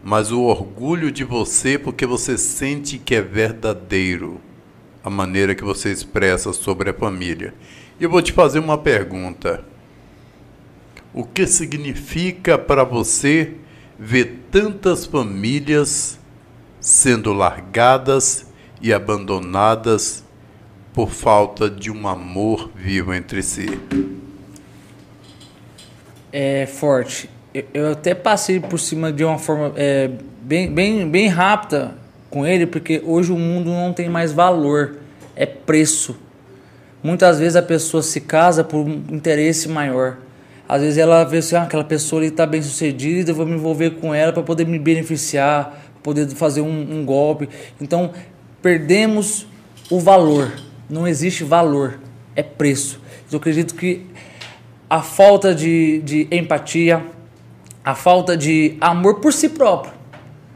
C: mas o orgulho de você porque você sente que é verdadeiro a maneira que você expressa sobre a família. E eu vou te fazer uma pergunta. O que significa para você ver tantas famílias sendo largadas e abandonadas por falta de um amor vivo entre si?
B: É forte. Eu, eu até passei por cima de uma forma é, bem, bem, bem rápida com ele, porque hoje o mundo não tem mais valor, é preço. Muitas vezes a pessoa se casa por um interesse maior. Às vezes ela vê assim, ah, aquela pessoa ali está bem sucedida, eu vou me envolver com ela para poder me beneficiar, poder fazer um, um golpe. Então, perdemos o valor. Não existe valor, é preço. Eu acredito que a falta de, de empatia, a falta de amor por si próprio.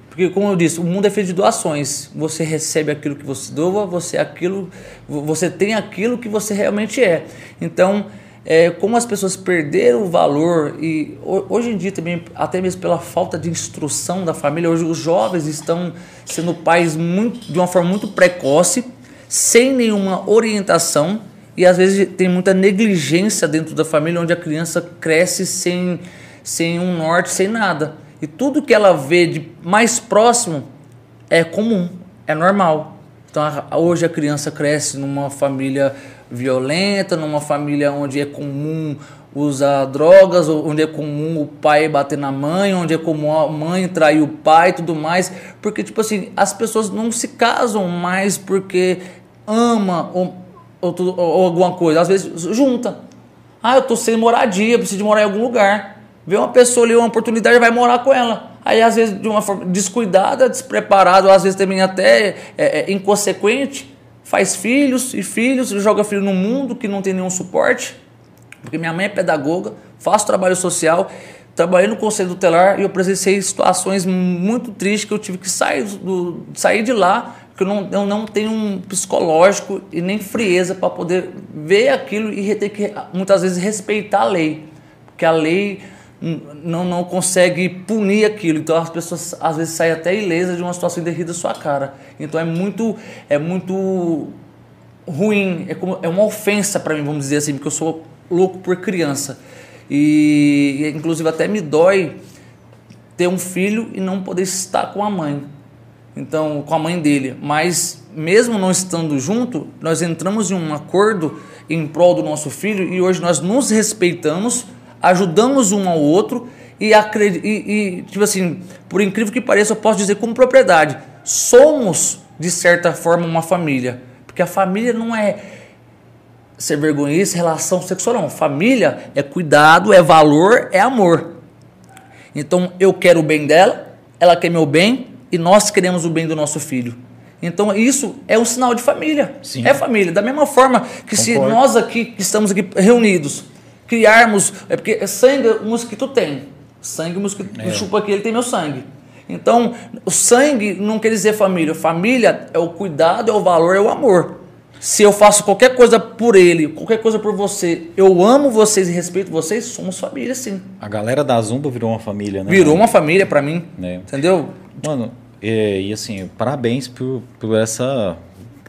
B: Porque, como eu disse, o mundo é feito de doações. Você recebe aquilo que você doa, você, é aquilo, você tem aquilo que você realmente é. Então, é, como as pessoas perderam o valor e hoje em dia também até mesmo pela falta de instrução da família hoje os jovens estão sendo pais muito, de uma forma muito precoce sem nenhuma orientação e às vezes tem muita negligência dentro da família onde a criança cresce sem, sem um norte sem nada. E tudo que ela vê de mais próximo é comum é normal. Então hoje a criança cresce numa família violenta, numa família onde é comum usar drogas, onde é comum o pai bater na mãe, onde é comum a mãe trair o pai e tudo mais, porque tipo assim, as pessoas não se casam mais porque ama ou, ou, ou alguma coisa, às vezes junta. Ah, eu tô sem moradia, preciso de morar em algum lugar. Vê uma pessoa ali, uma oportunidade, vai morar com ela. Aí, às vezes, de uma forma descuidada, despreparada, às vezes também até é, é, inconsequente, faz filhos e filhos, joga filho no mundo que não tem nenhum suporte, porque minha mãe é pedagoga, faço trabalho social, trabalhei no conselho tutelar e eu presenciei situações muito tristes que eu tive que sair, do, sair de lá, porque eu não, eu não tenho um psicológico e nem frieza para poder ver aquilo e ter que muitas vezes respeitar a lei, porque a lei não, não consegue punir aquilo. Então as pessoas às vezes saem até ilesas de uma situação e da sua cara. Então é muito, é muito ruim, é, como, é uma ofensa para mim, vamos dizer assim, porque eu sou louco por criança. E inclusive até me dói ter um filho e não poder estar com a mãe. Então, com a mãe dele, mas mesmo não estando junto, nós entramos em um acordo em prol do nosso filho e hoje nós nos respeitamos ajudamos um ao outro e, e, e, tipo assim, por incrível que pareça, eu posso dizer com propriedade, somos de certa forma uma família, porque a família não é ser vergonhice, relação sexual, não. Família é cuidado, é valor, é amor. Então eu quero o bem dela, ela quer meu bem e nós queremos o bem do nosso filho. Então isso é um sinal de família. Sim. É família. Da mesma forma que Concordo. se nós aqui que estamos aqui reunidos criarmos. É porque sangue o mosquito tem. Sangue o mosquito é. chupa aqui, ele tem meu sangue. Então, o sangue não quer dizer família. Família é o cuidado, é o valor, é o amor. Se eu faço qualquer coisa por ele, qualquer coisa por você, eu amo vocês e respeito vocês, somos família, sim.
A: A galera da Zumba virou uma família, né?
B: Virou uma família para mim. É. Entendeu?
A: Mano, e, e, assim, parabéns por, por essa,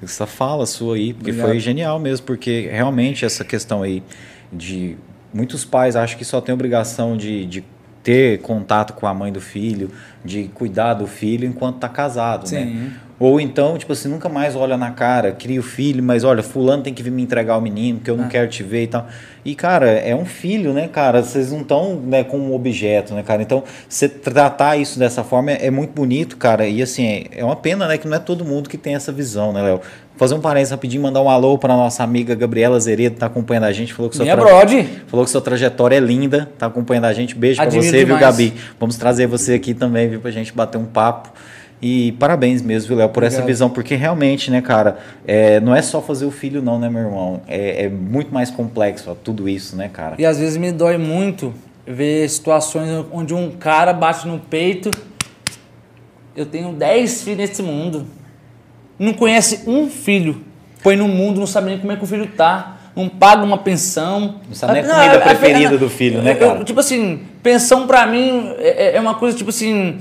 A: essa fala sua aí, porque Obrigado. foi genial mesmo, porque realmente essa questão aí de muitos pais acham que só tem obrigação de, de ter contato com a mãe do filho, de cuidar do filho enquanto está casado, né? Sim. né? Ou então, tipo assim, nunca mais olha na cara, cria o filho, mas olha, fulano tem que vir me entregar o menino, porque eu não ah. quero te ver e tal. E, cara, é um filho, né, cara? Vocês não estão né, com um objeto, né, cara? Então, você tratar isso dessa forma é, é, muito bonito, cara. E, assim, é uma pena, né, que não é todo mundo que tem essa visão, né, Léo? fazer um parênteses rapidinho, mandar um alô para nossa amiga Gabriela Zeredo, tá acompanhando a gente, falou que sua
B: Minha tra...
A: falou que sua trajetória é linda, tá acompanhando a gente. Beijo para você, demais. viu, Gabi? Vamos trazer você aqui também, viu, pra gente bater um papo. E parabéns mesmo, viu, Léo, por Obrigado. essa visão, porque realmente, né, cara, é, não é só fazer o filho, não, né, meu irmão? É, é muito mais complexo ó, tudo isso, né, cara?
B: E às vezes me dói muito ver situações onde um cara bate no peito. Eu tenho 10 filhos nesse mundo não conhece um filho, põe no mundo, não sabe nem como é que o filho tá, não paga uma pensão.
A: Não sabe nem a comida preferida do filho, né, cara?
B: Eu, tipo assim, pensão pra mim é, é, é uma coisa, tipo assim,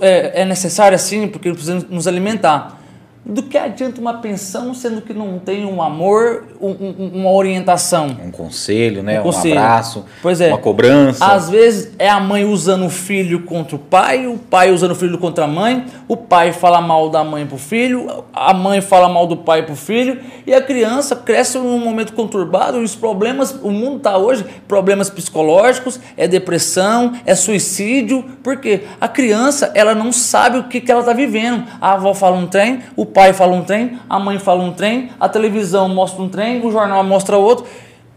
B: é, é necessária sim, porque precisamos nos alimentar do que adianta uma pensão sendo que não tem um amor, um, um, uma orientação?
A: Um conselho, né?
B: Um, conselho.
A: um abraço,
B: pois é.
A: uma cobrança.
B: Às vezes é a mãe usando o filho contra o pai, o pai usando o filho contra a mãe, o pai fala mal da mãe pro filho, a mãe fala mal do pai pro filho, e a criança cresce num momento conturbado, e os problemas, o mundo tá hoje, problemas psicológicos, é depressão, é suicídio, porque a criança, ela não sabe o que, que ela tá vivendo. A avó fala um trem, o pai fala um trem, a mãe fala um trem, a televisão mostra um trem, o jornal mostra outro.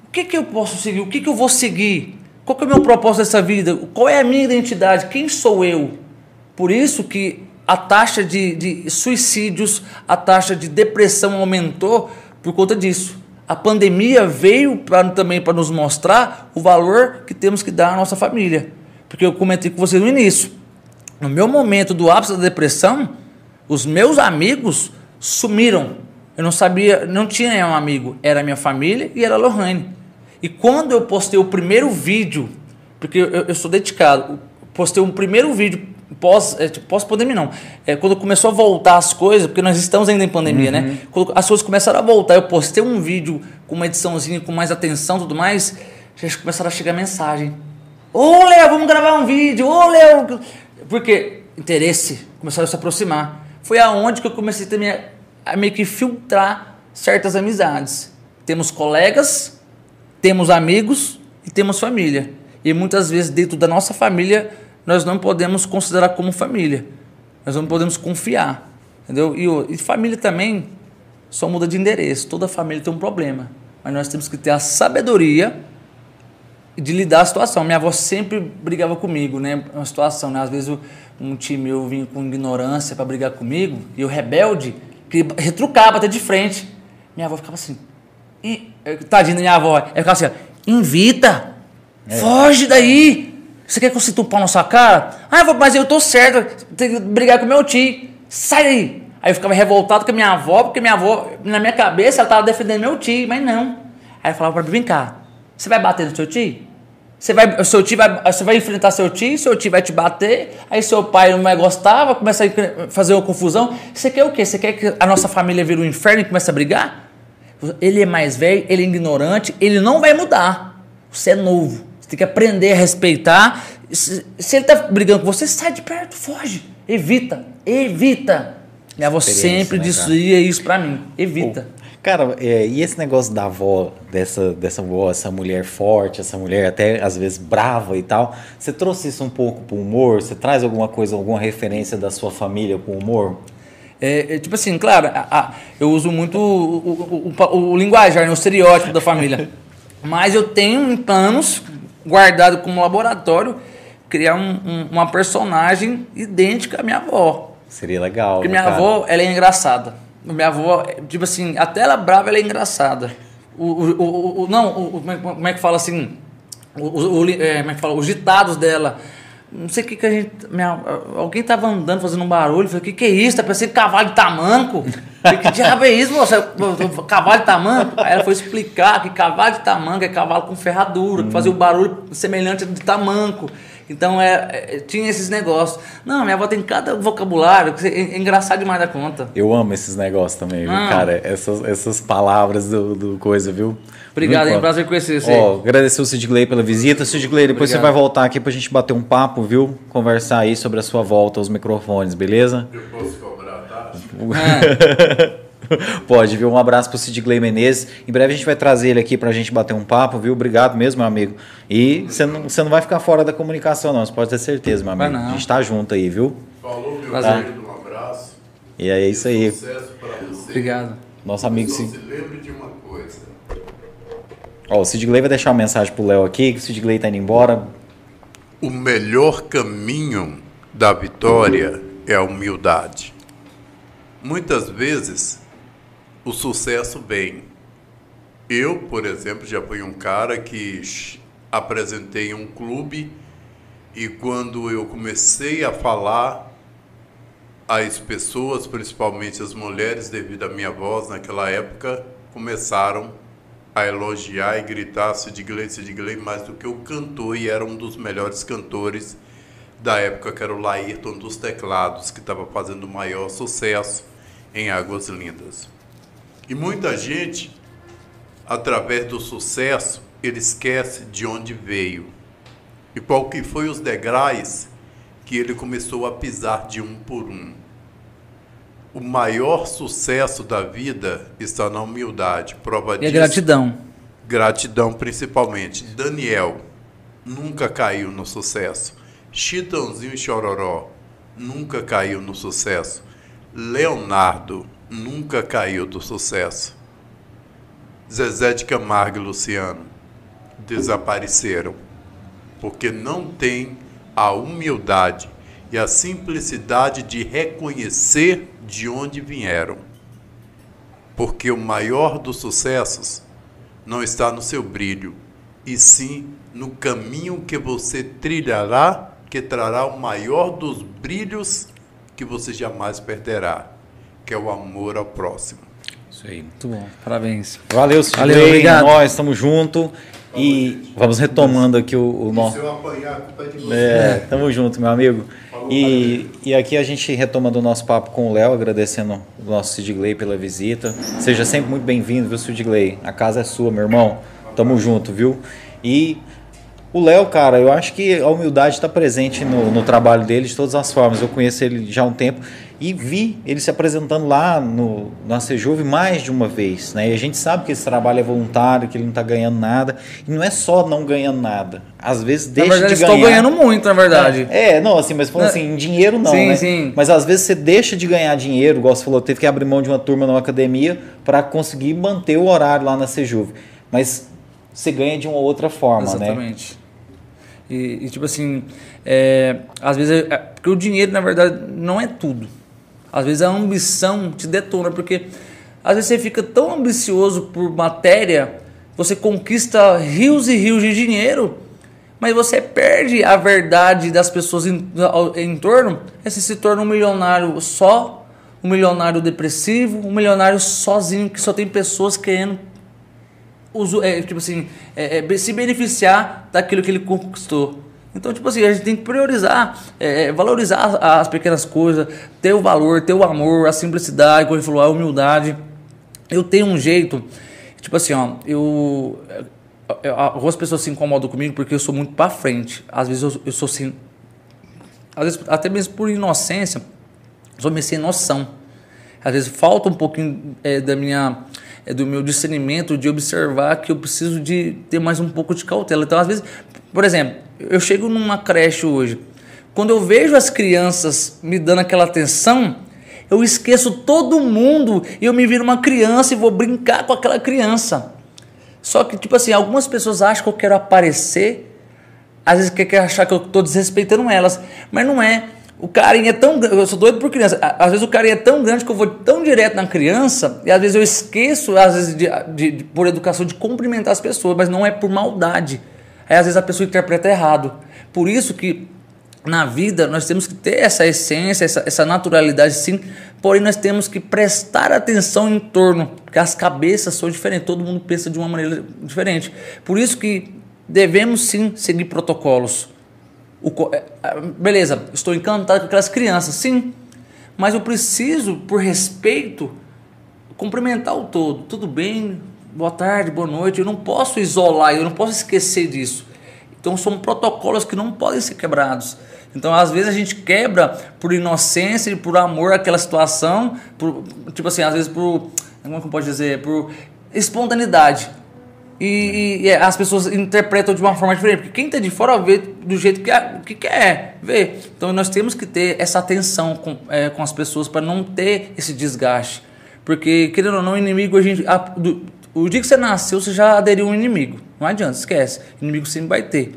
B: O que, que eu posso seguir? O que, que eu vou seguir? Qual é o meu propósito dessa vida? Qual é a minha identidade? Quem sou eu? Por isso que a taxa de, de suicídios, a taxa de depressão aumentou por conta disso. A pandemia veio pra, também para nos mostrar o valor que temos que dar à nossa família. Porque eu comentei com vocês no início. No meu momento do ápice da depressão, os meus amigos sumiram. Eu não sabia, não tinha nenhum amigo. Era minha família e era a Lohane. E quando eu postei o primeiro vídeo, porque eu, eu sou dedicado, postei um primeiro vídeo pós, é, tipo, pós pandemia não, é, quando começou a voltar as coisas, porque nós estamos ainda em pandemia, né? uhum. né? Quando as coisas começaram a voltar, eu postei um vídeo com uma ediçãozinha com mais atenção, tudo mais, já começaram a chegar mensagem. Ô, Léo, vamos gravar um vídeo. Ô, Léo, porque interesse começaram a se aproximar foi aonde que eu comecei também a, a meio que filtrar certas amizades. Temos colegas, temos amigos e temos família. E muitas vezes dentro da nossa família nós não podemos considerar como família. Nós não podemos confiar. Entendeu? E, e família também só muda de endereço. Toda família tem um problema. Mas nós temos que ter a sabedoria de lidar a situação. Minha avó sempre brigava comigo, né? Uma situação, né? Às vezes um time eu vinha com ignorância para brigar comigo, e o rebelde queria retrucar, bater de frente. Minha avó ficava assim. E, tadinha da minha avó. Ela ficava assim, invita, é. foge daí. Você quer que eu sinta um pau na sua cara? Ah, mas eu tô certo, tem que brigar com meu tio. Sai daí. Aí eu ficava revoltado com a minha avó, porque minha avó, na minha cabeça, ela tava defendendo meu tio, mas não. Aí eu falava pra cá, você vai bater no seu tio? Você vai, seu tio vai, você vai enfrentar seu tio, seu tio vai te bater, aí seu pai não vai gostar, vai começar a fazer uma confusão. Você quer o quê? Você quer que a nossa família vire um inferno e comece a brigar? Ele é mais velho, ele é ignorante, ele não vai mudar. Você é novo. Você tem que aprender a respeitar. Se, se ele está brigando com você, sai de perto, foge. Evita, evita. Minha avó sempre né, dizia isso para mim. Evita.
A: Cara, é, e esse negócio da avó, dessa, dessa avó, essa mulher forte, essa mulher até às vezes brava e tal, você trouxe isso um pouco pro humor? Você traz alguma coisa, alguma referência da sua família com humor?
B: É, é, tipo assim, claro, a, a, eu uso muito o, o, o, o linguajar, né, o estereótipo da família. Mas eu tenho em planos, guardado como laboratório, criar um, um, uma personagem idêntica à minha avó.
A: Seria legal.
B: Porque minha cara. avó, ela é engraçada. Minha avó, tipo assim, até ela brava, ela é engraçada. O, o, o, o não, o, como é que fala assim? O, é, como é que fala? Os ditados dela. Não sei o que que a gente. Minha, alguém tava andando fazendo um barulho. Falei, o que que é isso? Tá parecendo cavalo de tamanco. Falei, que diabo é isso, moça? Cavalo de tamanco? Aí ela foi explicar que cavalo de tamanco é cavalo com ferradura, hum. que fazia o um barulho semelhante de tamanco. Então é, é, tinha esses negócios. Não, minha avó tem cada vocabulário, é, é engraçado demais da conta.
A: Eu amo esses negócios também, viu, ah. cara? Essas, essas palavras do, do coisa, viu?
B: Obrigado, é um prazer conhecer você.
A: Ó, agradecer o Sid Gley pela visita. Sid Gley, depois Obrigado. você vai voltar aqui pra gente bater um papo, viu? Conversar aí sobre a sua volta aos microfones, beleza?
C: Eu posso tá?
A: É. Pode, viu? Um abraço pro Sid Gley Menezes. Em breve a gente vai trazer ele aqui pra gente bater um papo, viu? Obrigado mesmo, meu amigo. E você não, você não vai ficar fora da comunicação, não. Você pode ter certeza, meu amigo. A gente tá junto aí, viu?
C: Falou, meu tá? querido. Um abraço.
A: E é isso aí.
C: Sucesso pra você.
B: Obrigado.
A: Nosso amigo
C: Cid. se lembre de uma coisa.
A: Ó, o Sid Gley vai deixar uma mensagem pro Léo aqui, que o Sid Gley tá indo embora.
C: O melhor caminho da vitória é a humildade. Muitas vezes o sucesso vem. Eu, por exemplo, já fui um cara que apresentei um clube e quando eu comecei a falar, as pessoas, principalmente as mulheres, devido à minha voz naquela época, começaram a elogiar e gritar Sid Gley, Sid Gley, mais do que o cantor, e era um dos melhores cantores da época que era o Laírton dos teclados, que estava fazendo o maior sucesso em Águas Lindas. E muita gente, através do sucesso, ele esquece de onde veio e qual que foi os degraus que ele começou a pisar de um por um. O maior sucesso da vida está na humildade. Prova
B: E
C: disso,
B: gratidão.
C: Gratidão principalmente. Daniel nunca caiu no sucesso. Chitãozinho e Chororó nunca caiu no sucesso. Leonardo nunca caiu do sucesso. Zezé de Camargo e Luciano desapareceram porque não tem a humildade e a simplicidade de reconhecer de onde vieram. Porque o maior dos sucessos não está no seu brilho, e sim no caminho que você trilhará, que trará o maior dos brilhos que você jamais perderá, que é o amor ao próximo.
A: Isso aí.
B: Muito bom. Parabéns.
A: Valeu, Sidney.
B: Valeu, obrigado.
A: Nós estamos juntos. E vamos retomando aqui o, o nosso.
C: eu apanhar, a culpa é de você.
A: É, tamo junto, meu amigo. E, e aqui a gente retomando o nosso papo com o Léo, agradecendo o nosso Sidgley pela visita. Seja sempre muito bem-vindo, viu, Sidgley? A casa é sua, meu irmão. Tamo junto, viu? E o Léo, cara, eu acho que a humildade está presente no, no trabalho dele de todas as formas. Eu conheço ele já há um tempo e vi ele se apresentando lá no, na Sejuve mais de uma vez. Né? E a gente sabe que esse trabalho é voluntário, que ele não está ganhando nada. E não é só não ganhando nada. Às vezes
B: Na
A: deixa
B: verdade,
A: de
B: estou
A: ganhar.
B: ganhando muito, na verdade.
A: É, não, assim, mas falando assim, em dinheiro não,
B: Sim,
A: né?
B: sim.
A: Mas às vezes você deixa de ganhar dinheiro, igual você falou, teve que abrir mão de uma turma numa academia para conseguir manter o horário lá na Sejuve. Mas você ganha de uma outra forma, né?
B: Exatamente. E, e, tipo assim, é, às vezes, é, porque o dinheiro, na verdade, não é tudo. Às vezes a ambição te detona, porque às vezes você fica tão ambicioso por matéria, você conquista rios e rios de dinheiro, mas você perde a verdade das pessoas em, em torno, e você se torna um milionário só, um milionário depressivo, um milionário sozinho, que só tem pessoas querendo uso, é, tipo assim, é, é, se beneficiar daquilo que ele conquistou. Então, tipo assim, a gente tem que priorizar, é, é, valorizar as, as pequenas coisas, ter o valor, ter o amor, a simplicidade, como ele falou, a humildade. Eu tenho um jeito, tipo assim, ó, eu, eu- algumas pessoas se incomodam comigo porque eu sou muito pra frente. Às vezes eu, eu sou sem, às vezes até mesmo por inocência, sou meio sem noção. Às vezes falta um pouquinho é, da minha, é, do meu discernimento de observar que eu preciso de ter mais um pouco de cautela. Então, às vezes, por exemplo, eu chego numa creche hoje, quando eu vejo as crianças me dando aquela atenção, eu esqueço todo mundo e eu me viro uma criança e vou brincar com aquela criança. Só que, tipo assim, algumas pessoas acham que eu quero aparecer às vezes quer, quer achar que eu estou desrespeitando elas, mas não é. O carinho é tão grande, eu sou doido por criança. Às vezes o carinho é tão grande que eu vou tão direto na criança e às vezes eu esqueço, às vezes de, de- de- por educação, de cumprimentar as pessoas, mas não é por maldade. Aí às vezes a pessoa interpreta errado. Por isso que na vida nós temos que ter essa essência, essa, essa naturalidade sim, porém nós temos que prestar atenção em torno, porque as cabeças são diferentes, todo mundo pensa de uma maneira diferente. Por isso que devemos sim seguir protocolos. O é, ah, beleza, estou encantado com aquelas crianças, sim, mas eu preciso, por respeito, cumprimentar o todo. Tudo bem? Boa tarde, boa noite. Eu não posso isolar, eu não posso esquecer disso. Então são protocolos que não podem ser quebrados. Então às vezes a gente quebra por inocência e por amor àquela situação, por, tipo assim, às vezes por como é que eu posso dizer, por espontaneidade. E, e- e as pessoas interpretam de uma forma diferente, porque quem está de fora vê do jeito que, que quer ver. Então nós temos que ter essa atenção com, é, com as pessoas para não ter esse desgaste. Porque, querendo ou não, inimigo, a gente, a- do- o dia que você nasceu, você já aderiu a um inimigo. Não adianta, esquece. Inimigo sempre vai ter.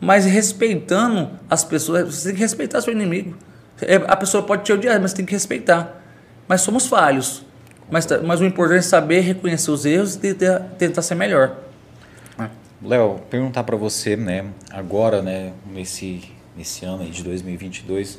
B: Mas respeitando as pessoas, você tem que respeitar seu inimigo. É, A pessoa pode te odiar, mas tem que respeitar. Mas somos falhos. Mas, tá- mas o importante é saber reconhecer os erros e tentar, ser melhor.
A: Léo, perguntar para você, né, agora, né, nesse, nesse ano aí de 2022,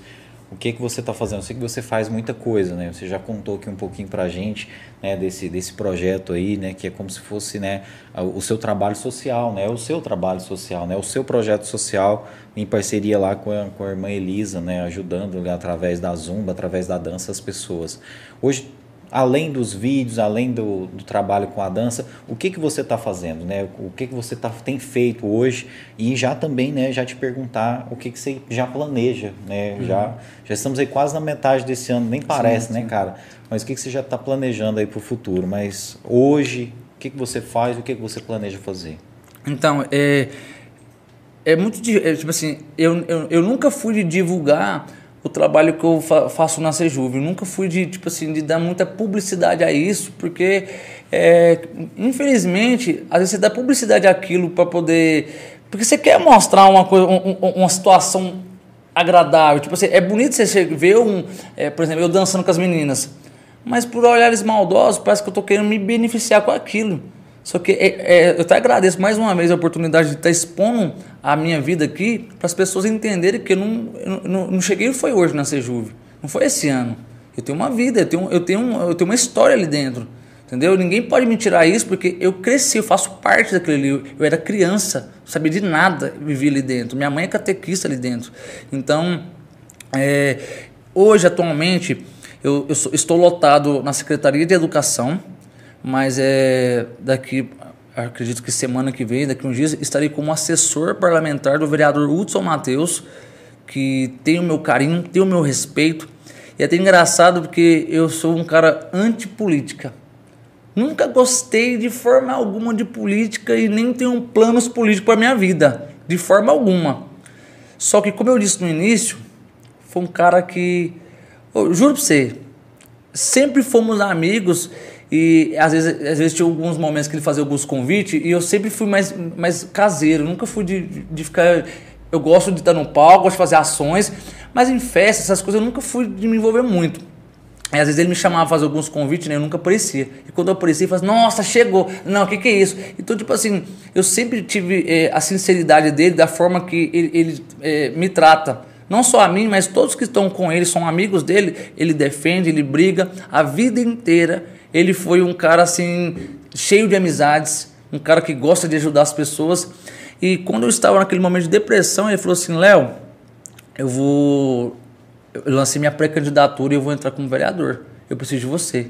A: o que que você está fazendo. Eu sei que você faz muita coisa, né? Você já contou aqui um pouquinho para a gente, né, desse, desse projeto aí, né, que é como se fosse, né, o seu trabalho social, né, o seu trabalho social, né, o seu projeto social em parceria lá com a, com a irmã Elisa, né, ajudando através da zumba, através da dança as pessoas. Hoje além dos vídeos, além do, do, trabalho com a dança, o que, que você está fazendo, né? O que, que você tá, tem feito hoje e já também, né, já te perguntar o que, que você já planeja, né? Uhum. Já, já estamos aí quase na metade desse ano, nem parece, sim, né, sim. né, cara? Mas o que, que você já está planejando aí para o futuro? Mas hoje, o que, que você faz, o que, que você planeja fazer?
B: Então, é, é muito, é, tipo assim, eu, eu, eu nunca fui divulgar o trabalho que eu faço na Sejuve. nunca fui de, tipo assim, de dar muita publicidade a isso, porque é, infelizmente, às vezes você dá publicidade àquilo para poder. Porque você quer mostrar uma, coisa, uma situação agradável. Tipo assim, é bonito você ver um. É, por exemplo, eu dançando com as meninas. Mas por olhares maldosos, parece que eu estou querendo me beneficiar com aquilo. Só que é, é, eu até agradeço mais uma vez a oportunidade de estar expondo a minha vida aqui para as pessoas entenderem que eu não, eu não, não cheguei foi hoje na Sejuve, não foi esse ano. Eu tenho uma vida, eu tenho, eu tenho, eu tenho uma história ali dentro. Entendeu? Ninguém pode me tirar isso porque eu cresci, eu faço parte daquele ali. Eu era criança, não sabia de nada, vivia ali dentro. Minha mãe é catequista ali dentro. Então, é, hoje, atualmente, eu, eu sou, estou lotado na Secretaria de Educação, mas é daqui acredito que semana que vem, daqui uns dias, estarei como assessor parlamentar do vereador Hudson Matheus, que tem o meu carinho, tem o meu respeito. E é até engraçado porque eu sou um cara antipolítica. Nunca gostei de forma alguma de política e nem tenho planos políticos para minha vida, de forma alguma. Só que, como eu disse no início, foi um cara que, eu juro para você, sempre fomos amigos e às vezes, às vezes tinha alguns momentos que ele fazia alguns convites e eu sempre fui mais, mais caseiro, nunca fui de, de ficar. Eu gosto de estar no palco, gosto de fazer ações, mas em festas, essas coisas eu nunca fui de me envolver muito. E às vezes ele me chamava a fazer alguns convites, né? Eu nunca aparecia. E quando eu aparecia, eu falava, nossa, chegou. Não, o que, que é isso? Então, tipo assim, eu sempre tive é, a sinceridade dele, da forma que ele, ele é, me trata. Não só a mim, mas todos que estão com ele, são amigos dele. Ele defende, ele briga a vida inteira ele foi um cara assim, cheio de amizades, um cara que gosta de ajudar as pessoas. E quando eu estava naquele momento de depressão, ele falou assim: Léo, eu vou. Eu lancei minha pré-candidatura e eu vou entrar como vereador. Eu preciso de você.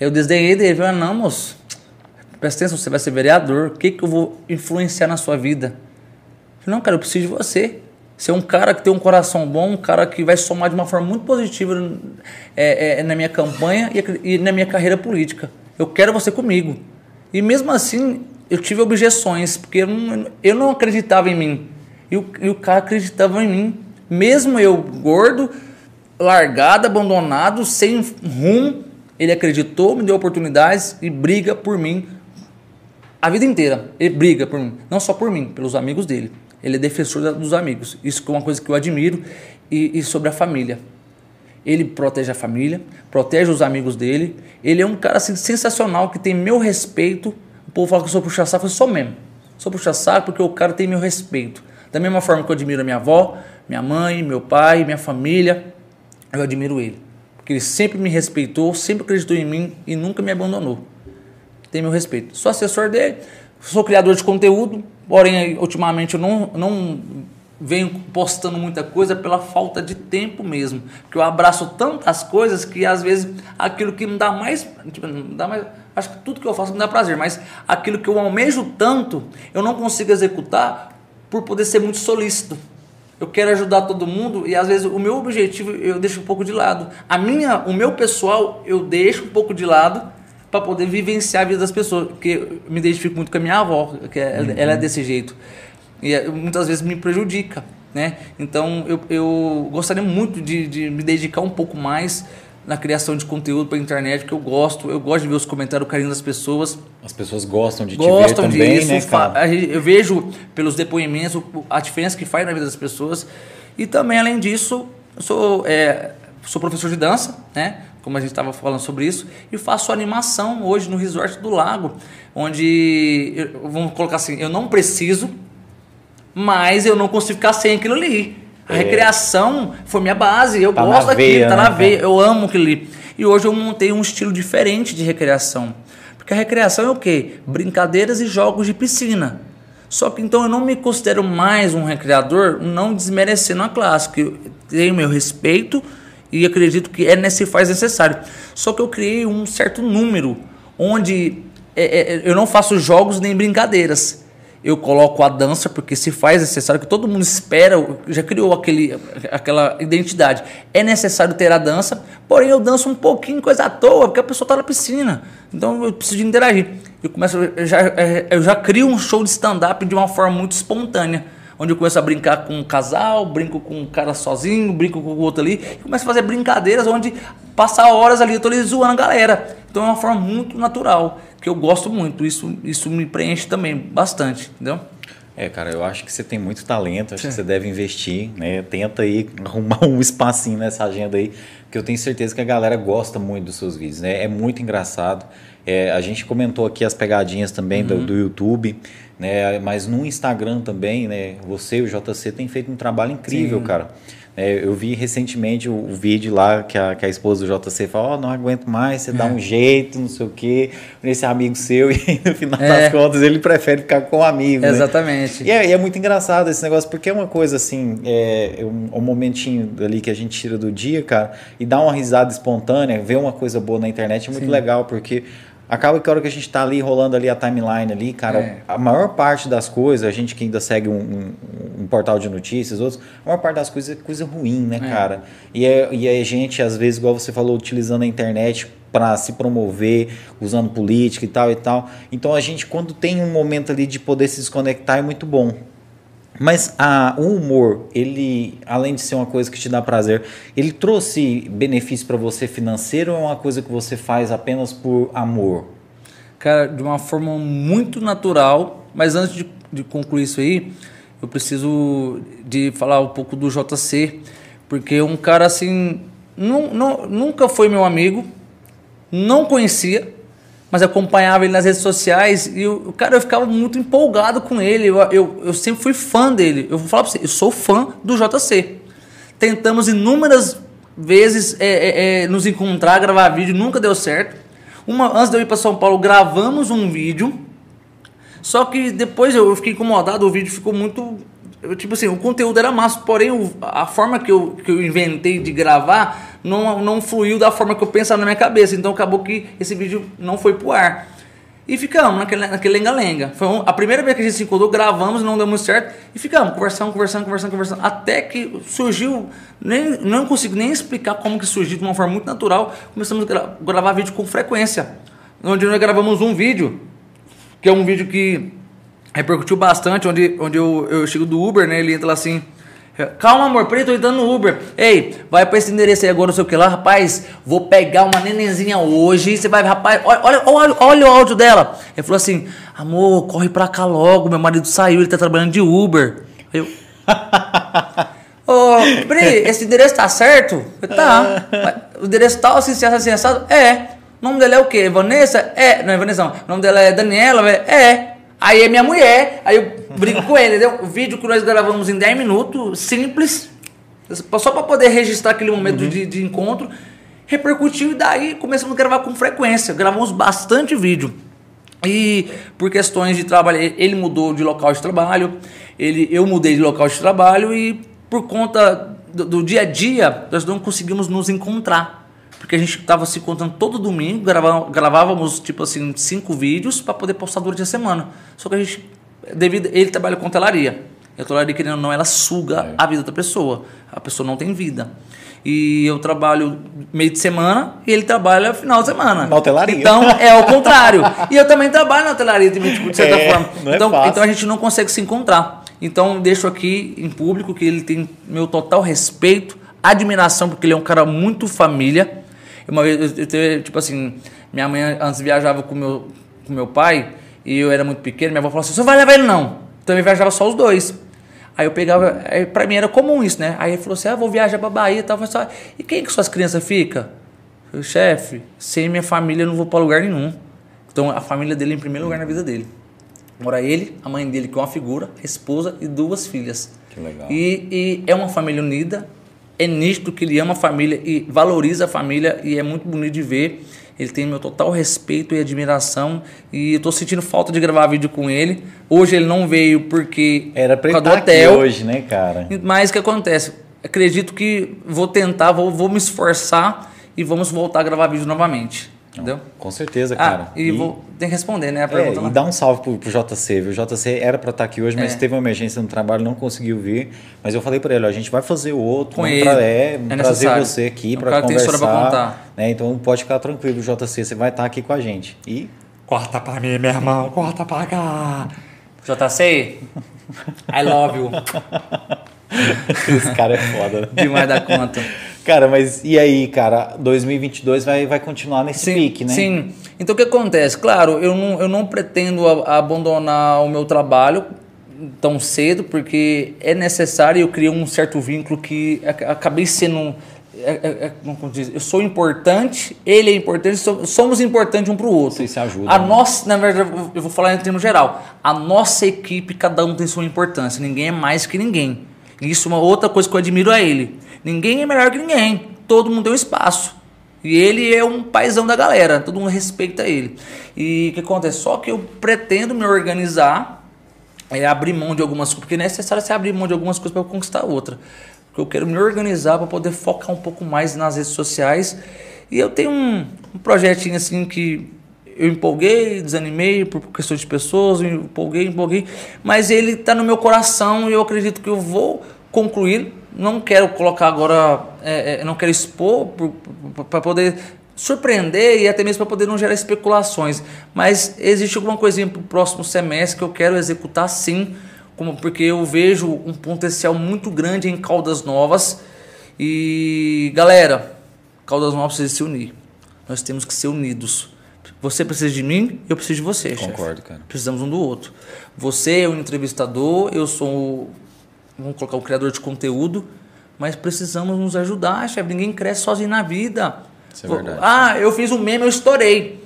B: Eu desdenhei dele. Ele falou: Não, moço, presta atenção, você vai ser vereador. O que, que eu vou influenciar na sua vida? Eu falei: Não, cara, eu preciso de você. Ser um cara que tem um coração bom, um cara que vai somar de uma forma muito positiva é, é, na minha campanha e, e na minha carreira política. Eu quero você comigo. E mesmo assim, eu tive objeções, porque eu não, eu não acreditava em mim. E o, e o cara acreditava em mim. Mesmo eu gordo, largado, abandonado, sem rumo, ele acreditou, me deu oportunidades e briga por mim a vida inteira. Ele briga por mim, não só por mim, pelos amigos dele. Ele é defensor dos amigos. Isso é uma coisa que eu admiro. E, e sobre a família. Ele protege a família, protege os amigos dele. Ele é um cara assim, sensacional que tem meu respeito. O povo fala que eu sou puxa-saco, eu sou mesmo. Sou puxa-saco porque o cara tem meu respeito. Da mesma forma que eu admiro a minha avó, minha mãe, meu pai, minha família, eu admiro ele. Porque ele sempre me respeitou, sempre acreditou em mim e nunca me abandonou. Tem meu respeito. Sou assessor dele, sou criador de conteúdo, Porém, ultimamente eu não, não venho postando muita coisa pela falta de tempo mesmo. Porque eu abraço tantas coisas que às vezes aquilo que me dá mais. Tipo, dá mais acho que tudo que eu faço me dá prazer, mas aquilo que eu almejo tanto, eu não consigo executar por poder ser muito solícito. Eu quero ajudar todo mundo e às vezes o meu objetivo eu deixo um pouco de lado. A minha, o meu pessoal eu deixo um pouco de lado para poder vivenciar a vida das pessoas. Porque eu me identifico muito com a minha avó, que é, uhum. ela é desse jeito. E é, muitas vezes me prejudica. Né? Então eu, eu gostaria muito de, de me dedicar um pouco mais na criação de conteúdo para a internet, que eu gosto, eu gosto de ver os comentários, o carinho das pessoas.
A: As pessoas gostam de gostam te ver também, disso, né, cara?
B: Eu vejo pelos depoimentos a diferença que faz na vida das pessoas. E também, além disso, eu sou, é, sou professor de dança, né? Como a gente estava falando sobre isso, e faço animação hoje no Resort do Lago, onde, vamos colocar assim, eu não preciso, mas eu não consigo ficar sem aquilo ali. A é... recreação foi minha base. Eu
A: tá
B: gosto daquilo,
A: veia,
B: tá
A: né?
B: na veia. Eu amo aquilo ali. E hoje eu montei um estilo diferente de recreação. Porque a recreação é o quê? Brincadeiras e jogos de piscina. Só que então eu não me considero mais um recreador, não desmerecendo a classe, que eu tenho meu respeito e acredito que é nesse faz necessário. Só que eu criei um certo número onde é, é, eu não faço jogos nem brincadeiras eu coloco a dança, porque se faz necessário, que todo mundo espera, já criou aquele, aquela identidade. É necessário ter a dança, porém eu danço um pouquinho coisa à toa, porque a pessoa está na piscina. Então eu preciso interagir. Eu, começo, eu, já, é, eu já crio um show de stand-up de uma forma muito espontânea. Onde eu começo a brincar com um casal, brinco com um cara sozinho, brinco com o outro ali, e começo a fazer brincadeiras onde passar horas ali, eu tô ali zoando a galera. Então é uma forma muito natural que eu gosto muito. Isso, isso me preenche também bastante, entendeu?
A: É, cara, eu acho que você tem muito talento, acho Sim. que você deve investir, né? Tenta aí arrumar um espacinho nessa agenda aí, porque eu tenho certeza que a galera gosta muito dos seus vídeos, né? É muito engraçado. É, a gente comentou aqui as pegadinhas também uhum. do, do, YouTube, né? Mas no Instagram também, né? Você e o JC tem feito um trabalho incrível, Sim. cara. É, eu vi recentemente o, o, vídeo lá que a, que a esposa do JC falou: oh, não aguento mais, você é. dá um jeito, não sei o quê, nesse amigo seu, e no final é. das contas ele prefere ficar com o amigo. Né?
B: Exatamente.
A: Né? E, é, e, é, muito engraçado esse negócio, porque é uma coisa assim, é um, um, momentinho ali que a gente tira do dia, cara, e dá uma risada espontânea, ver uma coisa boa na internet é muito Sim. legal, porque Acaba que a hora que a gente está ali rolando ali a timeline ali, cara, é. a maior parte das coisas, a gente que ainda segue um, um, um, portal de notícias, outros, a maior parte das coisas é coisa ruim, né, é. cara? E é, e é gente, às vezes, igual você falou, utilizando a internet para se promover, usando política e tal e tal. Então a gente, quando tem um momento ali de poder se desconectar, é muito bom. Mas a, o humor, ele, além de ser uma coisa que te dá prazer, ele trouxe benefício para você financeiro ou é uma coisa que você faz apenas por amor?
B: Cara, de uma forma muito natural, mas antes de, de concluir isso aí, eu preciso de falar um pouco do JC, porque um cara assim, não, não, nunca foi meu amigo, não conhecia, mas acompanhava ele nas redes sociais e o cara eu ficava muito empolgado com ele. Eu, eu, eu sempre fui fã dele. Eu vou falar pra você, eu sou fã do JC. Tentamos inúmeras vezes é, é, é, nos encontrar, gravar vídeo, nunca deu certo. Uma, antes de eu ir para São Paulo, gravamos um vídeo. Só que depois eu fiquei incomodado, o vídeo ficou muito. Tipo assim, o conteúdo era massa, porém o, a forma que eu, que eu inventei de gravar não, não fluiu da forma que eu pensava na minha cabeça. Então acabou que esse vídeo não foi pro ar. E ficamos naquele, lenga-lenga. Foi um, a primeira vez que a gente se encontrou, gravamos, não deu muito certo. E ficamos conversando, conversando, conversando, conversando. Até que surgiu, nem, não consigo nem explicar como que surgiu de uma forma muito natural. Começamos a gra gravar vídeo com frequência. Onde nós gravamos um vídeo, que é um vídeo que repercutiu bastante, onde, onde eu, eu chego do Uber, né? Ele entra lá assim Calma, amor, preto, tô entrando no Uber. Ei, vai pra esse endereço aí agora, não sei o que lá. Rapaz, vou pegar uma nenenzinha hoje. Você vai, rapaz, olha, olha, olha o áudio dela. Ele falou assim: amor, corre pra cá logo. Meu marido saiu, ele tá trabalhando de Uber. Aí eu. Ô, oh, Pri, esse endereço tá certo? Tá. O endereço tal, assim, assim, assim, assado? É. O nome dela é o quê? Vanessa? É. Não é Vanessa, não. O nome dela é Daniela? É. Aí é minha mulher, aí eu brinco com ele, entendeu? O vídeo que nós gravamos em 10 minutos, simples, só para poder registrar aquele momento uhum. de, de encontro, repercutiu e daí começamos a gravar com frequência. Gravamos bastante vídeo. E por questões de trabalho, ele mudou de local de trabalho, ele, eu mudei de local de trabalho e por conta do, do dia a dia, nós não conseguimos nos encontrar porque a gente estava se encontrando todo domingo, gravava, gravávamos tipo assim cinco vídeos para poder postar durante a semana. Só que a gente, devido ele trabalha com hotelaria, e a hotelaria querendo ou não, ela suga é. a vida da pessoa. A pessoa não tem vida. E eu trabalho meio de semana e ele trabalha final de semana.
A: Na hotelaria.
B: Então é o contrário. e eu também trabalho na hotelaria, de certa é, forma. É então, é então a gente não consegue se encontrar. Então deixo aqui em público que ele tem meu total respeito, admiração, porque ele é um cara muito família uma vez, eu, eu, tipo assim, minha mãe antes viajava com meu, com meu pai e eu era muito pequeno, minha avó falou assim: você vai levar ele não? Então eu viajava só os dois. Aí eu pegava, aí pra mim era comum isso, né? Aí ele falou assim: ah, vou viajar pra Bahia e tal. Eu falei, e quem que suas crianças ficam? Eu falei, chefe, sem minha família eu não vou pra lugar nenhum. Então a família dele é em primeiro lugar na vida dele. Mora ele, a mãe dele, que é uma figura, a esposa e duas filhas.
A: Que legal.
B: E, e é uma família unida, é nítido que ele ama a família e valoriza a família e é muito bonito de ver. Ele tem meu total respeito e admiração e eu tô sentindo falta de gravar vídeo com ele. Hoje ele não veio porque
A: Era pra
B: por
A: ele
B: causa
A: estar aqui hoje, né, cara?
B: Mas o que acontece? Acredito que vou tentar, vou, vou me esforçar e vamos voltar a gravar vídeo novamente. Entendeu?
A: Com certeza,
B: Ah,
A: cara.
B: e, vou tem que responder, né? A
A: É,
B: pergunta lá.
A: e dá um salve pro, pro JC, viu? O JC era pra estar aqui hoje, mas
B: É.
A: teve uma emergência no trabalho, não conseguiu vir. Mas eu falei pra ele, ó, a gente vai fazer o outro,
B: Com ele.
A: tra- é,
B: É
A: trazer
B: necessário.
A: você aqui
B: É
A: pra
B: tem
A: conversar.
B: história pra contar.
A: né? Então pode ficar tranquilo, JC, você vai estar aqui com a gente. E
D: Corta pra mim, meu irmão, corta pra cá.
B: JC, I love you.
A: esse cara é foda, né?
B: Demais da conta.
A: Cara, mas e aí, cara? 2022 vai, vai continuar nesse pique, né?
B: Sim. Então o que acontece? Claro, eu não, eu não pretendo abandonar o meu trabalho tão cedo, porque é necessário, eu criei um certo vínculo que acabei sendo. é- é- é- como diz? Eu sou importante, ele é importante, so- somos importantes um para o outro.
A: Vocês se ajudam,
B: A
A: né?
B: nossa, na verdade, eu vou- eu vou falar em termos geral. A nossa equipe, cada um tem sua importância. Ninguém é mais que ninguém. Isso é uma outra coisa que eu admiro a ele. Ninguém é melhor que ninguém. Todo mundo tem um espaço. E ele é um paizão da galera. Todo mundo respeita ele. E o que acontece? Só que eu pretendo me organizar, é abrir mão de algumas coisas, porque é necessário você abrir mão de algumas coisas para conquistar outra. Porque eu quero me organizar para poder focar um pouco mais nas redes sociais. E eu tenho um, um projetinho assim que eu empolguei, desanimei por questões de pessoas, empolguei, empolguei, mas ele está no meu coração e eu acredito que eu vou concluir. Não quero colocar agora, é, é, não quero expor para poder surpreender e até mesmo para poder não gerar especulações. Mas existe alguma coisinha para o próximo semestre que eu quero executar sim, como porque eu vejo um potencial muito grande em Caldas Novas. E galera, Caldas Novas precisa se unir. Nós temos que ser unidos. Você precisa de mim, eu preciso de você. chefe.
A: Concordo, cara.
B: Precisamos um do outro. Você é o entrevistador, eu sou o, vamos colocar o criador de conteúdo, mas precisamos nos ajudar, chefe. Ninguém cresce sozinho na vida.
A: Isso é verdade.
B: Ah, eu fiz um meme, eu estourei.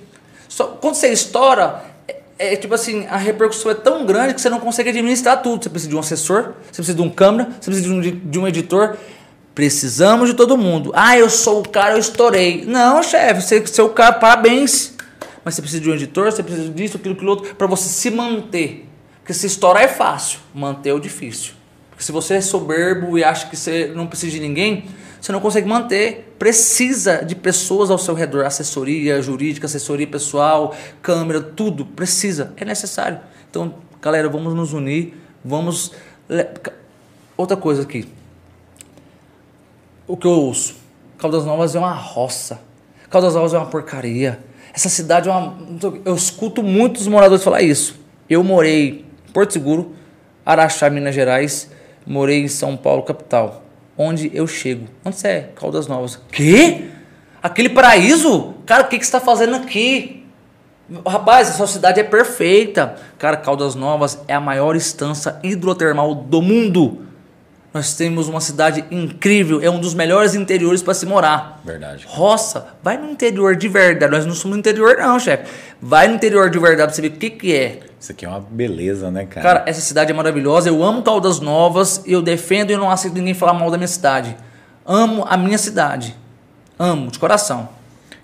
B: Só, quando você estoura, é, é tipo assim, a repercussão é tão grande que você não consegue administrar tudo. Você precisa de um assessor, você precisa de um câmera, você precisa de um, de, um editor. Precisamos de todo mundo. Ah, eu sou o cara, eu estourei. Não, chefe, você, você é o cara, parabéns. Mas você precisa de um editor, você precisa disso, aquilo, aquilo outro, para você se manter. Porque se estourar é fácil, manter é o difícil. Se você é soberbo e acha que você não precisa de ninguém, você não consegue manter. Precisa de pessoas ao seu redor, assessoria jurídica, assessoria pessoal, câmera, tudo. Precisa, é necessário. Então, galera, vamos nos unir, vamos. Outra coisa aqui. O que eu ouço? Caldas Novas é uma roça. Caldas Novas é uma porcaria. Essa cidade é uma. Eu escuto muitos moradores falar isso. Eu morei em Porto Seguro, Araxá, Minas Gerais, morei em São Paulo, capital. Onde eu chego? Onde você é? Caldas Novas. Quê? Aquele paraíso? Cara, o que, que você está fazendo aqui? Rapaz, a sua cidade é perfeita. Cara, Caldas Novas é a maior estância hidrotermal do mundo. Nós temos uma cidade incrível, é um dos melhores interiores para se morar.
A: Verdade.
B: Roça, vai no interior de verdade. Nós não somos no interior, não, chefe. Vai no interior de verdade pra você ver o que, que é.
A: Isso aqui é uma beleza, né, cara?
B: Cara, essa cidade é maravilhosa. Eu amo Caldas Novas. Eu defendo e não aceito ninguém falar mal da minha cidade. Amo a minha cidade. Amo, de coração.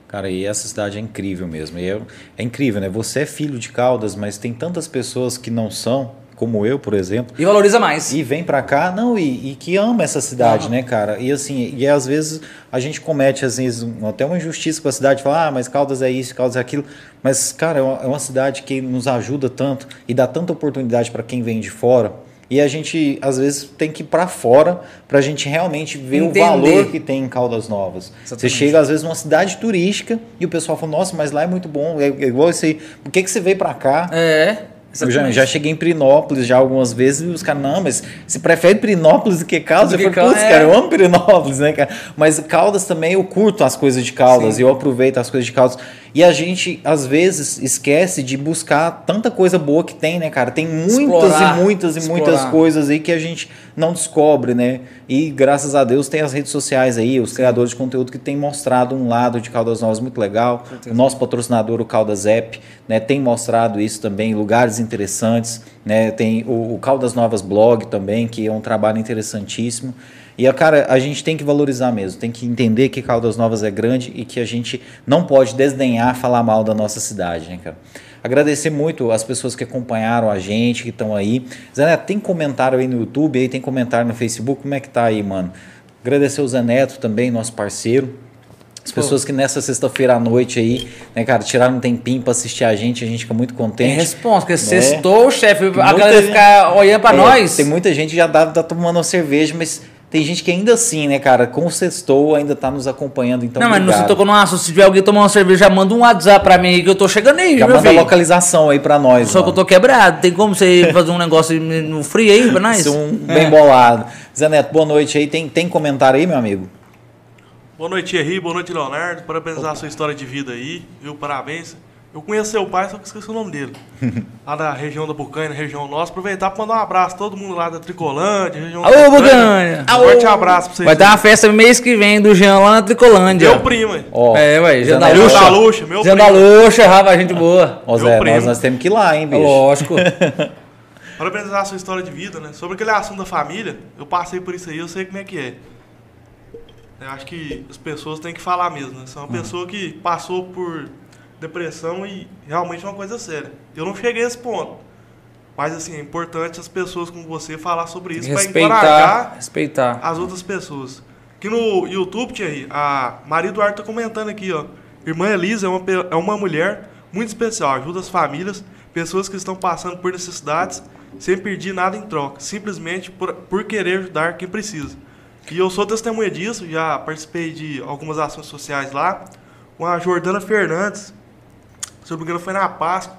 A: Cara, e essa cidade é incrível mesmo. E é, é incrível, né? Você é filho de Caldas, mas tem tantas pessoas que não são, como eu, por exemplo,
B: E valoriza mais.
A: e vem pra cá, não, e, e que ama essa cidade,
B: Aham.
A: né, cara? E assim, e às vezes a gente comete, às vezes, até uma injustiça com a cidade, falar, ah, mas Caldas é isso, Caldas é aquilo. Mas, cara, é uma, é uma cidade que nos ajuda tanto e dá tanta oportunidade para quem vem de fora. E a gente, às vezes, tem que ir pra fora pra gente realmente ver
B: Entender.
A: o valor que tem em Caldas Novas. Você
B: Exatamente.
A: chega, às vezes, numa cidade turística e o pessoal fala, nossa, mas lá é muito bom, é, é igual isso aí. Por que, que você veio pra cá?
B: É.
A: Eu já, já cheguei em Pirinópolis já algumas vezes e os caras, não, mas você prefere Pirinópolis do que Caldas?
B: Do
A: Eu
B: que
A: falei, putz,
B: Caldas,
A: cara,
B: é.
A: eu amo Pirinópolis, né, cara? Mas Caldas também, eu curto as coisas de Caldas
B: Sim.
A: e eu aproveito as coisas de Caldas. E a gente, às vezes, esquece de buscar tanta coisa boa que tem, né, cara? Tem muitas
B: Explorar,
A: e muitas e muitas
B: explorar.
A: coisas aí que a gente não descobre, né? E graças a Deus tem as redes sociais aí, os criadores de conteúdo que têm mostrado um lado de Caldas Novas muito legal. O nosso patrocinador, o Caldas App, né, tem mostrado isso também, lugares interessantes, né? Tem o, o Caldas Novas Blog também, que é um trabalho interessantíssimo. E, cara, a gente tem que valorizar mesmo, tem que entender que Caldas Novas é grande e que a gente não pode desdenhar falar mal da nossa cidade, né, cara? Agradecer muito as pessoas que acompanharam a gente, que estão aí. Zé Neto, tem comentário aí no YouTube, aí tem comentário no Facebook, como é que tá aí, mano? Agradecer o Zé Neto também, nosso parceiro. As pessoas que nessa sexta-feira à noite aí, né, cara, tiraram um tempinho pra assistir a gente, a gente fica muito
B: Tem
A: contente.
B: resposta, porque
A: Né?
B: sextou, chefe, a galera
A: gente-
B: ficar olhando pra
A: É,
B: nós.
A: Tem muita gente que já tá, tá tomando uma cerveja, mas tem gente que ainda assim, né, cara, com o sextou ainda tá nos acompanhando, então
B: não, mas não se tocou no assunto. Se tiver alguém tomando uma cerveja, já manda um WhatsApp pra mim aí que eu tô chegando aí,
A: Já
B: meu
A: manda a
B: filho.
A: localização aí pra nós,
B: Só que eu
A: mano.
B: tô quebrado. Tem como você fazer um negócio no free aí pra nós?
A: Ser um
B: É.
A: bem bolado. Zé Neto, boa noite aí. Tem, tem comentário aí, meu amigo?
E: Boa noite, Thierry. Boa noite, Leonardo. Parabenizar a sua história de vida aí, viu? Parabéns. Eu conheço seu pai, só que esqueci o nome dele. Lá da região da Bucanha, região nossa. Aproveitar para mandar um abraço a todo mundo lá da Tricolândia, região da
B: Alô, Bucanha!
E: Um forte abraço pra vocês.
B: Vai ter uma festa mês que vem do Jean lá na Tricolândia.
E: Meu primo, hein?
A: Ó,
B: É, ué, Jean da Luxa.
E: da Luxa, meu
B: Jean da
E: primo.
B: Luxa, rapaz, gente boa.
A: Ó,
E: Meu
A: Zé,
E: primo.
A: nós, nós temos que ir lá, hein, bicho?
B: lógico.
E: Parabenizar a sua história de vida, né? Sobre aquele assunto da família, eu passei por isso aí, eu sei como é que é. Eu acho que as pessoas têm que falar mesmo, né? Você é uma pessoa que passou por depressão e realmente é uma coisa séria. Eu não cheguei a esse ponto. Mas assim, é importante as pessoas como você falar sobre isso para encorajar
B: respeitar.
E: as outras pessoas. Aqui no YouTube, Thierry, a Maria Eduardo tá comentando aqui, ó. Irmã Elisa é uma, é uma mulher muito especial, ajuda as famílias, pessoas que estão passando por necessidades, sem pedir nada em troca, simplesmente por, por querer ajudar quem precisa. E eu sou testemunha disso, já participei de algumas ações sociais lá, com a Jordana Fernandes, se eu não me engano foi na Páscoa,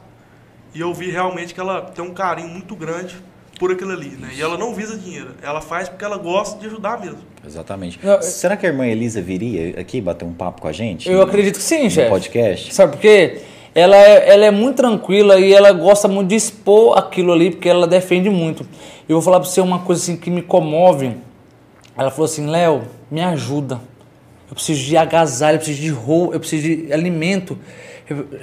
E: e eu vi realmente que ela tem um carinho muito grande por aquilo ali, né? E ela não visa dinheiro, ela faz porque ela gosta de ajudar mesmo.
A: Exatamente.
B: Eu-
A: Será que a irmã Elisa viria aqui bater um papo com a gente?
B: Eu
A: no-
B: acredito que sim,
A: no
B: chefe.
A: podcast?
B: Sabe por quê? Ela é, ela é muito tranquila e ela gosta muito de expor aquilo ali, porque ela defende muito. Eu vou falar pra você uma coisa assim que me comove. Ela falou assim, Léo, me ajuda. Eu preciso de agasalho, eu preciso de roupa, eu preciso de alimento.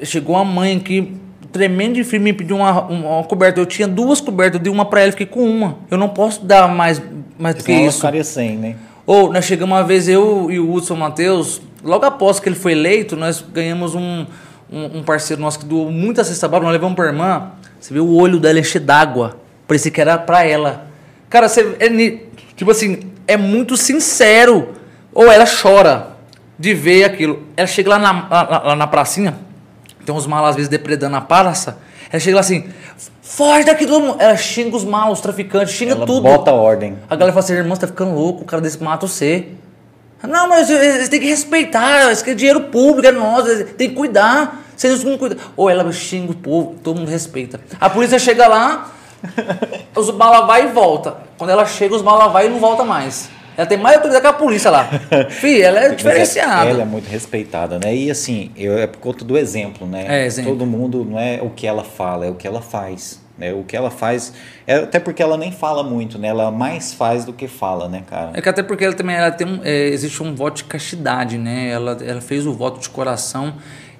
B: Chegou uma mãe aqui, tremendo de frio, me pediu uma, uma, uma coberta. Eu tinha duas cobertas, eu dei uma pra ela, fiquei com uma. Eu não posso dar mais, mais do que isso.
A: ficaria sem, né?
B: Ou nós chegamos uma vez, eu e o Hudson Matheus, logo após que ele foi eleito, nós ganhamos um, um, um parceiro nosso que doou muita cesta básica, nós levamos pra irmã. Você vê o olho dela encher d'água. Parecia que era pra ela. Cara, você. É, tipo assim, é muito sincero. Ou ela chora de ver aquilo. Ela chega lá na, lá, lá na pracinha, tem uns malas às vezes depredando a praça. Ela chega lá assim, foge daqui todo mundo. Ela xinga os malos, os traficantes, xinga
A: Ela
B: tudo.
A: bota ordem.
B: A galera fala assim, irmão, você tá ficando louco, o cara desse mata você. Não, mas eles têm que respeitar, isso aqui é dinheiro público, é nosso, têm que cuidar. Se eles não cuidam. Ou ela xinga o povo, todo mundo respeita. A polícia chega lá, os bala vai e volta. Quando ela chega, os bala vai e não volta mais. Ela tem mais autoridade que a polícia lá. Fih, ela é diferenciada.
A: Ela é muito respeitada, né? E assim, eu, é por conta do exemplo, né?
B: É, exemplo.
A: Todo mundo não é o que ela fala, é o que ela faz. Né? O que ela faz, é, até porque ela nem fala muito, né? Ela mais faz do que fala, né, cara?
B: É que até porque ela também ela tem um, é, existe um voto de castidade, né? Ela, ela fez o voto de coração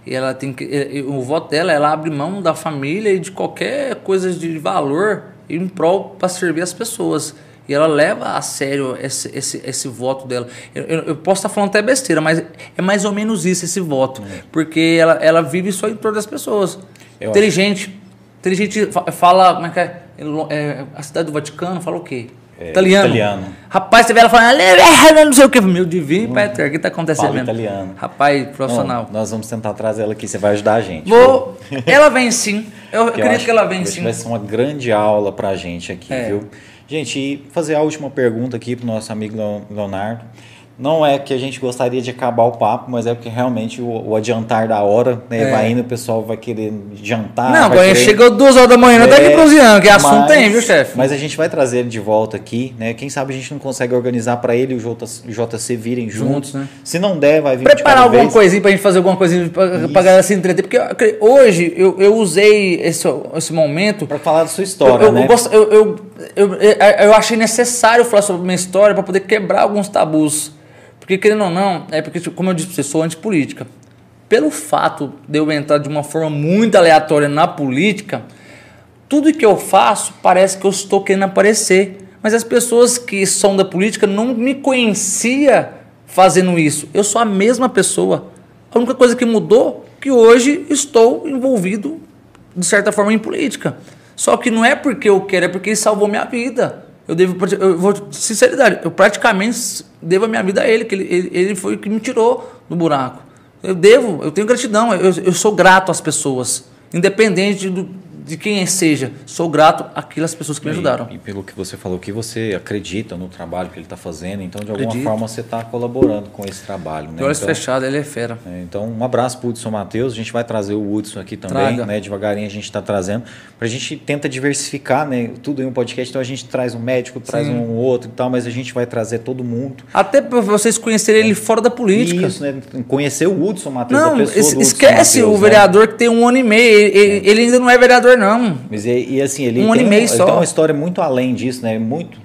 B: e ela tem que é, é, o voto dela ela abre mão da família e de qualquer coisa de valor em prol para servir as pessoas. E ela leva a sério esse, esse, esse voto dela. Eu, eu- eu posso estar falando até besteira, mas é mais ou menos isso, esse voto. Porque ela, ela vive só em torno das pessoas.
A: Eu
B: Inteligente. Inteligente fa- fala, como é que é? É, A cidade do Vaticano fala o quê?
A: É,
B: italiano.
A: italiano.
B: Rapaz, você vê ela falando, "Ah, não sei o que. Meu divino, Peter, o que tá acontecendo
A: Fala italiano.
B: Rapaz, profissional.
A: Não, nós vamos tentar trazer ela aqui, você vai ajudar a gente.
B: Vou. Ela vem sim. Eu acredito
A: acho
B: que ela vem
A: acho
B: sim.
A: vai ser uma grande aula pra gente aqui,
B: É.
A: viu? Gente, e fazer a última pergunta aqui pro nosso amigo Leon- Leonardo. Não é que a gente gostaria de acabar o papo, mas é porque realmente o, o adiantar da hora, né?
B: É.
A: Vai indo, o pessoal vai querer jantar.
B: não, agora
A: querer...
B: chegou duas horas da manhã, não tá aqui
A: É,
B: bronzeando, que assunto
A: mas-
B: tem, viu, chefe?
A: Mas a gente vai trazer ele de volta aqui, né? Quem sabe a gente não consegue organizar para ele e o J- o JC virem juntos.
B: Juntos, né?
A: Se não der, vai vir
B: Preparar alguma
A: vez.
B: coisinha pra gente fazer alguma coisinha pra,
A: Isso.
B: pra galera se entreter. Porque hoje eu, eu usei esse, esse momento
A: Para falar da sua história,
B: eu, eu,
A: né?
B: eu, gosto- eu, eu, eu, eu achei necessário falar sobre a minha história para poder quebrar alguns tabus. Porque, querendo ou não, é porque, como eu disse pra você, sou antipolítica. Pelo fato de eu entrar de uma forma muito aleatória na política, tudo que eu faço parece que eu estou querendo aparecer. Mas as pessoas que são da política não me conhecia fazendo isso. Eu sou a mesma pessoa. A única coisa que mudou é que hoje estou envolvido de certa forma em política. Só que não é porque eu quero, é porque ele salvou minha vida. Eu devo, eu vou, sinceridade, eu praticamente devo a minha vida a ele, que ele, ele, ele foi o que me tirou do buraco. Eu devo, eu tenho gratidão, eu, eu sou grato às pessoas, independente do, de quem seja, sou grato àquelas pessoas que me ajudaram.
A: E, e pelo que você falou que você acredita no trabalho que ele está fazendo, então de alguma
B: Acredito.
A: forma você está colaborando com esse trabalho. Né?
B: De olhos
A: então,
B: fechados, ele é fera.
A: é, então, um abraço para o Hudson Matheus. A gente vai trazer o Hudson aqui também, né? Devagarinho a gente está trazendo. Para a gente tenta diversificar, né? Tudo em um podcast. Então a gente traz um médico, traz
B: Sim.
A: um outro e tal, mas a gente vai trazer todo mundo.
B: Até para vocês conhecerem ele fora da política.
A: Isso, né? Conhecer o Hudson Matheus, a
B: Não,
A: pessoa
B: es- esquece
A: Matheus,
B: o
A: né?
B: vereador que tem um ano e meio. Ele, ele- ele ainda não é vereador, não.
A: Mas e, e assim, ele,
B: Um ano e meio
A: ele
B: só.
A: tem uma história muito além disso, né? Muito.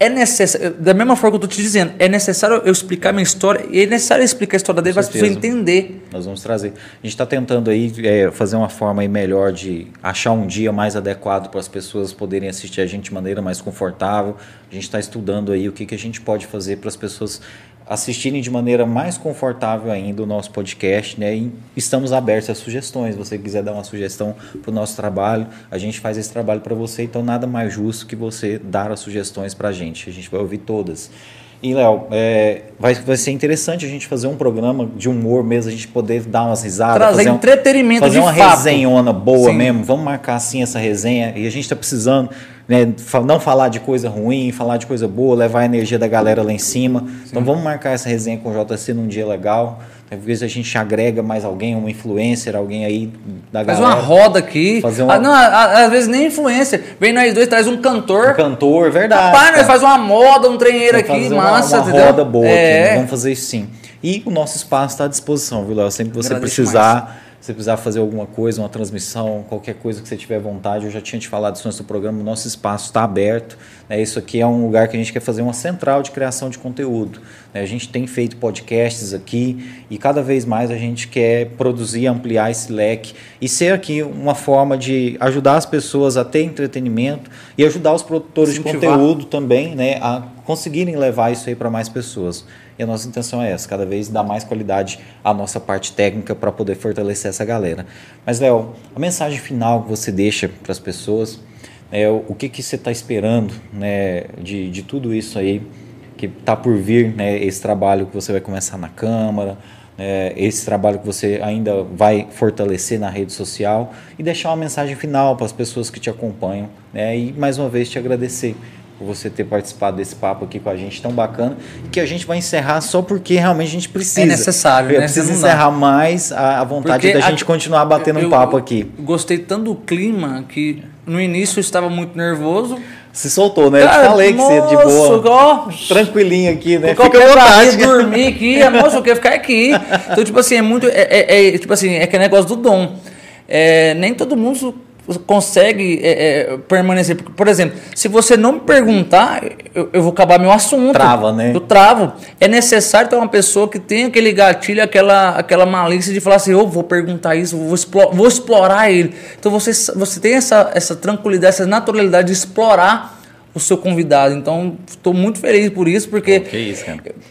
B: É necessário, da mesma forma que eu estou te dizendo, é necessário eu explicar minha história, e é necessário explicar a história dele para as pessoas entender.
A: Nós vamos trazer. A gente está tentando aí é, fazer uma forma aí melhor de achar um dia mais adequado para as pessoas poderem assistir a gente de maneira mais confortável. A gente está estudando aí o que, que a gente pode fazer para as pessoas assistirem de maneira mais confortável ainda o nosso podcast, né? E estamos abertos a sugestões. Se você quiser dar uma sugestão para o nosso trabalho, a gente faz esse trabalho para você. Então nada mais justo que você dar as sugestões para a gente. A gente vai ouvir todas. E, Léo, é, vai, vai ser interessante a gente fazer um programa de humor mesmo, a gente poder dar umas risadas.
B: Trazer
A: fazer um-
B: entretenimento
A: Fazer uma
B: fato.
A: resenhona boa
B: Sim.
A: mesmo. Vamos marcar assim essa resenha. E a gente está precisando, né, não falar de coisa ruim, falar de coisa boa, levar a energia da galera lá em cima. Então vamos marcar essa resenha com o JC num dia legal. Talvez a gente agrega mais alguém, uma influencer, alguém aí da
B: Faz
A: galera.
B: uma roda aqui.
A: Fazer uma-
B: Ah, não, às vezes nem influência. Vem nós dois, traz um cantor.
A: Um cantor, verdade.
B: Rapaz, nós faz uma moda, um treino
A: Vamos
B: aqui,
A: fazer uma-
B: massa,
A: uma,
B: entendeu?
A: roda boa aqui, né?
B: é.
A: Vamos fazer isso sim. E o nosso espaço está à disposição, viu, Léo? Sempre que você
B: Agradeço
A: precisar, se precisar fazer alguma coisa, uma transmissão, qualquer coisa que você tiver vontade, eu já tinha te falado isso antes do programa, o nosso espaço está aberto. Né? Isso aqui é um lugar que a gente quer fazer uma central de criação de conteúdo. né? A gente tem feito podcasts aqui e cada vez mais a gente quer produzir, ampliar esse leque e ser aqui uma forma de ajudar as pessoas a ter entretenimento e ajudar os produtores de conteúdo também né, a conseguirem levar isso aí para mais pessoas. E a nossa intenção é essa, cada vez dar mais qualidade à nossa parte técnica para poder fortalecer essa galera. Mas, Léo, a mensagem final que você deixa para as pessoas, é, o que, que você está esperando né, de, de tudo isso aí que está por vir, né, esse trabalho que você vai começar na Câmara, né, esse trabalho que você ainda vai fortalecer na rede social e deixar uma mensagem final para as pessoas que te acompanham né, e mais uma vez te agradecer por você ter participado desse papo aqui com a gente tão bacana que a gente vai encerrar só porque realmente a gente precisa.
B: É necessário,
A: Eu
B: né?
A: preciso encerrar mais a, a vontade
B: Porque
A: da
B: a-
A: gente continuar batendo um
B: eu-
A: papo aqui.
B: eu Gostei tanto do clima que no início eu estava muito nervoso.
A: Se soltou, né? Eu
B: Cara,
A: falei que você é de boa.
B: ó,
A: Tranquilinho aqui, né?
B: Fica
A: à vontade.
B: dormir aqui, é, moço, eu quero ficar aqui. Então, tipo assim, é muito. É, é- é, tipo assim, é aquele negócio do dom. É, nem todo mundo consegue é, é, permanecer. Por exemplo, se você não me perguntar, eu, eu vou acabar meu assunto.
A: Trava, né?
B: Eu travo. É necessário ter uma pessoa que tenha aquele gatilho, aquela, aquela malícia de falar assim: eu vou perguntar isso, vou, explo- vou explorar ele. Então você, você tem essa, essa tranquilidade, essa naturalidade de explorar o seu convidado. Então, estou muito feliz por isso, porque
A: Que isso,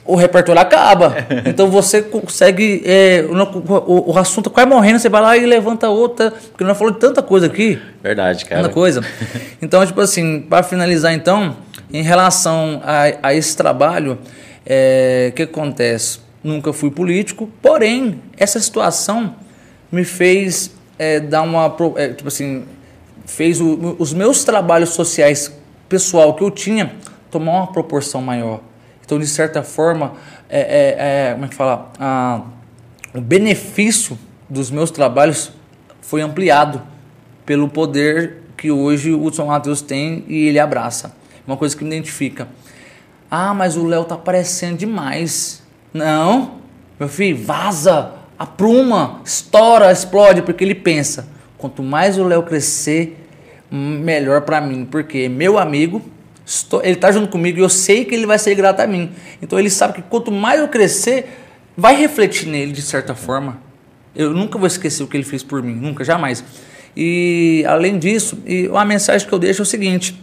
B: o repertório acaba. Então você consegue. é, o, o- assunto quase morrendo, você vai lá e levanta outra. Porque nós falamos de tanta coisa aqui.
A: Verdade, cara.
B: Tanta coisa. Então, tipo assim, para finalizar, então, em relação a, a esse trabalho, é, o que acontece? Nunca fui político, porém, essa situação me fez é, dar uma. é, tipo assim, fez o- os meus trabalhos sociais pessoal que eu tinha tomar uma proporção maior. Então, de certa forma, é, é, é, como é que fala? Ah, o benefício dos meus trabalhos foi ampliado pelo poder que hoje o Hudson Matheus tem e ele abraça. Uma coisa que me identifica. Ah, mas o Léo tá aparecendo demais. Não, meu filho, vaza, apruma, estoura, explode, porque ele pensa: quanto mais o Léo crescer, melhor para mim, porque meu amigo, estou- ele tá junto comigo e eu sei que ele vai ser grato a mim. Então ele sabe que quanto mais eu crescer, vai refletir nele de certa forma. Eu nunca vou esquecer o que ele fez por mim, nunca, jamais. E além disso, e uma mensagem que eu deixo é o seguinte: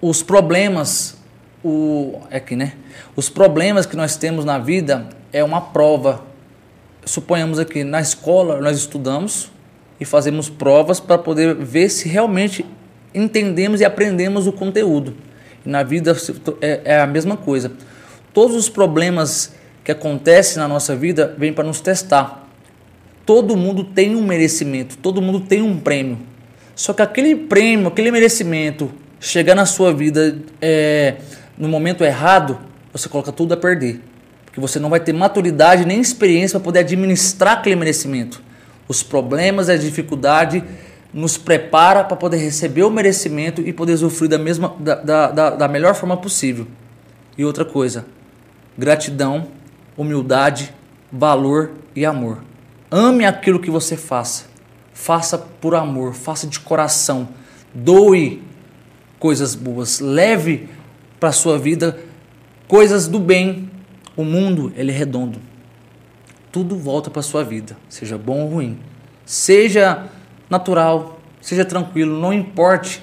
B: os problemas, o é aqui, né? Os problemas que nós temos na vida é uma prova. Suponhamos aqui na escola nós estudamos e fazemos provas para poder ver se realmente entendemos e aprendemos o conteúdo. E na vida é, é a mesma coisa. Todos os problemas que acontecem na nossa vida vêm para nos testar. Todo mundo tem um merecimento, todo mundo tem um prêmio. Só que aquele prêmio, aquele merecimento, chegar na sua vida é, no momento errado, você coloca tudo a perder. Porque você não vai ter maturidade nem experiência para poder administrar aquele merecimento. Os problemas e a dificuldade nos prepara para poder receber o merecimento e poder usufruir da, mesma, da, da, da, da melhor forma possível. E outra coisa, gratidão, humildade, valor e amor. Ame aquilo que você faça. Faça por amor, faça de coração. Doe coisas boas. Leve para sua vida coisas do bem. O mundo ele é redondo. Tudo volta para sua vida, seja bom ou ruim. Seja natural, seja tranquilo, não importe,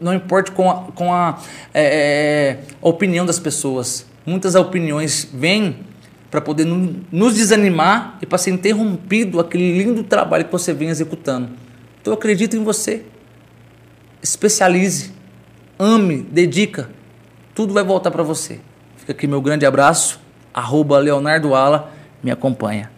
B: não importe com a, com a, é, é a opinião das pessoas. Muitas opiniões vêm para poder nos desanimar e para ser interrompido aquele lindo trabalho que você vem executando. Então eu acredito em você. Especialize, ame, dedica. Tudo vai voltar para você. Fica aqui meu grande abraço. Leonardo Ala, me acompanha.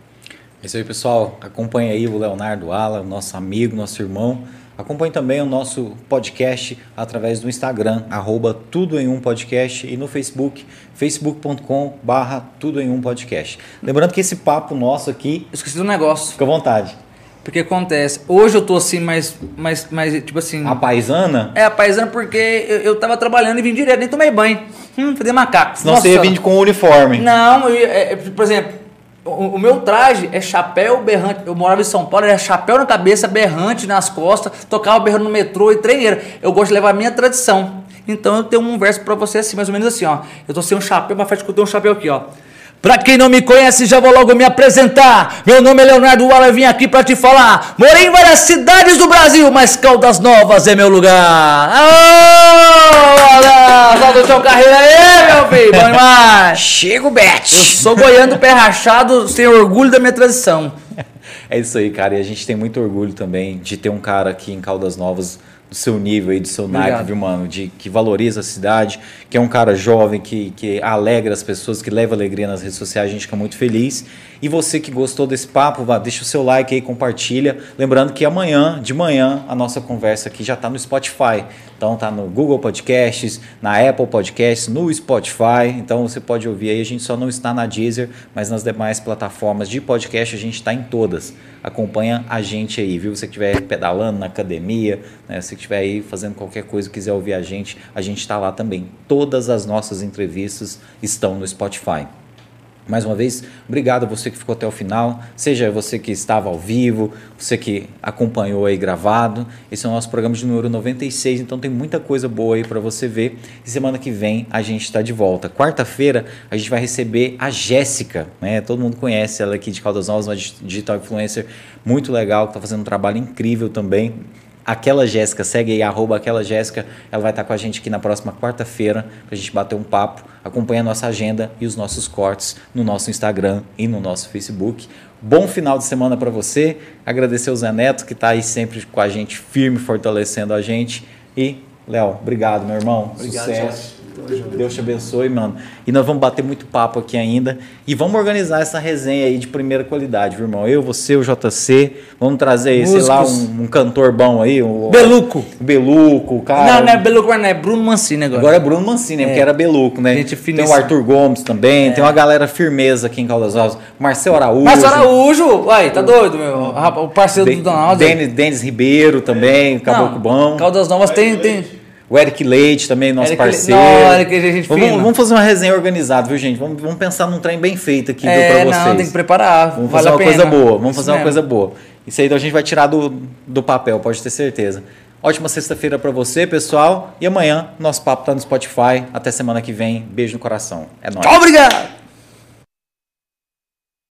A: É isso aí, pessoal. Acompanhe aí o Leonardo Ala, nosso amigo, nosso irmão. Acompanhe também o nosso podcast através do Instagram, arroba Tudo em Um Podcast, e no Facebook, facebook.com barra Tudo em Um Podcast. Lembrando que esse papo nosso aqui...
B: Eu esqueci do negócio.
A: Fica à vontade.
B: Porque acontece, hoje eu tô assim, mais, mais, mais tipo assim...
A: A paisana?
B: É, a paisana porque eu, eu tava trabalhando e vim direto, nem tomei banho. Hum, fazer macaco.
A: Senão Nossa, você ia vir com o uniforme.
B: Não, eu, é, por exemplo, o, meu traje é chapéu berrante. Eu morava em São Paulo, era chapéu na cabeça, berrante nas costas, tocava berrando no metrô e treineira. Eu gosto de levar a minha tradição. Então eu tenho um verso para você assim, mais ou menos assim, ó. Eu tô sem um chapéu, mas faz que eu tenho um chapéu aqui, ó. Pra quem não me conhece, já vou logo me apresentar. Meu nome é Leonardo Walla, eu vim aqui pra te falar. Morei em várias cidades do Brasil, mas Caldas Novas é meu lugar. Aô, Solta o seu carreira aí, meu filho. Bom demais.
A: Chega o Bet.
B: Eu sou goiano pé rachado, sem orgulho da minha tradição.
A: É isso aí, cara. E a gente tem muito orgulho também de ter um cara aqui em Caldas Novas do seu nível aí, do seu naipe, viu, mano? De, que valoriza a cidade, que é um cara jovem, que, que alegra as pessoas, que leva alegria nas redes sociais, a gente fica muito feliz. E você que gostou desse papo, vá, deixa o seu like aí, compartilha. Lembrando que amanhã, de manhã, a nossa conversa aqui já está no Spotify. Então tá no Google Podcasts, na Apple Podcasts, no Spotify. Então você pode ouvir aí. A gente só não está na Deezer, mas nas demais plataformas de podcast a gente está em todas. Acompanha a gente aí, viu? Se você estiver pedalando na academia, né? se estiver aí fazendo qualquer coisa, quiser ouvir a gente, a gente está lá também. Todas as nossas entrevistas estão no Spotify. Mais uma vez, obrigado a você que ficou até o final, seja você que estava ao vivo, você que acompanhou aí gravado. Esse é o nosso programa de número 96, então tem muita coisa boa aí para você ver. E semana que vem a gente está de volta. Quarta-feira a gente vai receber a Jéssica, né? Todo mundo conhece ela aqui de Caldas Novas, uma digital influencer muito legal, que está fazendo um trabalho incrível também Aquela Jéssica, segue aí, arroba aquela Jéssica, ela vai estar com a gente aqui na próxima quarta-feira para a gente bater um papo, acompanha a nossa agenda e os nossos cortes no nosso Instagram e no nosso Facebook. Bom final de semana para você, agradecer o Zé Neto que está aí sempre com a gente, firme, fortalecendo a gente. E Léo, obrigado meu irmão,
B: obrigado,
A: sucesso. Deus te abençoe, mano. E nós vamos bater muito papo aqui ainda. E vamos organizar essa resenha aí de primeira qualidade, viu, irmão? Eu, você, o JC. Vamos trazer aí, sei lá, um, um, cantor bom aí.
B: Beluco.
A: O Beluco, cara.
B: Não, não é Beluco, não é Bruno Mancini agora.
A: Agora é Bruno Mancini, é. porque era Beluco, né?
B: Gente
A: tem o Arthur Gomes também, é. tem uma galera firmeza aqui em Caldas Novas. Marcel Araújo.
B: Marcel Araújo, uai, tá doido, meu? O parceiro do Donaldo.
A: Denis Ribeiro também, Caboclo Bom.
B: Caldas Novas tem. tem
A: o Eric Leite também, nosso
B: Eric
A: parceiro.
B: Não, Eric, a gente
A: vamos, vamos, fazer uma resenha organizada, viu, gente? Vamos, vamos pensar num trem bem feito aqui
B: é,
A: para vocês.
B: Não, tem que preparar.
A: Vamos
B: vale
A: fazer uma coisa boa. Vamos
B: Isso
A: fazer
B: mesmo.
A: uma coisa boa. Isso aí então a gente vai tirar do, do papel, pode ter certeza. Ótima sexta-feira para você, pessoal. E amanhã nosso papo tá no Spotify. Até semana que vem. Beijo no coração. É nóis.
B: Obrigado!